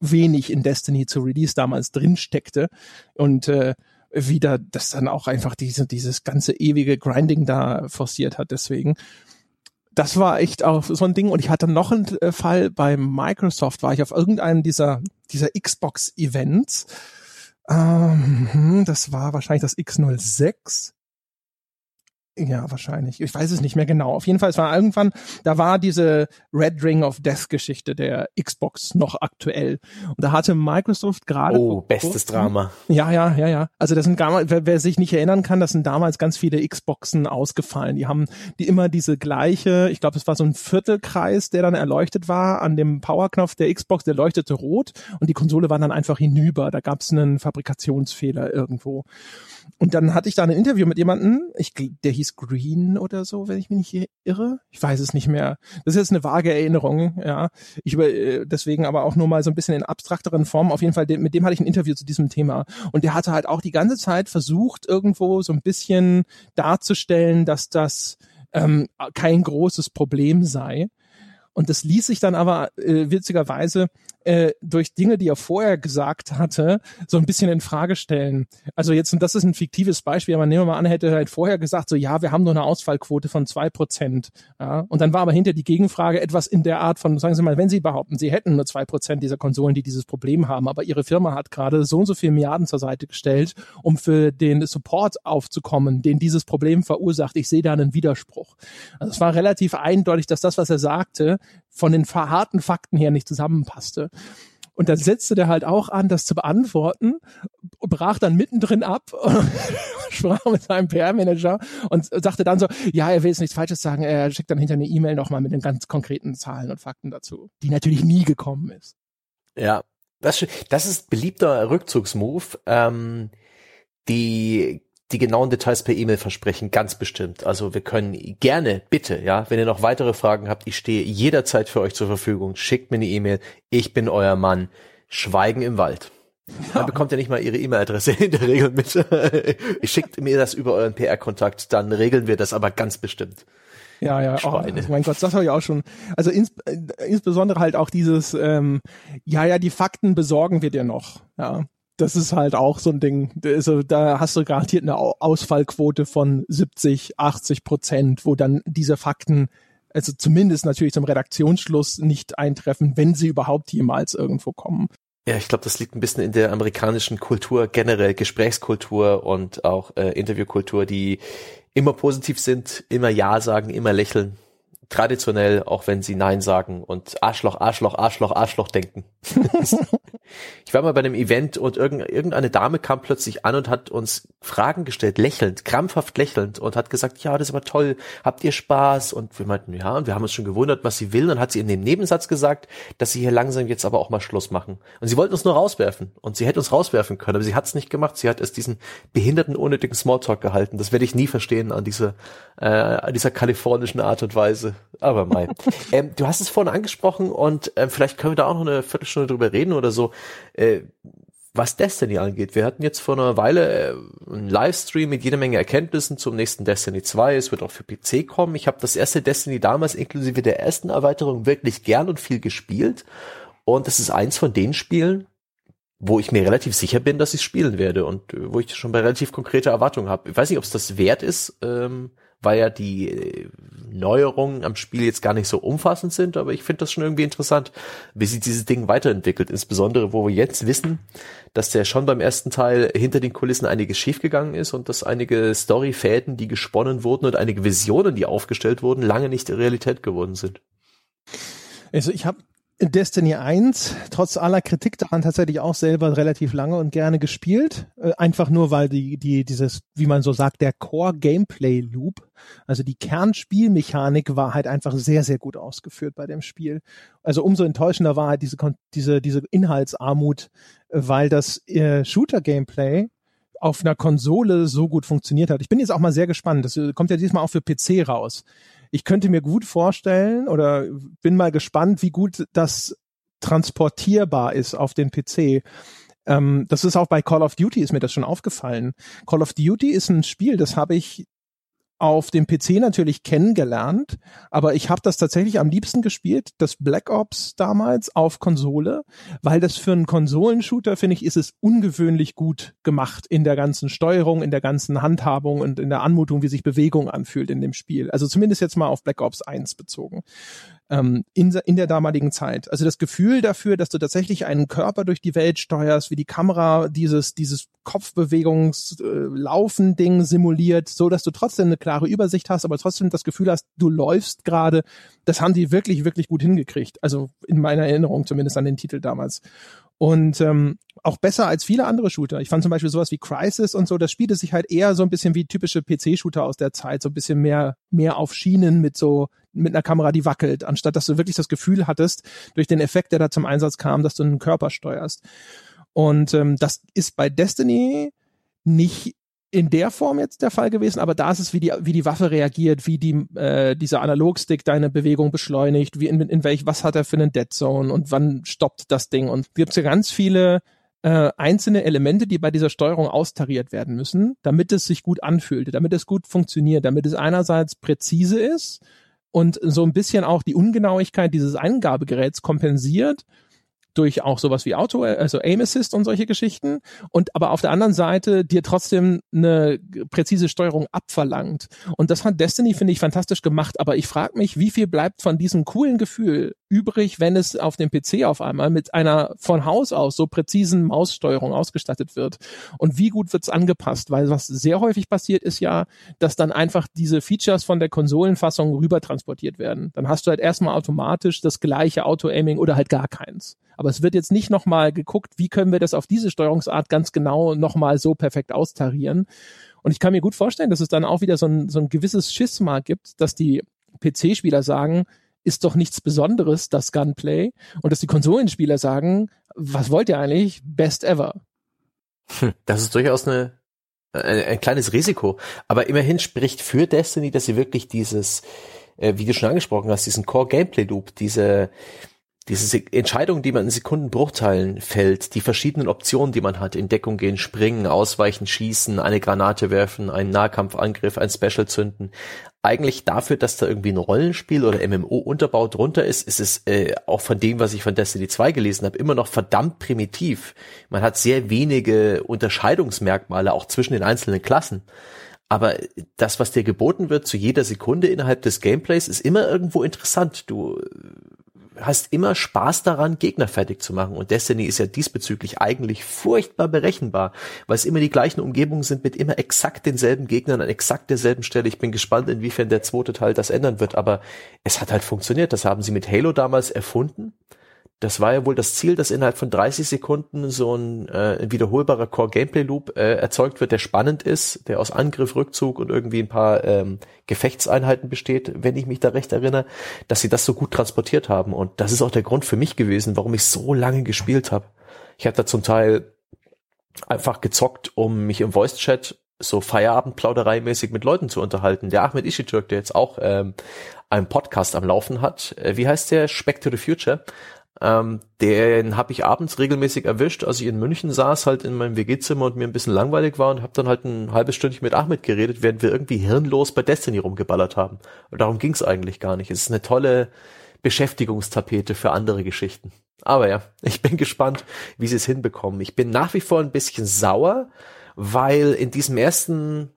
wenig in Destiny zu Release damals drin steckte und äh, wieder das dann auch einfach diese, dieses ganze ewige Grinding da forciert hat. Deswegen, das war echt auch so ein Ding. Und ich hatte noch einen äh, Fall bei Microsoft, war ich auf irgendeinem dieser, dieser Xbox-Events. Ähm, hm, das war wahrscheinlich das X06. Ja, wahrscheinlich. Ich weiß es nicht mehr genau. Auf jeden Fall, es war irgendwann, da war diese Red Ring of Death Geschichte der Xbox noch aktuell. Und da hatte Microsoft gerade. Oh, bestes Drama. Ja, ja, ja, ja. Also das sind damals, wer, wer, sich nicht erinnern kann, das sind damals ganz viele Xboxen ausgefallen. Die haben die immer diese gleiche, ich glaube, es war so ein Viertelkreis, der dann erleuchtet war an dem Powerknopf der Xbox, der leuchtete rot und die Konsole war dann einfach hinüber. Da gab es einen Fabrikationsfehler irgendwo. Und dann hatte ich da ein Interview mit jemandem, ich, der hieß Green oder so, wenn ich mich nicht irre. Ich weiß es nicht mehr. Das ist jetzt eine vage Erinnerung, ja. Ich über, äh, deswegen aber auch nur mal so ein bisschen in abstrakteren Formen. Auf jeden Fall, mit dem hatte ich ein Interview zu diesem Thema. Und der hatte halt auch die ganze Zeit versucht, irgendwo so ein bisschen darzustellen, dass das ähm, kein großes Problem sei. Und das ließ sich dann aber äh, witzigerweise äh, durch Dinge, die er vorher gesagt hatte, so ein bisschen in Frage stellen. Also jetzt, und das ist ein fiktives Beispiel, aber nehmen wir mal an, er hätte halt vorher gesagt, so ja, wir haben nur eine Ausfallquote von zwei Prozent. Ja, und dann war aber hinter die Gegenfrage etwas in der Art von, sagen Sie mal, wenn Sie behaupten, Sie hätten nur zwei Prozent dieser Konsolen, die dieses Problem haben, aber Ihre Firma hat gerade so und so viel Milliarden zur Seite gestellt, um für den Support aufzukommen, den dieses Problem verursacht. Ich sehe da einen Widerspruch. Also es war relativ eindeutig, dass das, was er sagte, von den harten Fakten her nicht zusammenpasste. Und dann setzte der halt auch an, das zu beantworten, brach dann mittendrin ab, sprach mit seinem PR-Manager und sagte dann so, ja, er will jetzt nichts Falsches sagen, er schickt dann hinter eine E-Mail nochmal mit den ganz konkreten Zahlen und Fakten dazu, die natürlich nie gekommen ist. Ja, das, das ist beliebter Rückzugsmove. Ähm, die die genauen Details per E-Mail versprechen, ganz bestimmt. Also wir können gerne, bitte, ja, wenn ihr noch weitere Fragen habt, ich stehe jederzeit für euch zur Verfügung. Schickt mir eine E-Mail. Ich bin euer Mann. Schweigen im Wald. Man bekommt ja nicht mal ihre E-Mail-Adresse in der Regel mit. schickt mir das über euren PR-Kontakt, dann regeln wir das aber ganz bestimmt. Ja, ja, oh, mein Gott, das habe ich auch schon. Also ins, äh, insbesondere halt auch dieses, ähm, ja, ja, die Fakten besorgen wir dir noch. Ja, das ist halt auch so ein Ding. Also da hast du garantiert eine Ausfallquote von 70, 80 Prozent, wo dann diese Fakten, also zumindest natürlich zum Redaktionsschluss nicht eintreffen, wenn sie überhaupt jemals irgendwo kommen. Ja, ich glaube, das liegt ein bisschen in der amerikanischen Kultur generell, Gesprächskultur und auch äh, Interviewkultur, die immer positiv sind, immer Ja sagen, immer lächeln traditionell, auch wenn sie Nein sagen und Arschloch, Arschloch, Arschloch, Arschloch denken. ich war mal bei einem Event und irgendeine Dame kam plötzlich an und hat uns Fragen gestellt, lächelnd, krampfhaft lächelnd und hat gesagt, ja, das ist aber toll, habt ihr Spaß? Und wir meinten, ja, und wir haben uns schon gewundert, was sie will. Und hat sie in dem Nebensatz gesagt, dass sie hier langsam jetzt aber auch mal Schluss machen. Und sie wollten uns nur rauswerfen. Und sie hätte uns rauswerfen können, aber sie hat es nicht gemacht. Sie hat es diesen behinderten, unnötigen Smalltalk gehalten. Das werde ich nie verstehen an dieser, äh, an dieser kalifornischen Art und Weise. Aber mal. ähm, du hast es vorhin angesprochen und ähm, vielleicht können wir da auch noch eine Viertelstunde drüber reden oder so. Äh, was Destiny angeht. Wir hatten jetzt vor einer Weile äh, einen Livestream mit jeder Menge Erkenntnissen zum nächsten Destiny 2. Es wird auch für PC kommen. Ich habe das erste Destiny damals inklusive der ersten Erweiterung wirklich gern und viel gespielt. Und es ist eins von den Spielen, wo ich mir relativ sicher bin, dass ich spielen werde und äh, wo ich schon bei relativ konkrete Erwartungen habe. Ich weiß nicht, ob es das wert ist, ähm, weil ja die äh, Neuerungen am Spiel jetzt gar nicht so umfassend sind, aber ich finde das schon irgendwie interessant, wie sich dieses Ding weiterentwickelt, insbesondere wo wir jetzt wissen, dass der schon beim ersten Teil hinter den Kulissen einiges schiefgegangen ist und dass einige Storyfäden, die gesponnen wurden und einige Visionen, die aufgestellt wurden, lange nicht Realität geworden sind. Also ich habe Destiny 1, trotz aller Kritik daran tatsächlich auch selber relativ lange und gerne gespielt. Äh, einfach nur, weil die, die, dieses, wie man so sagt, der Core Gameplay Loop, also die Kernspielmechanik war halt einfach sehr, sehr gut ausgeführt bei dem Spiel. Also umso enttäuschender war halt diese, diese, diese Inhaltsarmut, weil das äh, Shooter-Gameplay auf einer Konsole so gut funktioniert hat. Ich bin jetzt auch mal sehr gespannt. Das kommt ja diesmal auch für PC raus ich könnte mir gut vorstellen oder bin mal gespannt, wie gut das transportierbar ist auf den PC. Ähm, das ist auch bei Call of Duty ist mir das schon aufgefallen. Call of Duty ist ein Spiel, das habe ich auf dem PC natürlich kennengelernt, aber ich habe das tatsächlich am liebsten gespielt, das Black Ops damals auf Konsole, weil das für einen Konsolenshooter, finde ich, ist es ungewöhnlich gut gemacht in der ganzen Steuerung, in der ganzen Handhabung und in der Anmutung, wie sich Bewegung anfühlt in dem Spiel. Also zumindest jetzt mal auf Black Ops 1 bezogen ähm, in, in der damaligen Zeit. Also das Gefühl dafür, dass du tatsächlich einen Körper durch die Welt steuerst, wie die Kamera dieses, dieses Kopfbewegungslaufen-Ding äh, simuliert, so dass du trotzdem eine klare Übersicht hast, aber trotzdem das Gefühl hast, du läufst gerade. Das haben die wirklich, wirklich gut hingekriegt. Also in meiner Erinnerung zumindest an den Titel damals. Und ähm, auch besser als viele andere Shooter. Ich fand zum Beispiel sowas wie Crisis und so, das spielte sich halt eher so ein bisschen wie typische PC-Shooter aus der Zeit, so ein bisschen mehr, mehr auf Schienen mit so, mit einer Kamera, die wackelt, anstatt dass du wirklich das Gefühl hattest, durch den Effekt, der da zum Einsatz kam, dass du einen Körper steuerst. Und ähm, das ist bei Destiny nicht in der Form jetzt der Fall gewesen, aber da ist es, wie die, wie die Waffe reagiert, wie die, äh, dieser Analogstick deine Bewegung beschleunigt, wie in, in welch, was hat er für einen Dead Zone und wann stoppt das Ding. Und gibt ja ganz viele äh, einzelne Elemente, die bei dieser Steuerung austariert werden müssen, damit es sich gut anfühlt, damit es gut funktioniert, damit es einerseits präzise ist und so ein bisschen auch die Ungenauigkeit dieses Eingabegeräts kompensiert durch auch sowas wie Auto, also Aim Assist und solche Geschichten und aber auf der anderen Seite dir trotzdem eine präzise Steuerung abverlangt. Und das hat Destiny, finde ich, fantastisch gemacht. Aber ich frage mich, wie viel bleibt von diesem coolen Gefühl übrig, wenn es auf dem PC auf einmal mit einer von Haus aus so präzisen Maussteuerung ausgestattet wird? Und wie gut wird's angepasst? Weil was sehr häufig passiert ist ja, dass dann einfach diese Features von der Konsolenfassung rüber transportiert werden. Dann hast du halt erstmal automatisch das gleiche Auto-Aiming oder halt gar keins. Aber es wird jetzt nicht nochmal geguckt, wie können wir das auf diese Steuerungsart ganz genau nochmal so perfekt austarieren. Und ich kann mir gut vorstellen, dass es dann auch wieder so ein, so ein gewisses Schisma gibt, dass die PC-Spieler sagen, ist doch nichts Besonderes, das Gunplay. Und dass die Konsolenspieler sagen, was wollt ihr eigentlich? Best ever. Hm, das ist durchaus eine, ein, ein kleines Risiko. Aber immerhin spricht für Destiny, dass sie wirklich dieses, äh, wie du schon angesprochen hast, diesen Core Gameplay Loop, diese, diese Entscheidung, die man in Sekundenbruchteilen fällt, die verschiedenen Optionen, die man hat, in Deckung gehen, springen, ausweichen, schießen, eine Granate werfen, einen Nahkampfangriff, ein Special zünden. Eigentlich dafür, dass da irgendwie ein Rollenspiel oder MMO-Unterbau drunter ist, ist es äh, auch von dem, was ich von Destiny 2 gelesen habe, immer noch verdammt primitiv. Man hat sehr wenige Unterscheidungsmerkmale auch zwischen den einzelnen Klassen. Aber das, was dir geboten wird zu jeder Sekunde innerhalb des Gameplays, ist immer irgendwo interessant. Du hast immer Spaß daran, Gegner fertig zu machen. Und Destiny ist ja diesbezüglich eigentlich furchtbar berechenbar, weil es immer die gleichen Umgebungen sind mit immer exakt denselben Gegnern an exakt derselben Stelle. Ich bin gespannt, inwiefern der zweite Teil das ändern wird, aber es hat halt funktioniert. Das haben sie mit Halo damals erfunden das war ja wohl das Ziel, dass innerhalb von 30 Sekunden so ein, äh, wiederholbarer Core-Gameplay-Loop äh, erzeugt wird, der spannend ist, der aus Angriff, Rückzug und irgendwie ein paar ähm, Gefechtseinheiten besteht, wenn ich mich da recht erinnere, dass sie das so gut transportiert haben. Und das ist auch der Grund für mich gewesen, warum ich so lange gespielt habe. Ich habe da zum Teil einfach gezockt, um mich im Voice-Chat so Feierabendplauderei-mäßig mit Leuten zu unterhalten. Der Ahmed Ishitürk, der jetzt auch ähm, einen Podcast am Laufen hat, äh, wie heißt der? Spec to the Future ähm, den habe ich abends regelmäßig erwischt, als ich in München saß, halt in meinem WG-Zimmer und mir ein bisschen langweilig war und habe dann halt ein halbes Stündchen mit Ahmed geredet, während wir irgendwie hirnlos bei Destiny rumgeballert haben. Und darum ging's eigentlich gar nicht. Es ist eine tolle Beschäftigungstapete für andere Geschichten. Aber ja, ich bin gespannt, wie sie es hinbekommen. Ich bin nach wie vor ein bisschen sauer, weil in diesem ersten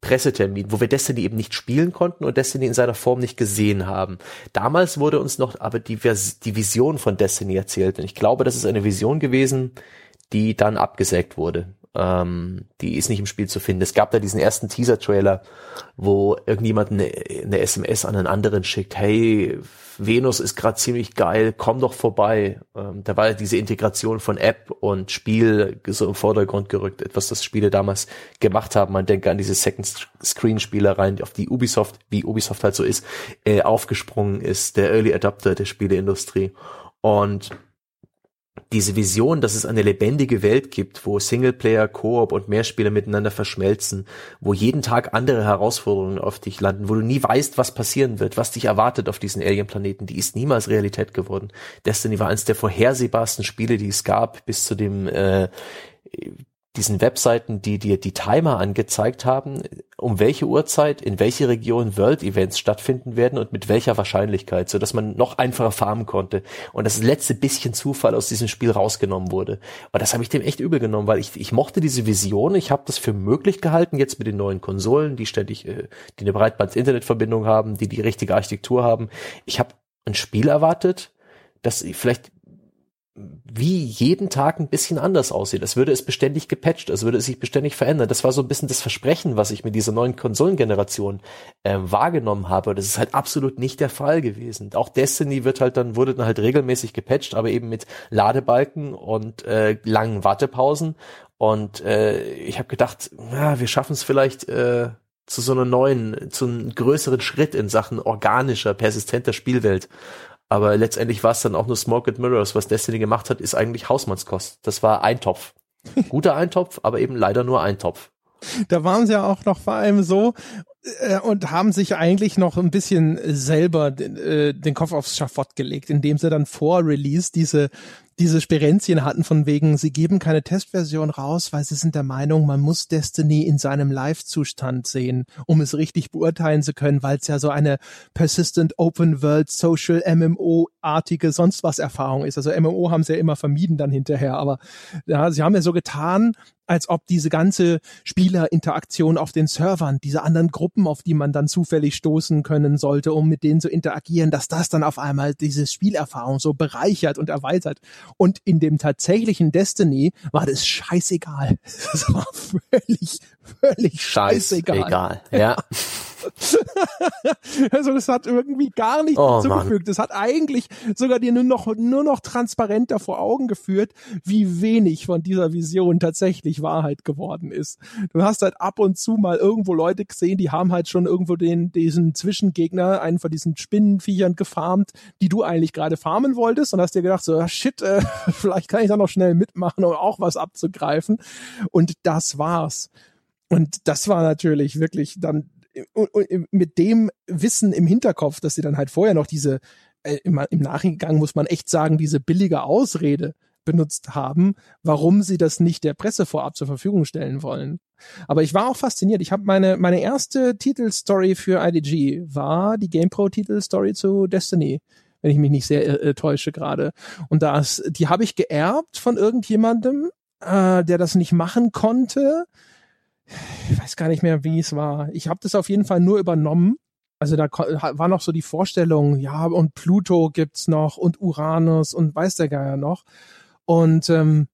Pressetermin, wo wir Destiny eben nicht spielen konnten und Destiny in seiner Form nicht gesehen haben. Damals wurde uns noch aber die, die Vision von Destiny erzählt. Und ich glaube, das ist eine Vision gewesen, die dann abgesägt wurde. Ähm, die ist nicht im Spiel zu finden. Es gab da diesen ersten Teaser-Trailer, wo irgendjemand eine, eine SMS an einen anderen schickt, hey, Venus ist gerade ziemlich geil, komm doch vorbei. Ähm, da war diese Integration von App und Spiel so im Vordergrund gerückt, etwas, das Spiele damals gemacht haben. Man denke an diese Second-Screen-Spielereien, auf die Ubisoft, wie Ubisoft halt so ist, äh, aufgesprungen ist, der Early Adapter der Spieleindustrie. Und diese Vision, dass es eine lebendige Welt gibt, wo Singleplayer, Koop und Mehrspieler miteinander verschmelzen, wo jeden Tag andere Herausforderungen auf dich landen, wo du nie weißt, was passieren wird, was dich erwartet auf diesen Alien-Planeten, die ist niemals Realität geworden. Destiny war eines der vorhersehbarsten Spiele, die es gab, bis zu dem äh, diesen Webseiten, die dir die Timer angezeigt haben, um welche Uhrzeit in welche Region World Events stattfinden werden und mit welcher Wahrscheinlichkeit, so dass man noch einfacher farmen konnte und das letzte bisschen Zufall aus diesem Spiel rausgenommen wurde. Aber das habe ich dem echt übel genommen, weil ich, ich mochte diese Vision, ich habe das für möglich gehalten, jetzt mit den neuen Konsolen, die ständig, äh, die eine Breitband-Internetverbindung haben, die die richtige Architektur haben. Ich habe ein Spiel erwartet, das vielleicht wie jeden Tag ein bisschen anders aussieht. Es würde es beständig gepatcht, es würde es sich beständig verändern. Das war so ein bisschen das Versprechen, was ich mit dieser neuen Konsolengeneration äh, wahrgenommen habe. Das ist halt absolut nicht der Fall gewesen. Auch Destiny wird halt dann, wurde dann halt regelmäßig gepatcht, aber eben mit Ladebalken und äh, langen Wartepausen. Und äh, ich habe gedacht, ja, wir schaffen es vielleicht äh, zu so einer neuen, zu einem größeren Schritt in Sachen organischer, persistenter Spielwelt. Aber letztendlich war es dann auch nur Smoke and Mirrors. Was Destiny gemacht hat, ist eigentlich Hausmannskost. Das war Eintopf. Guter Eintopf, aber eben leider nur Eintopf. Da waren sie ja auch noch vor allem so äh, und haben sich eigentlich noch ein bisschen selber äh, den Kopf aufs Schafott gelegt, indem sie dann vor Release diese diese Sperenzien hatten von wegen, sie geben keine Testversion raus, weil sie sind der Meinung, man muss Destiny in seinem Live-Zustand sehen, um es richtig beurteilen zu können, weil es ja so eine persistent Open World Social MMO-artige sonst was Erfahrung ist. Also MMO haben sie ja immer vermieden dann hinterher, aber ja, sie haben ja so getan, als ob diese ganze Spielerinteraktion auf den Servern, diese anderen Gruppen, auf die man dann zufällig stoßen können sollte, um mit denen zu interagieren, dass das dann auf einmal diese Spielerfahrung so bereichert und erweitert. Und in dem tatsächlichen Destiny war das scheißegal. Das war völlig, völlig scheißegal. Egal, ja. also das hat irgendwie gar nichts oh, zugefügt. Das hat eigentlich sogar dir nur noch, nur noch transparenter vor Augen geführt, wie wenig von dieser Vision tatsächlich Wahrheit geworden ist. Du hast halt ab und zu mal irgendwo Leute gesehen, die haben halt schon irgendwo den, diesen Zwischengegner, einen von diesen Spinnenviechern gefarmt, die du eigentlich gerade farmen wolltest und hast dir gedacht so, ah, shit, äh, vielleicht kann ich da noch schnell mitmachen, um auch was abzugreifen. Und das war's. Und das war natürlich wirklich dann mit dem Wissen im Hinterkopf, dass sie dann halt vorher noch diese, äh, im, im Nachgang muss man echt sagen, diese billige Ausrede benutzt haben, warum sie das nicht der Presse vorab zur Verfügung stellen wollen. Aber ich war auch fasziniert. Ich habe meine meine erste Titelstory für IDG war die GamePro Titelstory zu Destiny, wenn ich mich nicht sehr äh, täusche gerade. Und das die habe ich geerbt von irgendjemandem, äh, der das nicht machen konnte ich weiß gar nicht mehr, wie es war. Ich habe das auf jeden Fall nur übernommen. Also da war noch so die Vorstellung, ja, und Pluto gibt's noch und Uranus und weiß der Geier noch. Und ähm,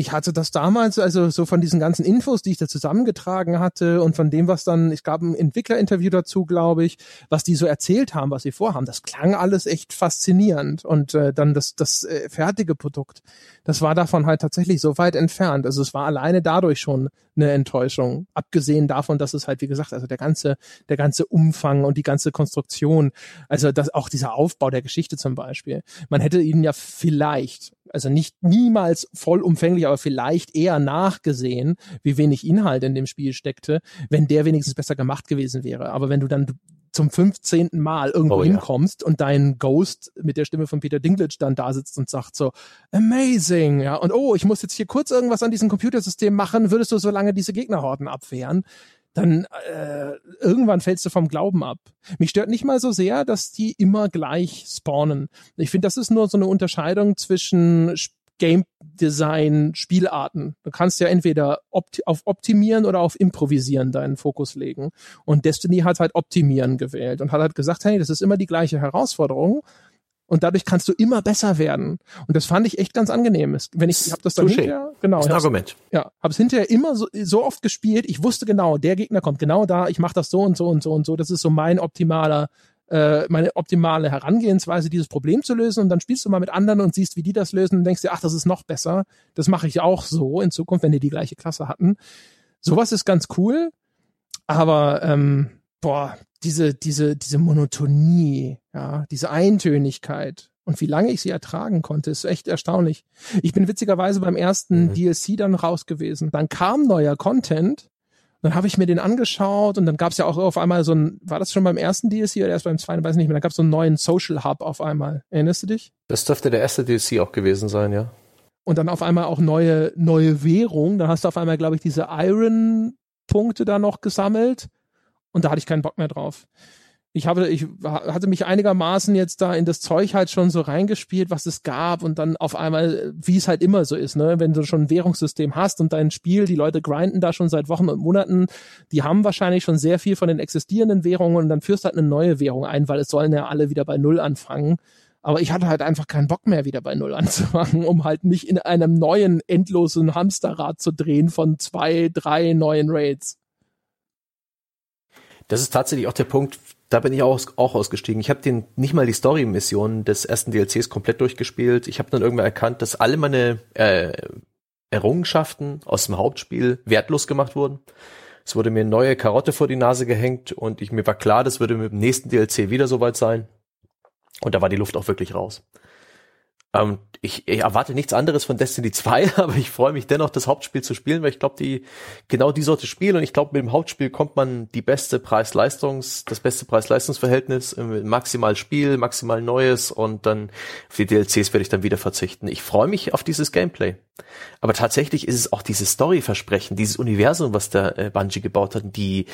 ich hatte das damals, also so von diesen ganzen Infos, die ich da zusammengetragen hatte und von dem, was dann, ich gab ein Entwicklerinterview dazu, glaube ich, was die so erzählt haben, was sie vorhaben, das klang alles echt faszinierend. Und äh, dann das, das äh, fertige Produkt, das war davon halt tatsächlich so weit entfernt. Also es war alleine dadurch schon eine Enttäuschung. Abgesehen davon, dass es halt, wie gesagt, also der ganze, der ganze Umfang und die ganze Konstruktion, also das, auch dieser Aufbau der Geschichte zum Beispiel. Man hätte ihnen ja vielleicht also nicht niemals vollumfänglich, aber vielleicht eher nachgesehen, wie wenig Inhalt in dem Spiel steckte, wenn der wenigstens besser gemacht gewesen wäre. Aber wenn du dann zum 15. Mal irgendwo oh, hinkommst ja. und dein Ghost mit der Stimme von Peter Dinklage dann da sitzt und sagt so, amazing, ja, und oh, ich muss jetzt hier kurz irgendwas an diesem Computersystem machen, würdest du so lange diese Gegnerhorden abwehren? Dann äh, irgendwann fällst du vom Glauben ab. Mich stört nicht mal so sehr, dass die immer gleich spawnen. Ich finde, das ist nur so eine Unterscheidung zwischen Game Design Spielarten. Du kannst ja entweder opti auf Optimieren oder auf Improvisieren deinen Fokus legen. Und Destiny hat halt Optimieren gewählt und hat halt gesagt, hey, das ist immer die gleiche Herausforderung und dadurch kannst du immer besser werden. Und das fand ich echt ganz angenehm. Wenn ich, ich habe das dann Touché. hinterher, genau, ist ein Argument. Ja, habe es hinterher immer so, so oft gespielt. Ich wusste genau, der Gegner kommt genau da. Ich mache das so und so und so und so. Das ist so mein optimaler, äh, meine optimale Herangehensweise, dieses Problem zu lösen. Und dann spielst du mal mit anderen und siehst, wie die das lösen und denkst dir, ach, das ist noch besser. Das mache ich auch so in Zukunft, wenn die die gleiche Klasse hatten. Sowas ist ganz cool, aber ähm, boah, diese, diese, diese Monotonie, ja, diese Eintönigkeit und wie lange ich sie ertragen konnte, ist echt erstaunlich. Ich bin witzigerweise beim ersten mhm. DLC dann raus gewesen. Dann kam neuer Content. Dann habe ich mir den angeschaut und dann gab es ja auch auf einmal so ein, war das schon beim ersten DLC oder erst beim zweiten, weiß nicht mehr, dann gab es so einen neuen Social Hub auf einmal. Erinnerst du dich? Das dürfte der erste DLC auch gewesen sein, ja. Und dann auf einmal auch neue, neue Währung. Dann hast du auf einmal, glaube ich, diese Iron-Punkte da noch gesammelt. Und da hatte ich keinen Bock mehr drauf. Ich habe, ich hatte mich einigermaßen jetzt da in das Zeug halt schon so reingespielt, was es gab und dann auf einmal, wie es halt immer so ist, ne, wenn du schon ein Währungssystem hast und dein Spiel, die Leute grinden da schon seit Wochen und Monaten, die haben wahrscheinlich schon sehr viel von den existierenden Währungen und dann führst du halt eine neue Währung ein, weil es sollen ja alle wieder bei Null anfangen. Aber ich hatte halt einfach keinen Bock mehr, wieder bei Null anzufangen, um halt mich in einem neuen, endlosen Hamsterrad zu drehen von zwei, drei neuen Raids. Das ist tatsächlich auch der Punkt, da bin ich auch, auch ausgestiegen. Ich habe den nicht mal die Story-Mission des ersten DLCs komplett durchgespielt. Ich habe dann irgendwann erkannt, dass alle meine äh, Errungenschaften aus dem Hauptspiel wertlos gemacht wurden. Es wurde mir eine neue Karotte vor die Nase gehängt und ich, mir war klar, das würde mit dem nächsten DLC wieder soweit sein. Und da war die Luft auch wirklich raus. Ähm, ich, ich erwarte nichts anderes von Destiny 2, aber ich freue mich dennoch, das Hauptspiel zu spielen, weil ich glaube, die genau die Sorte Spiel und ich glaube, mit dem Hauptspiel kommt man die beste Preis-Leistungs, das beste Preis-Leistungs-Verhältnis, äh, maximal Spiel, maximal Neues und dann auf die DLCs werde ich dann wieder verzichten. Ich freue mich auf dieses Gameplay. Aber tatsächlich ist es auch dieses Story-Versprechen, dieses Universum, was der äh, Bungie gebaut hat, die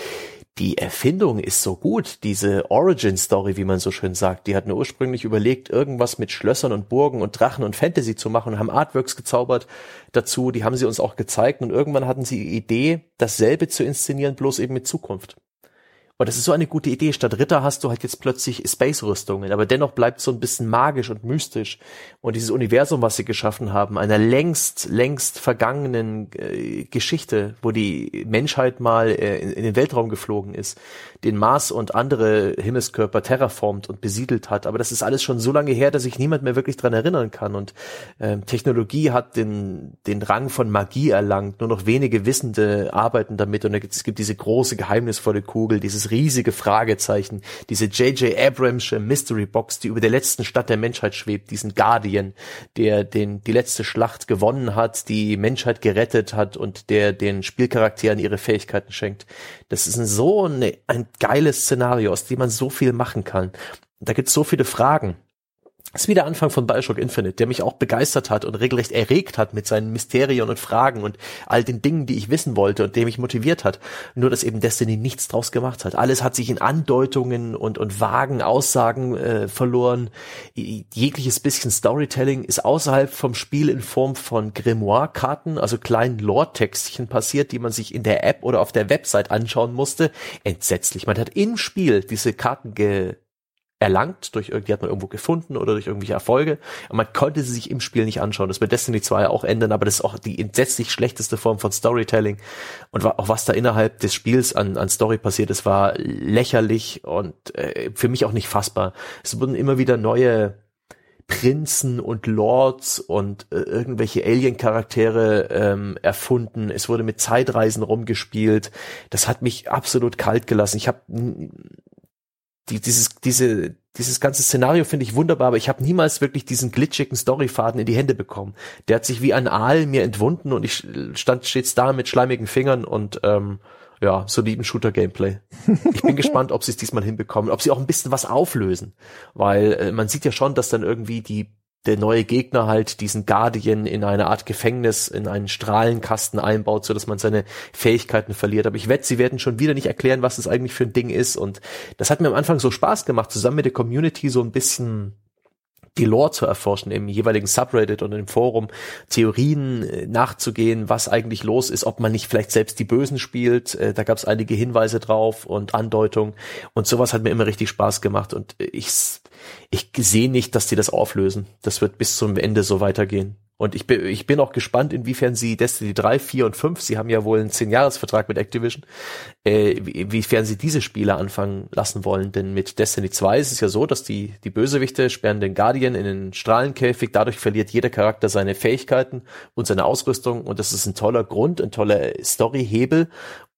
die Erfindung ist so gut, diese Origin Story, wie man so schön sagt. Die hatten ursprünglich überlegt, irgendwas mit Schlössern und Burgen und Drachen und Fantasy zu machen und haben Artworks gezaubert dazu. Die haben sie uns auch gezeigt und irgendwann hatten sie die Idee, dasselbe zu inszenieren, bloß eben mit Zukunft. Und das ist so eine gute Idee. Statt Ritter hast du halt jetzt plötzlich Space-Rüstungen, aber dennoch bleibt so ein bisschen magisch und mystisch. Und dieses Universum, was sie geschaffen haben, einer längst, längst vergangenen äh, Geschichte, wo die Menschheit mal äh, in, in, den Weltraum geflogen ist, den Mars und andere Himmelskörper terraformt und besiedelt hat. Aber das ist alles schon so lange her, dass sich niemand mehr wirklich dran erinnern kann. Und äh, Technologie hat den, den Rang von Magie erlangt. Nur noch wenige Wissende arbeiten damit. Und es gibt diese große, geheimnisvolle Kugel, dieses riesige Fragezeichen, diese J.J. Abramsche Mystery Box, die über der letzten Stadt der Menschheit schwebt, diesen Guardian, der den, die letzte Schlacht gewonnen hat, die Menschheit gerettet hat und der den Spielcharakteren ihre Fähigkeiten schenkt. Das ist so eine, ein geiles Szenario, aus dem man so viel machen kann. Da gibt es so viele Fragen ist wie der Anfang von Bioshock Infinite, der mich auch begeistert hat und regelrecht erregt hat mit seinen Mysterien und Fragen und all den Dingen, die ich wissen wollte und der mich motiviert hat. Nur, dass eben Destiny nichts draus gemacht hat. Alles hat sich in Andeutungen und, und vagen Aussagen äh, verloren. Jegliches bisschen Storytelling ist außerhalb vom Spiel in Form von Grimoire-Karten, also kleinen Lore-Textchen passiert, die man sich in der App oder auf der Website anschauen musste. Entsetzlich. Man hat im Spiel diese Karten ge erlangt, durch die hat man irgendwo gefunden oder durch irgendwelche Erfolge. Und man konnte sie sich im Spiel nicht anschauen. Das wird Destiny 2 auch ändern, aber das ist auch die entsetzlich schlechteste Form von Storytelling. Und auch was da innerhalb des Spiels an, an Story passiert ist, war lächerlich und äh, für mich auch nicht fassbar. Es wurden immer wieder neue Prinzen und Lords und äh, irgendwelche Alien-Charaktere ähm, erfunden. Es wurde mit Zeitreisen rumgespielt. Das hat mich absolut kalt gelassen. Ich habe die, dieses, diese, dieses ganze Szenario finde ich wunderbar, aber ich habe niemals wirklich diesen glitschigen Storyfaden in die Hände bekommen. Der hat sich wie ein Aal mir entwunden und ich stand stets da mit schleimigen Fingern und ähm, ja, soliden Shooter-Gameplay. Ich bin gespannt, ob sie es diesmal hinbekommen, ob sie auch ein bisschen was auflösen, weil äh, man sieht ja schon, dass dann irgendwie die der neue Gegner halt diesen Guardian in eine Art Gefängnis, in einen Strahlenkasten einbaut, so dass man seine Fähigkeiten verliert. Aber ich wette, sie werden schon wieder nicht erklären, was das eigentlich für ein Ding ist. Und das hat mir am Anfang so Spaß gemacht, zusammen mit der Community so ein bisschen die Lore zu erforschen, im jeweiligen Subreddit und im Forum Theorien äh, nachzugehen, was eigentlich los ist, ob man nicht vielleicht selbst die Bösen spielt. Äh, da gab es einige Hinweise drauf und Andeutungen und sowas hat mir immer richtig Spaß gemacht und ich ich sehe nicht, dass die das auflösen. Das wird bis zum Ende so weitergehen. Und ich bin, ich bin auch gespannt, inwiefern sie Destiny 3, 4 und 5, sie haben ja wohl einen 10-Jahres-Vertrag mit Activision, äh, inwiefern sie diese Spiele anfangen lassen wollen. Denn mit Destiny 2 ist es ja so, dass die, die Bösewichte sperren den Guardian in den Strahlenkäfig, dadurch verliert jeder Charakter seine Fähigkeiten und seine Ausrüstung. Und das ist ein toller Grund, ein toller Story-Hebel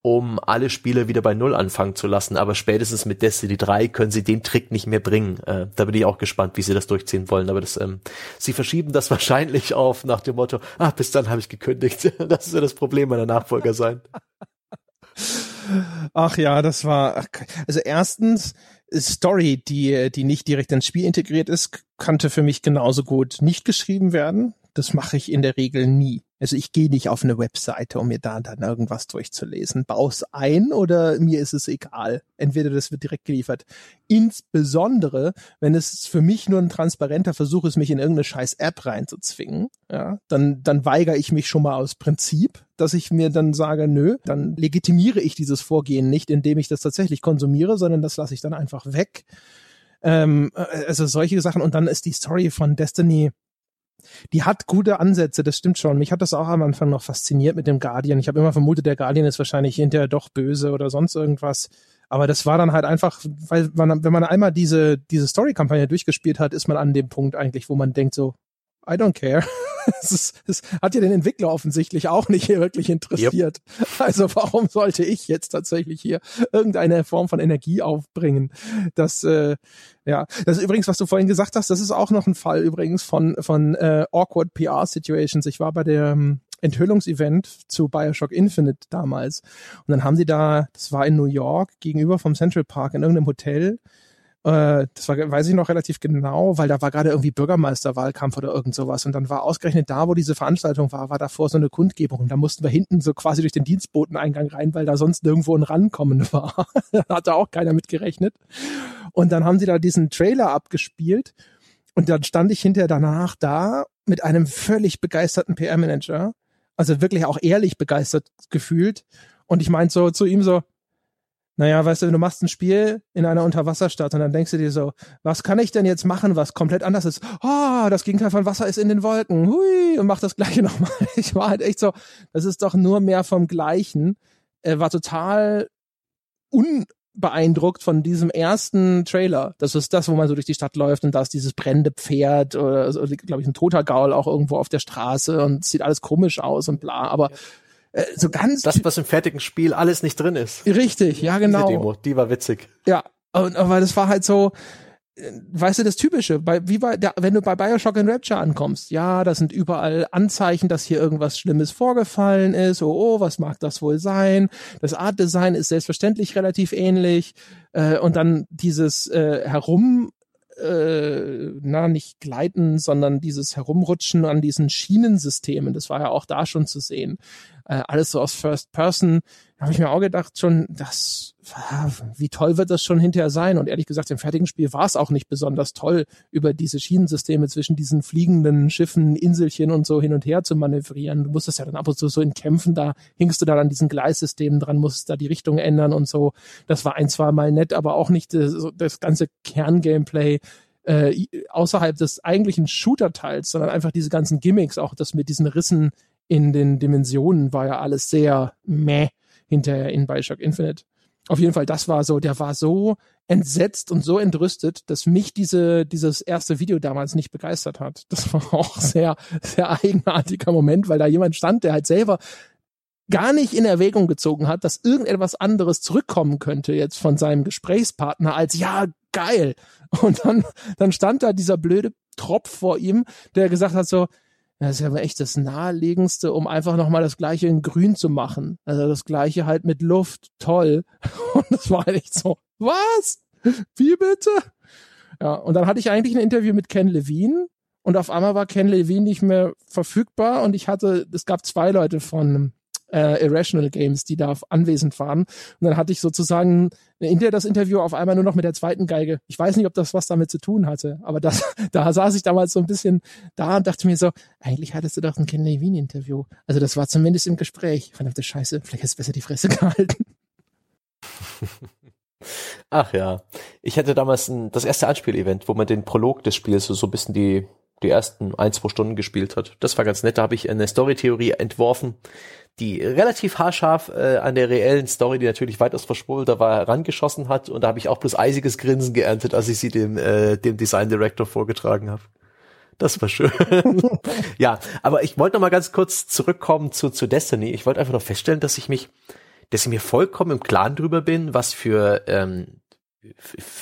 um alle Spiele wieder bei Null anfangen zu lassen. Aber spätestens mit Destiny 3 können sie den Trick nicht mehr bringen. Äh, da bin ich auch gespannt, wie sie das durchziehen wollen. Aber das, ähm, sie verschieben das wahrscheinlich auf nach dem Motto, ah, bis dann habe ich gekündigt. Das wird das Problem meiner Nachfolger sein. Ach ja, das war, also erstens, Story, die, die nicht direkt ins Spiel integriert ist, könnte für mich genauso gut nicht geschrieben werden. Das mache ich in der Regel nie. Also ich gehe nicht auf eine Webseite, um mir da dann irgendwas durchzulesen. Bau's ein oder mir ist es egal. Entweder das wird direkt geliefert. Insbesondere, wenn es für mich nur ein transparenter Versuch ist, mich in irgendeine scheiß App reinzuzwingen, ja, dann, dann weigere ich mich schon mal aus Prinzip, dass ich mir dann sage, nö, dann legitimiere ich dieses Vorgehen nicht, indem ich das tatsächlich konsumiere, sondern das lasse ich dann einfach weg. Ähm, äh, also solche Sachen. Und dann ist die Story von Destiny die hat gute Ansätze, das stimmt schon. Mich hat das auch am Anfang noch fasziniert mit dem Guardian. Ich habe immer vermutet, der Guardian ist wahrscheinlich hinterher doch böse oder sonst irgendwas. Aber das war dann halt einfach, weil man, wenn man einmal diese, diese Story-Kampagne durchgespielt hat, ist man an dem Punkt eigentlich, wo man denkt so, I don't care. es, ist, es hat ja den Entwickler offensichtlich auch nicht wirklich interessiert. Yep. Also warum sollte ich jetzt tatsächlich hier irgendeine Form von Energie aufbringen? Das, äh, ja, das ist übrigens, was du vorhin gesagt hast, das ist auch noch ein Fall übrigens von von äh, awkward PR Situations. Ich war bei der ähm, Enthüllungsevent zu Bioshock Infinite damals und dann haben sie da, das war in New York gegenüber vom Central Park in irgendeinem Hotel äh, das war, weiß ich noch relativ genau, weil da war gerade irgendwie Bürgermeisterwahlkampf oder irgend sowas. Und dann war ausgerechnet da, wo diese Veranstaltung war, war davor so eine Kundgebung. Und da mussten wir hinten so quasi durch den Dienstboteneingang rein, weil da sonst nirgendwo ein Rankommen war. da hatte auch keiner mit gerechnet. Und dann haben sie da diesen Trailer abgespielt. Und dann stand ich hinterher danach da mit einem völlig begeisterten PR-Manager. Also wirklich auch ehrlich begeistert gefühlt. Und ich meinte so zu ihm so, naja, weißt du, du machst ein Spiel in einer Unterwasserstadt und dann denkst du dir so, was kann ich denn jetzt machen, was komplett anders ist? Oh, das Gegenteil von Wasser ist in den Wolken. Hui, und mach das gleiche nochmal. Ich war halt echt so, das ist doch nur mehr vom Gleichen. Er war total unbeeindruckt von diesem ersten Trailer. Das ist das, wo man so durch die Stadt läuft und da ist dieses brennende Pferd oder, oder glaube ich, ein toter Gaul auch irgendwo auf der Straße und sieht alles komisch aus und bla. Aber ja äh, so ganz. Das, was im fertigen Spiel alles nicht drin ist. Richtig, ja, genau. Diese Demo, die war witzig. Ja, und, aber das war halt so, äh, weißt du, das Typische, bei, wie bei, der, wenn du bei Bioshock in Rapture ankommst, ja, das sind überall Anzeichen, dass hier irgendwas Schlimmes vorgefallen ist, oh, oh, was mag das wohl sein? Das Artdesign ist selbstverständlich relativ ähnlich, äh, und dann dieses äh, Herum äh, na, nicht gleiten, sondern dieses Herumrutschen an diesen Schienensystemen, das war ja auch da schon zu sehen. Äh, alles so aus First Person. Da habe ich mir auch gedacht, schon, das, wie toll wird das schon hinterher sein? Und ehrlich gesagt, im fertigen Spiel war es auch nicht besonders toll, über diese Schienensysteme zwischen diesen fliegenden Schiffen, Inselchen und so hin und her zu manövrieren. Du musstest ja dann ab und zu so in Kämpfen, da hingst du dann an diesen Gleissystemen dran, musstest da die Richtung ändern und so. Das war ein, zwei Mal nett, aber auch nicht das, das ganze Kerngameplay äh, außerhalb des eigentlichen Shooter-Teils, sondern einfach diese ganzen Gimmicks, auch das mit diesen Rissen in den Dimensionen war ja alles sehr meh hinterher in Bioshock Infinite. Auf jeden Fall, das war so, der war so entsetzt und so entrüstet, dass mich diese, dieses erste Video damals nicht begeistert hat. Das war auch sehr, sehr eigenartiger Moment, weil da jemand stand, der halt selber gar nicht in Erwägung gezogen hat, dass irgendetwas anderes zurückkommen könnte jetzt von seinem Gesprächspartner als ja, geil. Und dann, dann stand da dieser blöde Tropf vor ihm, der gesagt hat so, das ist ja aber echt das naheliegendste, um einfach nochmal das gleiche in grün zu machen. Also das gleiche halt mit Luft. Toll. Und das war halt echt so, was? Wie bitte? Ja, und dann hatte ich eigentlich ein Interview mit Ken Levine und auf einmal war Ken Levine nicht mehr verfügbar und ich hatte, es gab zwei Leute von äh, Irrational Games, die da anwesend waren. Und dann hatte ich sozusagen hinter das Interview auf einmal nur noch mit der zweiten Geige. Ich weiß nicht, ob das was damit zu tun hatte, aber das, da saß ich damals so ein bisschen da und dachte mir so, eigentlich hattest du doch ein Ken Levine-Interview. Also das war zumindest im Gespräch. Verdammte Scheiße, vielleicht hättest du besser die Fresse gehalten. Ach ja, ich hatte damals ein, das erste Anspielevent, wo man den Prolog des Spiels so, so ein bisschen die, die ersten ein, zwei Stunden gespielt hat. Das war ganz nett. Da habe ich eine Story-Theorie entworfen, die relativ haarscharf äh, an der reellen Story, die natürlich weitaus verschwurbelter war, herangeschossen hat. Und da habe ich auch bloß eisiges Grinsen geerntet, als ich sie dem, äh, dem Design Director vorgetragen habe. Das war schön. ja, aber ich wollte noch mal ganz kurz zurückkommen zu, zu Destiny. Ich wollte einfach noch feststellen, dass ich mich dass ich mir vollkommen im Klaren drüber bin, was für ähm,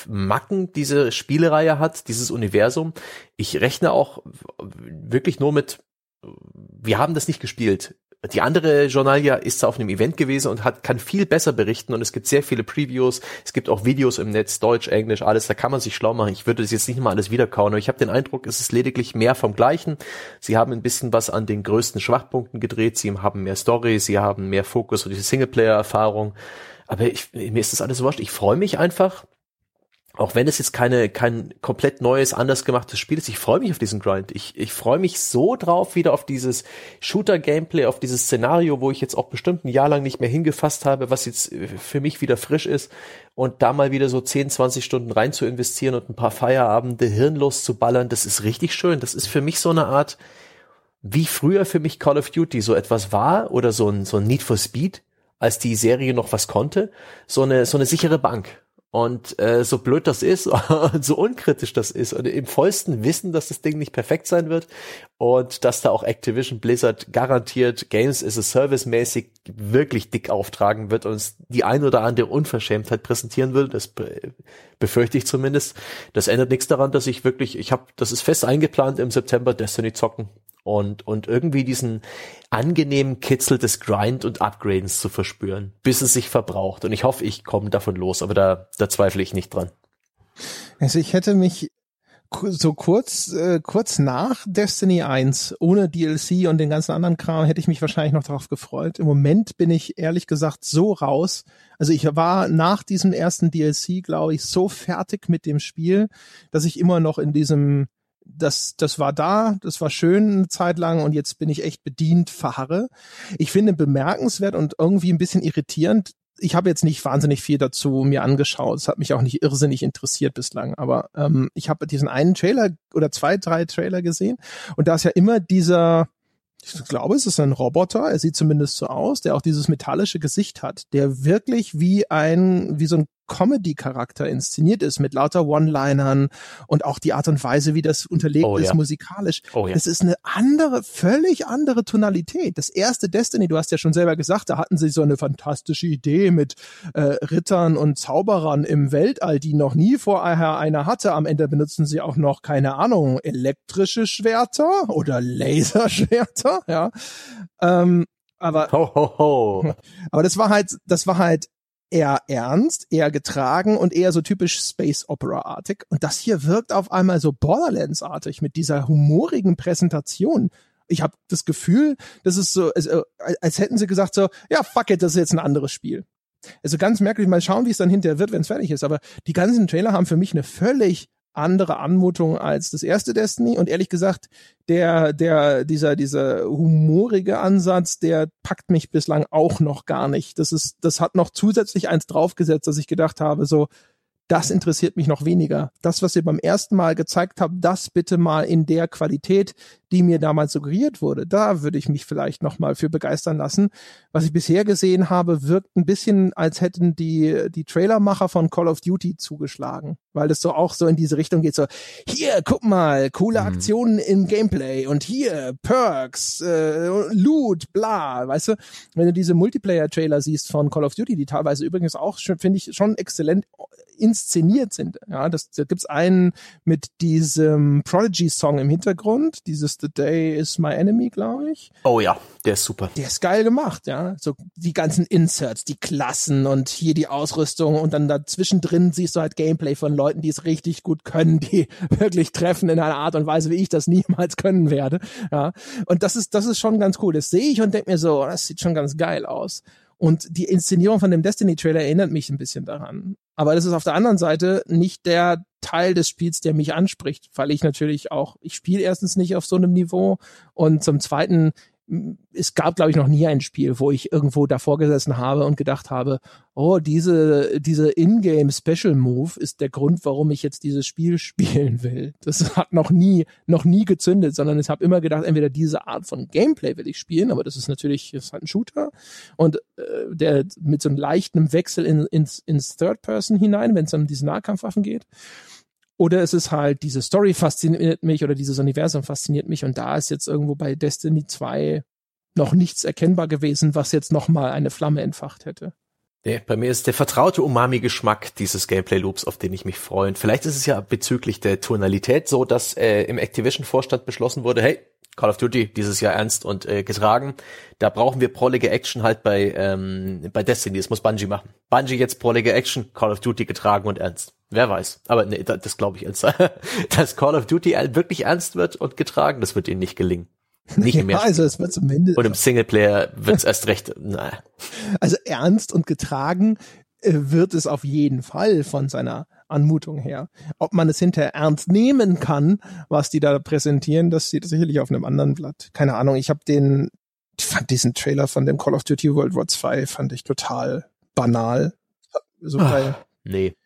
Macken diese Spielereihe hat, dieses Universum. Ich rechne auch wirklich nur mit, wir haben das nicht gespielt. Die andere Journalia ist auf einem Event gewesen und hat, kann viel besser berichten und es gibt sehr viele Previews, es gibt auch Videos im Netz, Deutsch, Englisch, alles, da kann man sich schlau machen. Ich würde das jetzt nicht mal alles wiederkauen, aber ich habe den Eindruck, es ist lediglich mehr vom Gleichen. Sie haben ein bisschen was an den größten Schwachpunkten gedreht, sie haben mehr Story, sie haben mehr Fokus auf diese Singleplayer-Erfahrung. Aber ich, mir ist das alles wurscht. Ich freue mich einfach, auch wenn es jetzt keine kein komplett neues, anders gemachtes Spiel ist, ich freue mich auf diesen Grind. Ich, ich freue mich so drauf wieder auf dieses Shooter-Gameplay, auf dieses Szenario, wo ich jetzt auch bestimmt ein Jahr lang nicht mehr hingefasst habe, was jetzt äh, für mich wieder frisch ist. Und da mal wieder so 10, 20 Stunden rein zu investieren und ein paar Feierabende hirnlos zu ballern, das ist richtig schön. Das ist für mich so eine Art, wie früher für mich Call of Duty so etwas war oder so ein, so ein Need for Speed, als die Serie noch was konnte, so eine, so eine sichere Bank und äh, so blöd das ist und so unkritisch das ist und im vollsten Wissen, dass das Ding nicht perfekt sein wird und dass da auch Activision Blizzard garantiert Games as a Service mäßig wirklich dick auftragen wird und uns die ein oder andere Unverschämtheit präsentieren will, das be befürchte ich zumindest. Das ändert nichts daran, dass ich wirklich, ich habe, das ist fest eingeplant im September Destiny zocken und, und irgendwie diesen angenehmen Kitzel des Grind und Upgradens zu verspüren, bis es sich verbraucht. Und ich hoffe, ich komme davon los, aber da, da zweifle ich nicht dran. Also ich hätte mich so kurz, äh, kurz nach Destiny 1, ohne DLC und den ganzen anderen Kram, hätte ich mich wahrscheinlich noch darauf gefreut. Im Moment bin ich ehrlich gesagt so raus. Also ich war nach diesem ersten DLC, glaube ich, so fertig mit dem Spiel, dass ich immer noch in diesem das, das war da, das war schön eine Zeit lang und jetzt bin ich echt bedient, verharre. Ich finde bemerkenswert und irgendwie ein bisschen irritierend. Ich habe jetzt nicht wahnsinnig viel dazu mir angeschaut. Es hat mich auch nicht irrsinnig interessiert bislang. Aber ähm, ich habe diesen einen Trailer oder zwei, drei Trailer gesehen und da ist ja immer dieser, ich glaube, es ist ein Roboter, er sieht zumindest so aus, der auch dieses metallische Gesicht hat, der wirklich wie ein, wie so ein Comedy-Charakter inszeniert ist mit lauter One-Linern und auch die Art und Weise, wie das unterlegt oh, ist ja. musikalisch. Oh, ja. Das ist eine andere, völlig andere Tonalität. Das erste Destiny, du hast ja schon selber gesagt, da hatten sie so eine fantastische Idee mit äh, Rittern und Zauberern im Weltall, die noch nie vorher einer hatte. Am Ende benutzen sie auch noch, keine Ahnung, elektrische Schwerter oder Laserschwerter, ja. Ähm, aber, ho, ho, ho. aber das war halt, das war halt eher ernst, eher getragen und eher so typisch Space Opera-artig. Und das hier wirkt auf einmal so Borderlands-artig mit dieser humorigen Präsentation. Ich habe das Gefühl, das ist so, als, als hätten sie gesagt so, ja, fuck it, das ist jetzt ein anderes Spiel. Also ganz merkwürdig, mal schauen, wie es dann hinterher wird, wenn es fertig ist. Aber die ganzen Trailer haben für mich eine völlig andere Anmutung als das erste Destiny und ehrlich gesagt, der, der, dieser, dieser humorige Ansatz, der packt mich bislang auch noch gar nicht. Das ist, das hat noch zusätzlich eins draufgesetzt, dass ich gedacht habe, so, das interessiert mich noch weniger. Das, was ihr beim ersten Mal gezeigt habt, das bitte mal in der Qualität, die mir damals suggeriert wurde. Da würde ich mich vielleicht noch mal für begeistern lassen. Was ich bisher gesehen habe, wirkt ein bisschen, als hätten die, die Trailermacher von Call of Duty zugeschlagen, weil das so auch so in diese Richtung geht, so, hier, guck mal, coole mhm. Aktionen im Gameplay und hier, Perks, äh, Loot, bla, weißt du? Wenn du diese Multiplayer-Trailer siehst von Call of Duty, die teilweise übrigens auch, finde ich, schon exzellent inszeniert sind. Ja, das, da gibt's einen mit diesem Prodigy-Song im Hintergrund, dieses The Day is My Enemy, glaube ich. Oh ja, der ist super. Der ist geil gemacht, ja. So die ganzen Inserts, die Klassen und hier die Ausrüstung und dann dazwischen drin siehst du halt Gameplay von Leuten Leuten, die es richtig gut können, die wirklich treffen in einer Art und Weise, wie ich das niemals können werde. Ja. Und das ist, das ist schon ganz cool. Das sehe ich und denke mir so, das sieht schon ganz geil aus. Und die Inszenierung von dem Destiny-Trailer erinnert mich ein bisschen daran. Aber das ist auf der anderen Seite nicht der Teil des Spiels, der mich anspricht, weil ich natürlich auch, ich spiele erstens nicht auf so einem Niveau und zum Zweiten es gab, glaube ich, noch nie ein Spiel, wo ich irgendwo davor gesessen habe und gedacht habe, oh, diese, diese Ingame Special Move ist der Grund, warum ich jetzt dieses Spiel spielen will. Das hat noch nie, noch nie gezündet, sondern ich habe immer gedacht, entweder diese Art von Gameplay will ich spielen, aber das ist natürlich, das halt ein Shooter und äh, der mit so einem leichten Wechsel in, ins, ins Third Person hinein, wenn es um diese Nahkampfwaffen geht. Oder es ist halt, diese Story fasziniert mich oder dieses Universum fasziniert mich und da ist jetzt irgendwo bei Destiny 2 noch nichts erkennbar gewesen, was jetzt nochmal eine Flamme entfacht hätte. Nee, bei mir ist der vertraute Umami-Geschmack dieses Gameplay-Loops, auf den ich mich freue. Und vielleicht ist es ja bezüglich der Tonalität so, dass äh, im Activision-Vorstand beschlossen wurde, hey, Call of Duty dieses Jahr ernst und äh, getragen. Da brauchen wir prollige Action halt bei ähm, bei Destiny. Das muss Bungie machen. Bungie jetzt prollige Action, Call of Duty getragen und ernst. Wer weiß. Aber nee, das, das glaube ich ernst. Dass Call of Duty wirklich ernst wird und getragen, das wird ihnen nicht gelingen. Nicht mehr. Ja, also es wird zumindest. Und im Singleplayer wird es erst recht. Na. Also ernst und getragen äh, wird es auf jeden Fall von seiner Anmutung her. Ob man es hinterher ernst nehmen kann, was die da präsentieren, das steht sicherlich auf einem anderen Blatt. Keine Ahnung, ich habe den, ich fand diesen Trailer von dem Call of Duty World War 2 fand ich total banal. So Ach, nee.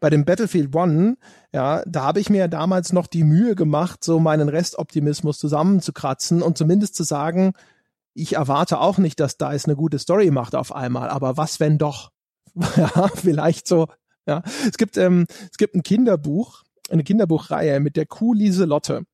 Bei dem Battlefield One, ja, da habe ich mir damals noch die Mühe gemacht, so meinen Restoptimismus zusammenzukratzen und zumindest zu sagen, ich erwarte auch nicht, dass DICE eine gute Story macht auf einmal, aber was wenn doch? ja, vielleicht so ja, es gibt ähm, es gibt ein Kinderbuch, eine Kinderbuchreihe mit der Kuh Lieselotte.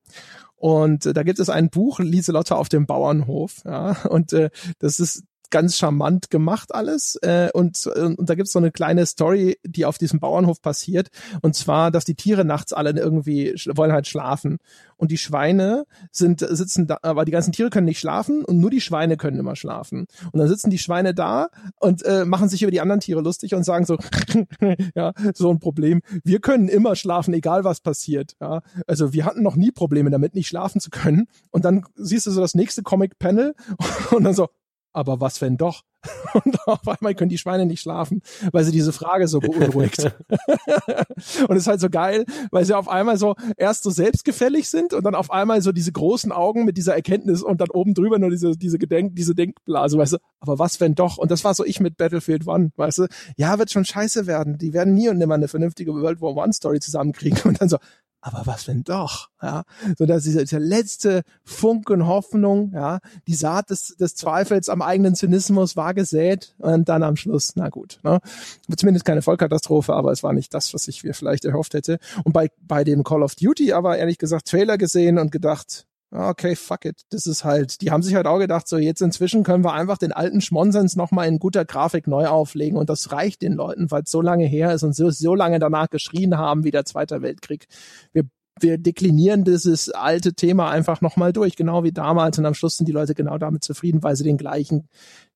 Und äh, da gibt es ein Buch, Lieselotte auf dem Bauernhof. Ja, und äh, das ist ganz charmant gemacht alles. Äh, und, und da gibt's so eine kleine Story, die auf diesem Bauernhof passiert. Und zwar, dass die Tiere nachts alle irgendwie wollen halt schlafen. Und die Schweine sind, sitzen da, aber die ganzen Tiere können nicht schlafen und nur die Schweine können immer schlafen. Und dann sitzen die Schweine da und äh, machen sich über die anderen Tiere lustig und sagen so, ja, so ein Problem. Wir können immer schlafen, egal was passiert. Ja, also wir hatten noch nie Probleme damit, nicht schlafen zu können. Und dann siehst du so das nächste Comic-Panel und dann so, aber was wenn doch? Und auf einmal können die Schweine nicht schlafen, weil sie diese Frage so beunruhigt. und es ist halt so geil, weil sie auf einmal so erst so selbstgefällig sind und dann auf einmal so diese großen Augen mit dieser Erkenntnis und dann oben drüber nur diese, diese Gedenk, diese Denkblase, weißt du, aber was wenn doch? Und das war so ich mit Battlefield One, weißt du, ja, wird schon scheiße werden. Die werden nie und nimmer eine vernünftige World War One Story zusammenkriegen und dann so, aber was wenn doch, ja, so dass dieser, letzte Funken Hoffnung, ja, die Saat des, des Zweifels am eigenen Zynismus war gesät und dann am Schluss, na gut, ne, zumindest keine Vollkatastrophe, aber es war nicht das, was ich mir vielleicht erhofft hätte. Und bei bei dem Call of Duty aber ehrlich gesagt Trailer gesehen und gedacht, okay, fuck it. Das ist halt, die haben sich halt auch gedacht, so jetzt inzwischen können wir einfach den alten Schmonsens nochmal in guter Grafik neu auflegen und das reicht den Leuten, weil es so lange her ist und so, so lange danach geschrien haben wie der Zweite Weltkrieg. Wir wir deklinieren dieses alte Thema einfach nochmal durch, genau wie damals. Und am Schluss sind die Leute genau damit zufrieden, weil sie den gleichen,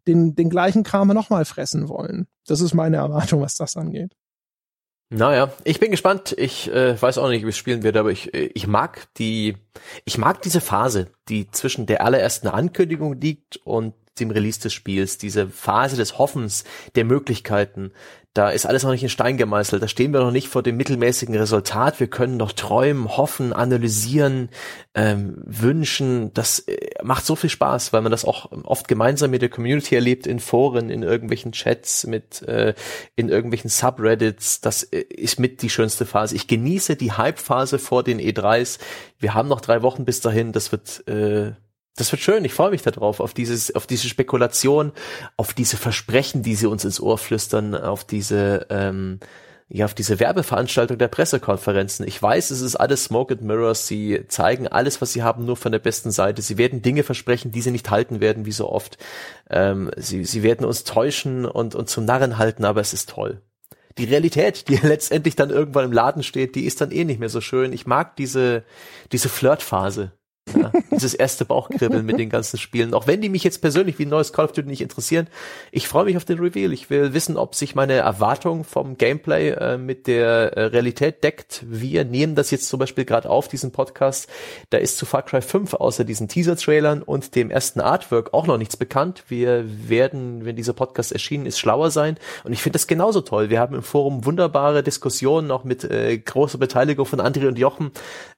den, den gleichen Kram nochmal fressen wollen. Das ist meine Erwartung, was das angeht. Naja, ich bin gespannt. Ich äh, weiß auch nicht, wie es spielen wird, aber ich, äh, ich mag die, ich mag diese Phase, die zwischen der allerersten Ankündigung liegt und dem Release des Spiels, diese Phase des Hoffens, der Möglichkeiten, da ist alles noch nicht in Stein gemeißelt. Da stehen wir noch nicht vor dem mittelmäßigen Resultat. Wir können noch träumen, hoffen, analysieren, ähm, wünschen. Das äh, macht so viel Spaß, weil man das auch oft gemeinsam mit der Community erlebt, in Foren, in irgendwelchen Chats, mit äh, in irgendwelchen Subreddits. Das äh, ist mit die schönste Phase. Ich genieße die Hype-Phase vor den E3s. Wir haben noch drei Wochen bis dahin. Das wird äh, das wird schön, ich freue mich darauf, auf dieses, auf diese Spekulation, auf diese Versprechen, die sie uns ins Ohr flüstern, auf diese, ähm, ja, auf diese Werbeveranstaltung der Pressekonferenzen. Ich weiß, es ist alles Smoke and Mirrors. Sie zeigen alles, was sie haben, nur von der besten Seite. Sie werden Dinge versprechen, die sie nicht halten werden, wie so oft. Ähm, sie, sie werden uns täuschen und, und zum Narren halten, aber es ist toll. Die Realität, die letztendlich dann irgendwann im Laden steht, die ist dann eh nicht mehr so schön. Ich mag diese, diese Flirtphase. Ja, dieses erste Bauchkribbeln mit den ganzen Spielen. Auch wenn die mich jetzt persönlich wie ein neues Call of Duty nicht interessieren, ich freue mich auf den Reveal. Ich will wissen, ob sich meine Erwartung vom Gameplay äh, mit der äh, Realität deckt. Wir nehmen das jetzt zum Beispiel gerade auf, diesen Podcast. Da ist zu Far Cry 5 außer diesen Teaser-Trailern und dem ersten Artwork auch noch nichts bekannt. Wir werden, wenn dieser Podcast erschienen ist, schlauer sein. Und ich finde das genauso toll. Wir haben im Forum wunderbare Diskussionen, auch mit äh, großer Beteiligung von André und Jochen,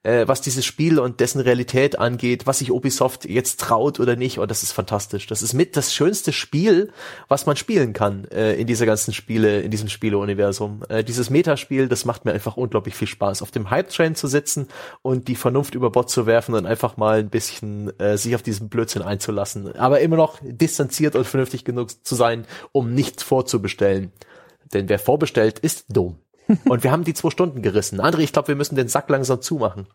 äh, was dieses Spiel und dessen Realität angeht, was sich Ubisoft jetzt traut oder nicht. Und das ist fantastisch. Das ist mit das schönste Spiel, was man spielen kann äh, in dieser ganzen Spiele, in diesem Spieleuniversum. Äh, dieses Metaspiel, das macht mir einfach unglaublich viel Spaß, auf dem Hype-Train zu sitzen und die Vernunft über Bord zu werfen und einfach mal ein bisschen äh, sich auf diesen Blödsinn einzulassen. Aber immer noch distanziert und vernünftig genug zu sein, um nichts vorzubestellen. Denn wer vorbestellt, ist dumm. Und wir haben die zwei Stunden gerissen. André, ich glaube, wir müssen den Sack langsam zumachen.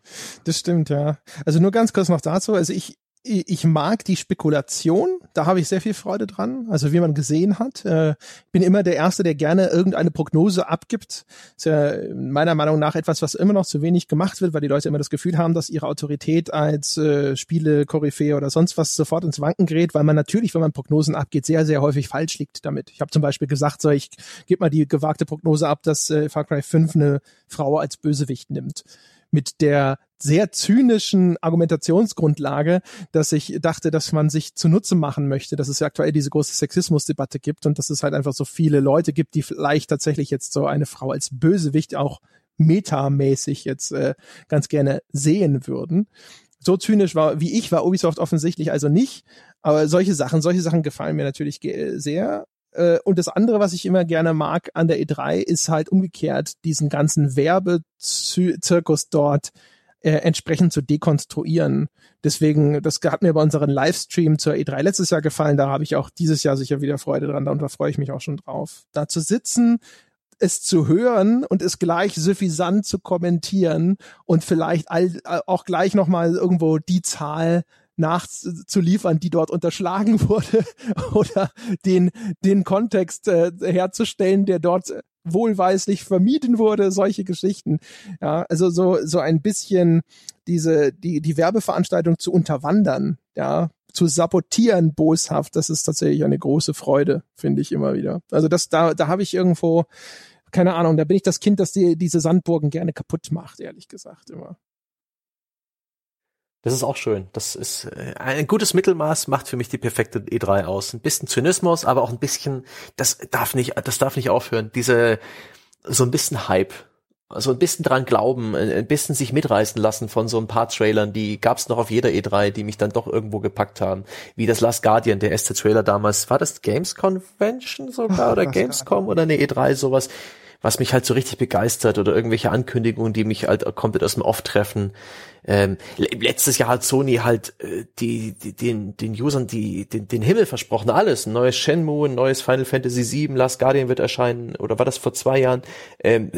Das stimmt, ja. Also nur ganz kurz noch dazu. Also ich, ich mag die Spekulation, da habe ich sehr viel Freude dran. Also wie man gesehen hat, äh, bin immer der Erste, der gerne irgendeine Prognose abgibt. Ist ja meiner Meinung nach etwas, was immer noch zu wenig gemacht wird, weil die Leute immer das Gefühl haben, dass ihre Autorität als äh, Spiele-Koryphäe oder sonst was sofort ins Wanken gerät, weil man natürlich, wenn man Prognosen abgeht, sehr, sehr häufig falsch liegt damit. Ich habe zum Beispiel gesagt, so ich gebe mal die gewagte Prognose ab, dass äh, Far Cry 5 eine Frau als Bösewicht nimmt mit der sehr zynischen Argumentationsgrundlage, dass ich dachte, dass man sich zunutze machen möchte, dass es ja aktuell diese große Sexismusdebatte gibt und dass es halt einfach so viele Leute gibt, die vielleicht tatsächlich jetzt so eine Frau als Bösewicht auch metamäßig jetzt äh, ganz gerne sehen würden. So zynisch war, wie ich, war Ubisoft offensichtlich also nicht. Aber solche Sachen, solche Sachen gefallen mir natürlich sehr. Äh, und das andere, was ich immer gerne mag an der E3, ist halt umgekehrt diesen ganzen Werbezirkus dort äh, entsprechend zu dekonstruieren. Deswegen, das hat mir bei unserem Livestream zur E3 letztes Jahr gefallen. Da habe ich auch dieses Jahr sicher wieder Freude dran. Da freue ich mich auch schon drauf. Da zu sitzen, es zu hören und es gleich suffisant zu kommentieren und vielleicht all, auch gleich nochmal irgendwo die Zahl nachzuliefern, die dort unterschlagen wurde oder den, den Kontext äh, herzustellen, der dort wohlweislich vermieden wurde, solche Geschichten. Ja, also so, so ein bisschen diese, die, die Werbeveranstaltung zu unterwandern, ja, zu sabotieren boshaft, das ist tatsächlich eine große Freude, finde ich immer wieder. Also das, da, da habe ich irgendwo, keine Ahnung, da bin ich das Kind, das die, diese Sandburgen gerne kaputt macht, ehrlich gesagt, immer. Das ist auch schön. Das ist äh, ein gutes Mittelmaß macht für mich die perfekte E3 aus. Ein bisschen Zynismus, aber auch ein bisschen, das darf nicht, das darf nicht aufhören. Diese, so ein bisschen Hype. So ein bisschen dran glauben, ein bisschen sich mitreißen lassen von so ein paar Trailern, die gab's noch auf jeder E3, die mich dann doch irgendwo gepackt haben. Wie das Last Guardian, der erste Trailer damals. War das Games Convention sogar oder Gamescom oder eine E3, sowas? Was mich halt so richtig begeistert oder irgendwelche Ankündigungen, die mich halt komplett aus dem Off treffen. Ähm, letztes Jahr hat Sony halt äh, die, die, den, den Usern die, den, den Himmel versprochen, alles. Ein neues Shenmue, ein neues Final Fantasy VII, Last Guardian wird erscheinen, oder war das vor zwei Jahren? Ähm,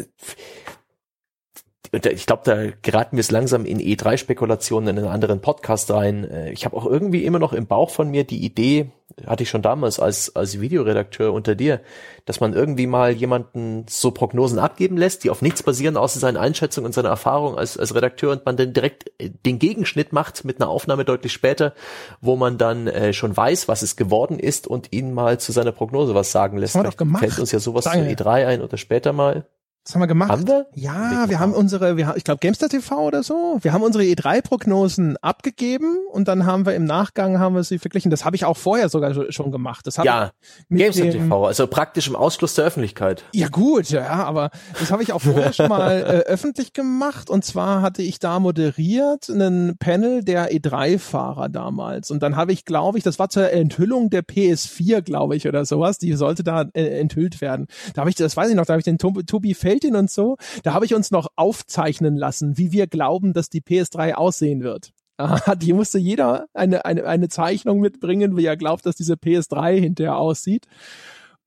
ich glaube, da geraten wir es langsam in E3-Spekulationen in einen anderen Podcast rein. Äh, ich habe auch irgendwie immer noch im Bauch von mir die Idee, hatte ich schon damals als, als Videoredakteur unter dir, dass man irgendwie mal jemanden so Prognosen abgeben lässt, die auf nichts basieren, außer seiner Einschätzung und seiner Erfahrung als, als Redakteur und man dann direkt äh, den Gegenschnitt macht mit einer Aufnahme deutlich später, wo man dann äh, schon weiß, was es geworden ist und ihn mal zu seiner Prognose was sagen lässt. Das haben wir doch gemacht. Fällt uns ja sowas Danke. zu E3 ein oder später mal. Was haben wir gemacht? Haben wir? Ja, wir haben unsere, wir haben, ich glaube Gamestar TV oder so. Wir haben unsere E3-Prognosen abgegeben und dann haben wir im Nachgang haben wir sie verglichen. Das habe ich auch vorher sogar schon gemacht. Das ja, Gamestar TV, also praktisch im Ausschluss der Öffentlichkeit. Ja gut, ja, aber das habe ich auch vorher schon mal äh, öffentlich gemacht. Und zwar hatte ich da moderiert einen Panel der E3-Fahrer damals. Und dann habe ich, glaube ich, das war zur Enthüllung der PS4, glaube ich, oder sowas. Die sollte da äh, enthüllt werden. Da habe ich, das weiß ich noch, da habe ich den Tobi Heldin und so, da habe ich uns noch aufzeichnen lassen, wie wir glauben, dass die PS3 aussehen wird. Die musste jeder eine, eine, eine Zeichnung mitbringen, wie er glaubt, dass diese PS3 hinterher aussieht.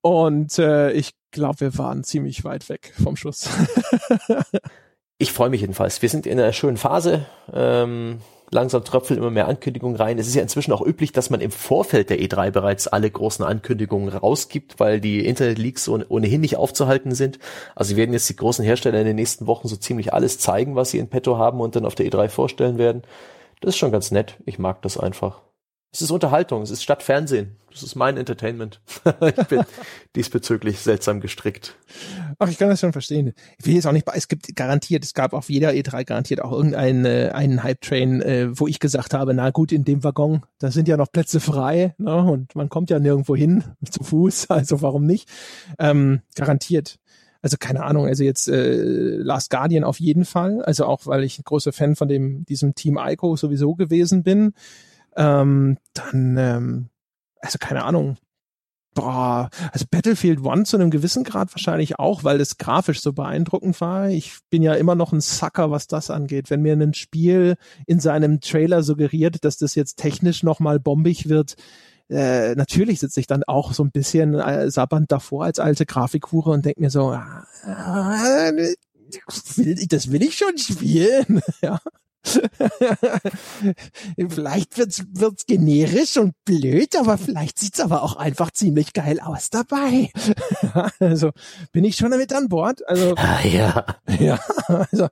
Und äh, ich glaube, wir waren ziemlich weit weg vom Schuss. ich freue mich jedenfalls. Wir sind in einer schönen Phase. Ähm, langsam tröpfeln immer mehr Ankündigungen rein. Es ist ja inzwischen auch üblich, dass man im Vorfeld der E3 bereits alle großen Ankündigungen rausgibt, weil die Internet-Leaks ohnehin nicht aufzuhalten sind. Also werden jetzt die großen Hersteller in den nächsten Wochen so ziemlich alles zeigen, was sie in petto haben und dann auf der E3 vorstellen werden. Das ist schon ganz nett. Ich mag das einfach. Es ist Unterhaltung, es ist statt Fernsehen. Das ist mein Entertainment. ich bin diesbezüglich seltsam gestrickt. Ach, ich kann das schon verstehen. Ich will jetzt auch nicht, es gibt garantiert, es gab auf jeder E3 garantiert auch irgendeinen äh, einen Hype-Train, äh, wo ich gesagt habe, na gut, in dem Waggon, da sind ja noch Plätze frei, ne, und man kommt ja nirgendwo hin, zu Fuß, also warum nicht? Ähm, garantiert. Also keine Ahnung, also jetzt äh, Last Guardian auf jeden Fall, also auch weil ich ein großer Fan von dem diesem Team Ico sowieso gewesen bin. Ähm, dann, ähm, also keine Ahnung. Boah, also Battlefield One zu einem gewissen Grad wahrscheinlich auch, weil es grafisch so beeindruckend war. Ich bin ja immer noch ein Sucker, was das angeht. Wenn mir ein Spiel in seinem Trailer suggeriert, dass das jetzt technisch nochmal bombig wird, äh, natürlich sitze ich dann auch so ein bisschen äh, sabbernd davor als alte Grafikhure und denke mir so, äh, das will ich schon spielen. ja. vielleicht wird's, wird's generisch und blöd, aber vielleicht sieht's aber auch einfach ziemlich geil aus dabei. also bin ich schon damit an Bord. Also ah, ja, ja, also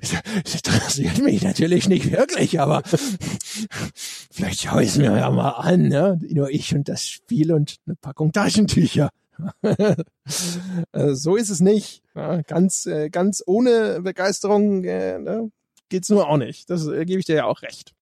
das interessiert mich natürlich nicht wirklich, aber vielleicht schaue ich es mir ja mal an, ne? Nur ich und das Spiel und eine Packung Taschentücher. so ist es nicht. Ja, ganz, äh, ganz ohne Begeisterung äh, ne? Geht's nur auch nicht. Das äh, gebe ich dir ja auch recht.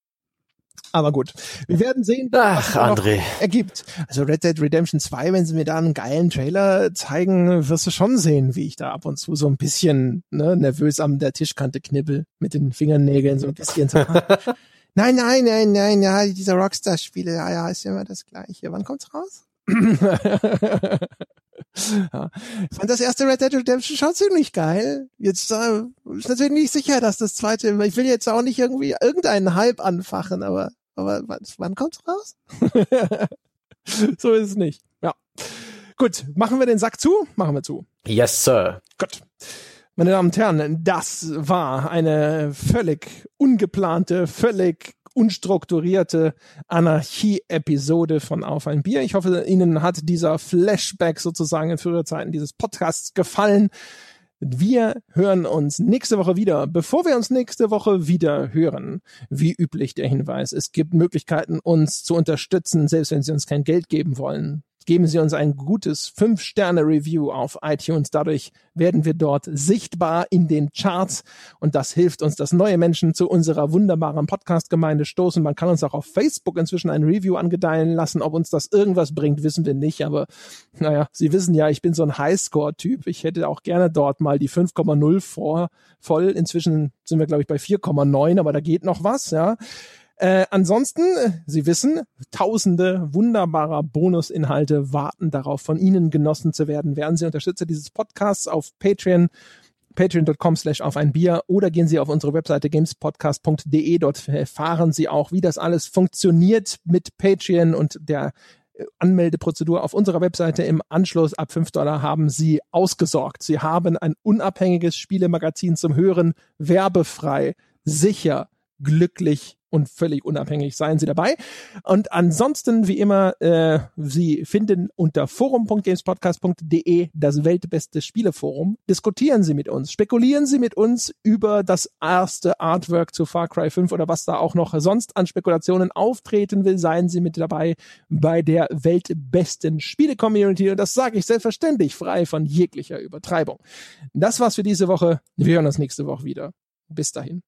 Aber gut, wir werden sehen, was Ach, André. ergibt. Also Red Dead Redemption 2, wenn sie mir da einen geilen Trailer zeigen, wirst du schon sehen, wie ich da ab und zu so ein bisschen ne, nervös an der Tischkante knibbel, mit den Fingernägeln so ein bisschen. So, nein, nein, nein, nein, ja, dieser Rockstar-Spiele, ja, ja, ist immer das Gleiche. Wann kommt's raus? ja. Ich fand das erste Red Dead Redemption schon ziemlich geil. Jetzt äh, ist natürlich nicht sicher, dass das zweite, ich will jetzt auch nicht irgendwie irgendeinen Hype anfachen, aber, aber wann, wann kommt's raus? so ist es nicht. Ja. Gut, machen wir den Sack zu? Machen wir zu. Yes, Sir. Gut. Meine Damen und Herren, das war eine völlig ungeplante, völlig unstrukturierte Anarchie-Episode von Auf ein Bier. Ich hoffe, Ihnen hat dieser Flashback sozusagen in früheren Zeiten dieses Podcasts gefallen. Wir hören uns nächste Woche wieder. Bevor wir uns nächste Woche wieder hören, wie üblich der Hinweis, es gibt Möglichkeiten, uns zu unterstützen, selbst wenn Sie uns kein Geld geben wollen geben Sie uns ein gutes 5-Sterne-Review auf iTunes. Dadurch werden wir dort sichtbar in den Charts und das hilft uns, dass neue Menschen zu unserer wunderbaren Podcast-Gemeinde stoßen. Man kann uns auch auf Facebook inzwischen ein Review angedeihen lassen. Ob uns das irgendwas bringt, wissen wir nicht. Aber naja, Sie wissen ja, ich bin so ein Highscore-Typ. Ich hätte auch gerne dort mal die 5,0 vor voll. Inzwischen sind wir, glaube ich, bei 4,9, aber da geht noch was, ja. Äh, ansonsten, äh, Sie wissen, tausende wunderbarer Bonusinhalte warten darauf, von Ihnen genossen zu werden. Werden Sie Unterstützer dieses Podcasts auf Patreon patreon.com slash auf ein Bier oder gehen Sie auf unsere Webseite gamespodcast.de. Dort erfahren Sie auch, wie das alles funktioniert mit Patreon und der äh, Anmeldeprozedur auf unserer Webseite im Anschluss ab 5 Dollar haben Sie ausgesorgt. Sie haben ein unabhängiges Spielemagazin zum Hören, werbefrei, sicher, glücklich und völlig unabhängig seien Sie dabei. Und ansonsten, wie immer, äh, Sie finden unter forum.gamespodcast.de das weltbeste Spieleforum. Diskutieren Sie mit uns, spekulieren Sie mit uns über das erste Artwork zu Far Cry 5 oder was da auch noch sonst an Spekulationen auftreten will. Seien Sie mit dabei bei der weltbesten Spiele-Community. Und das sage ich selbstverständlich frei von jeglicher Übertreibung. Das war's für diese Woche. Wir hören uns nächste Woche wieder. Bis dahin.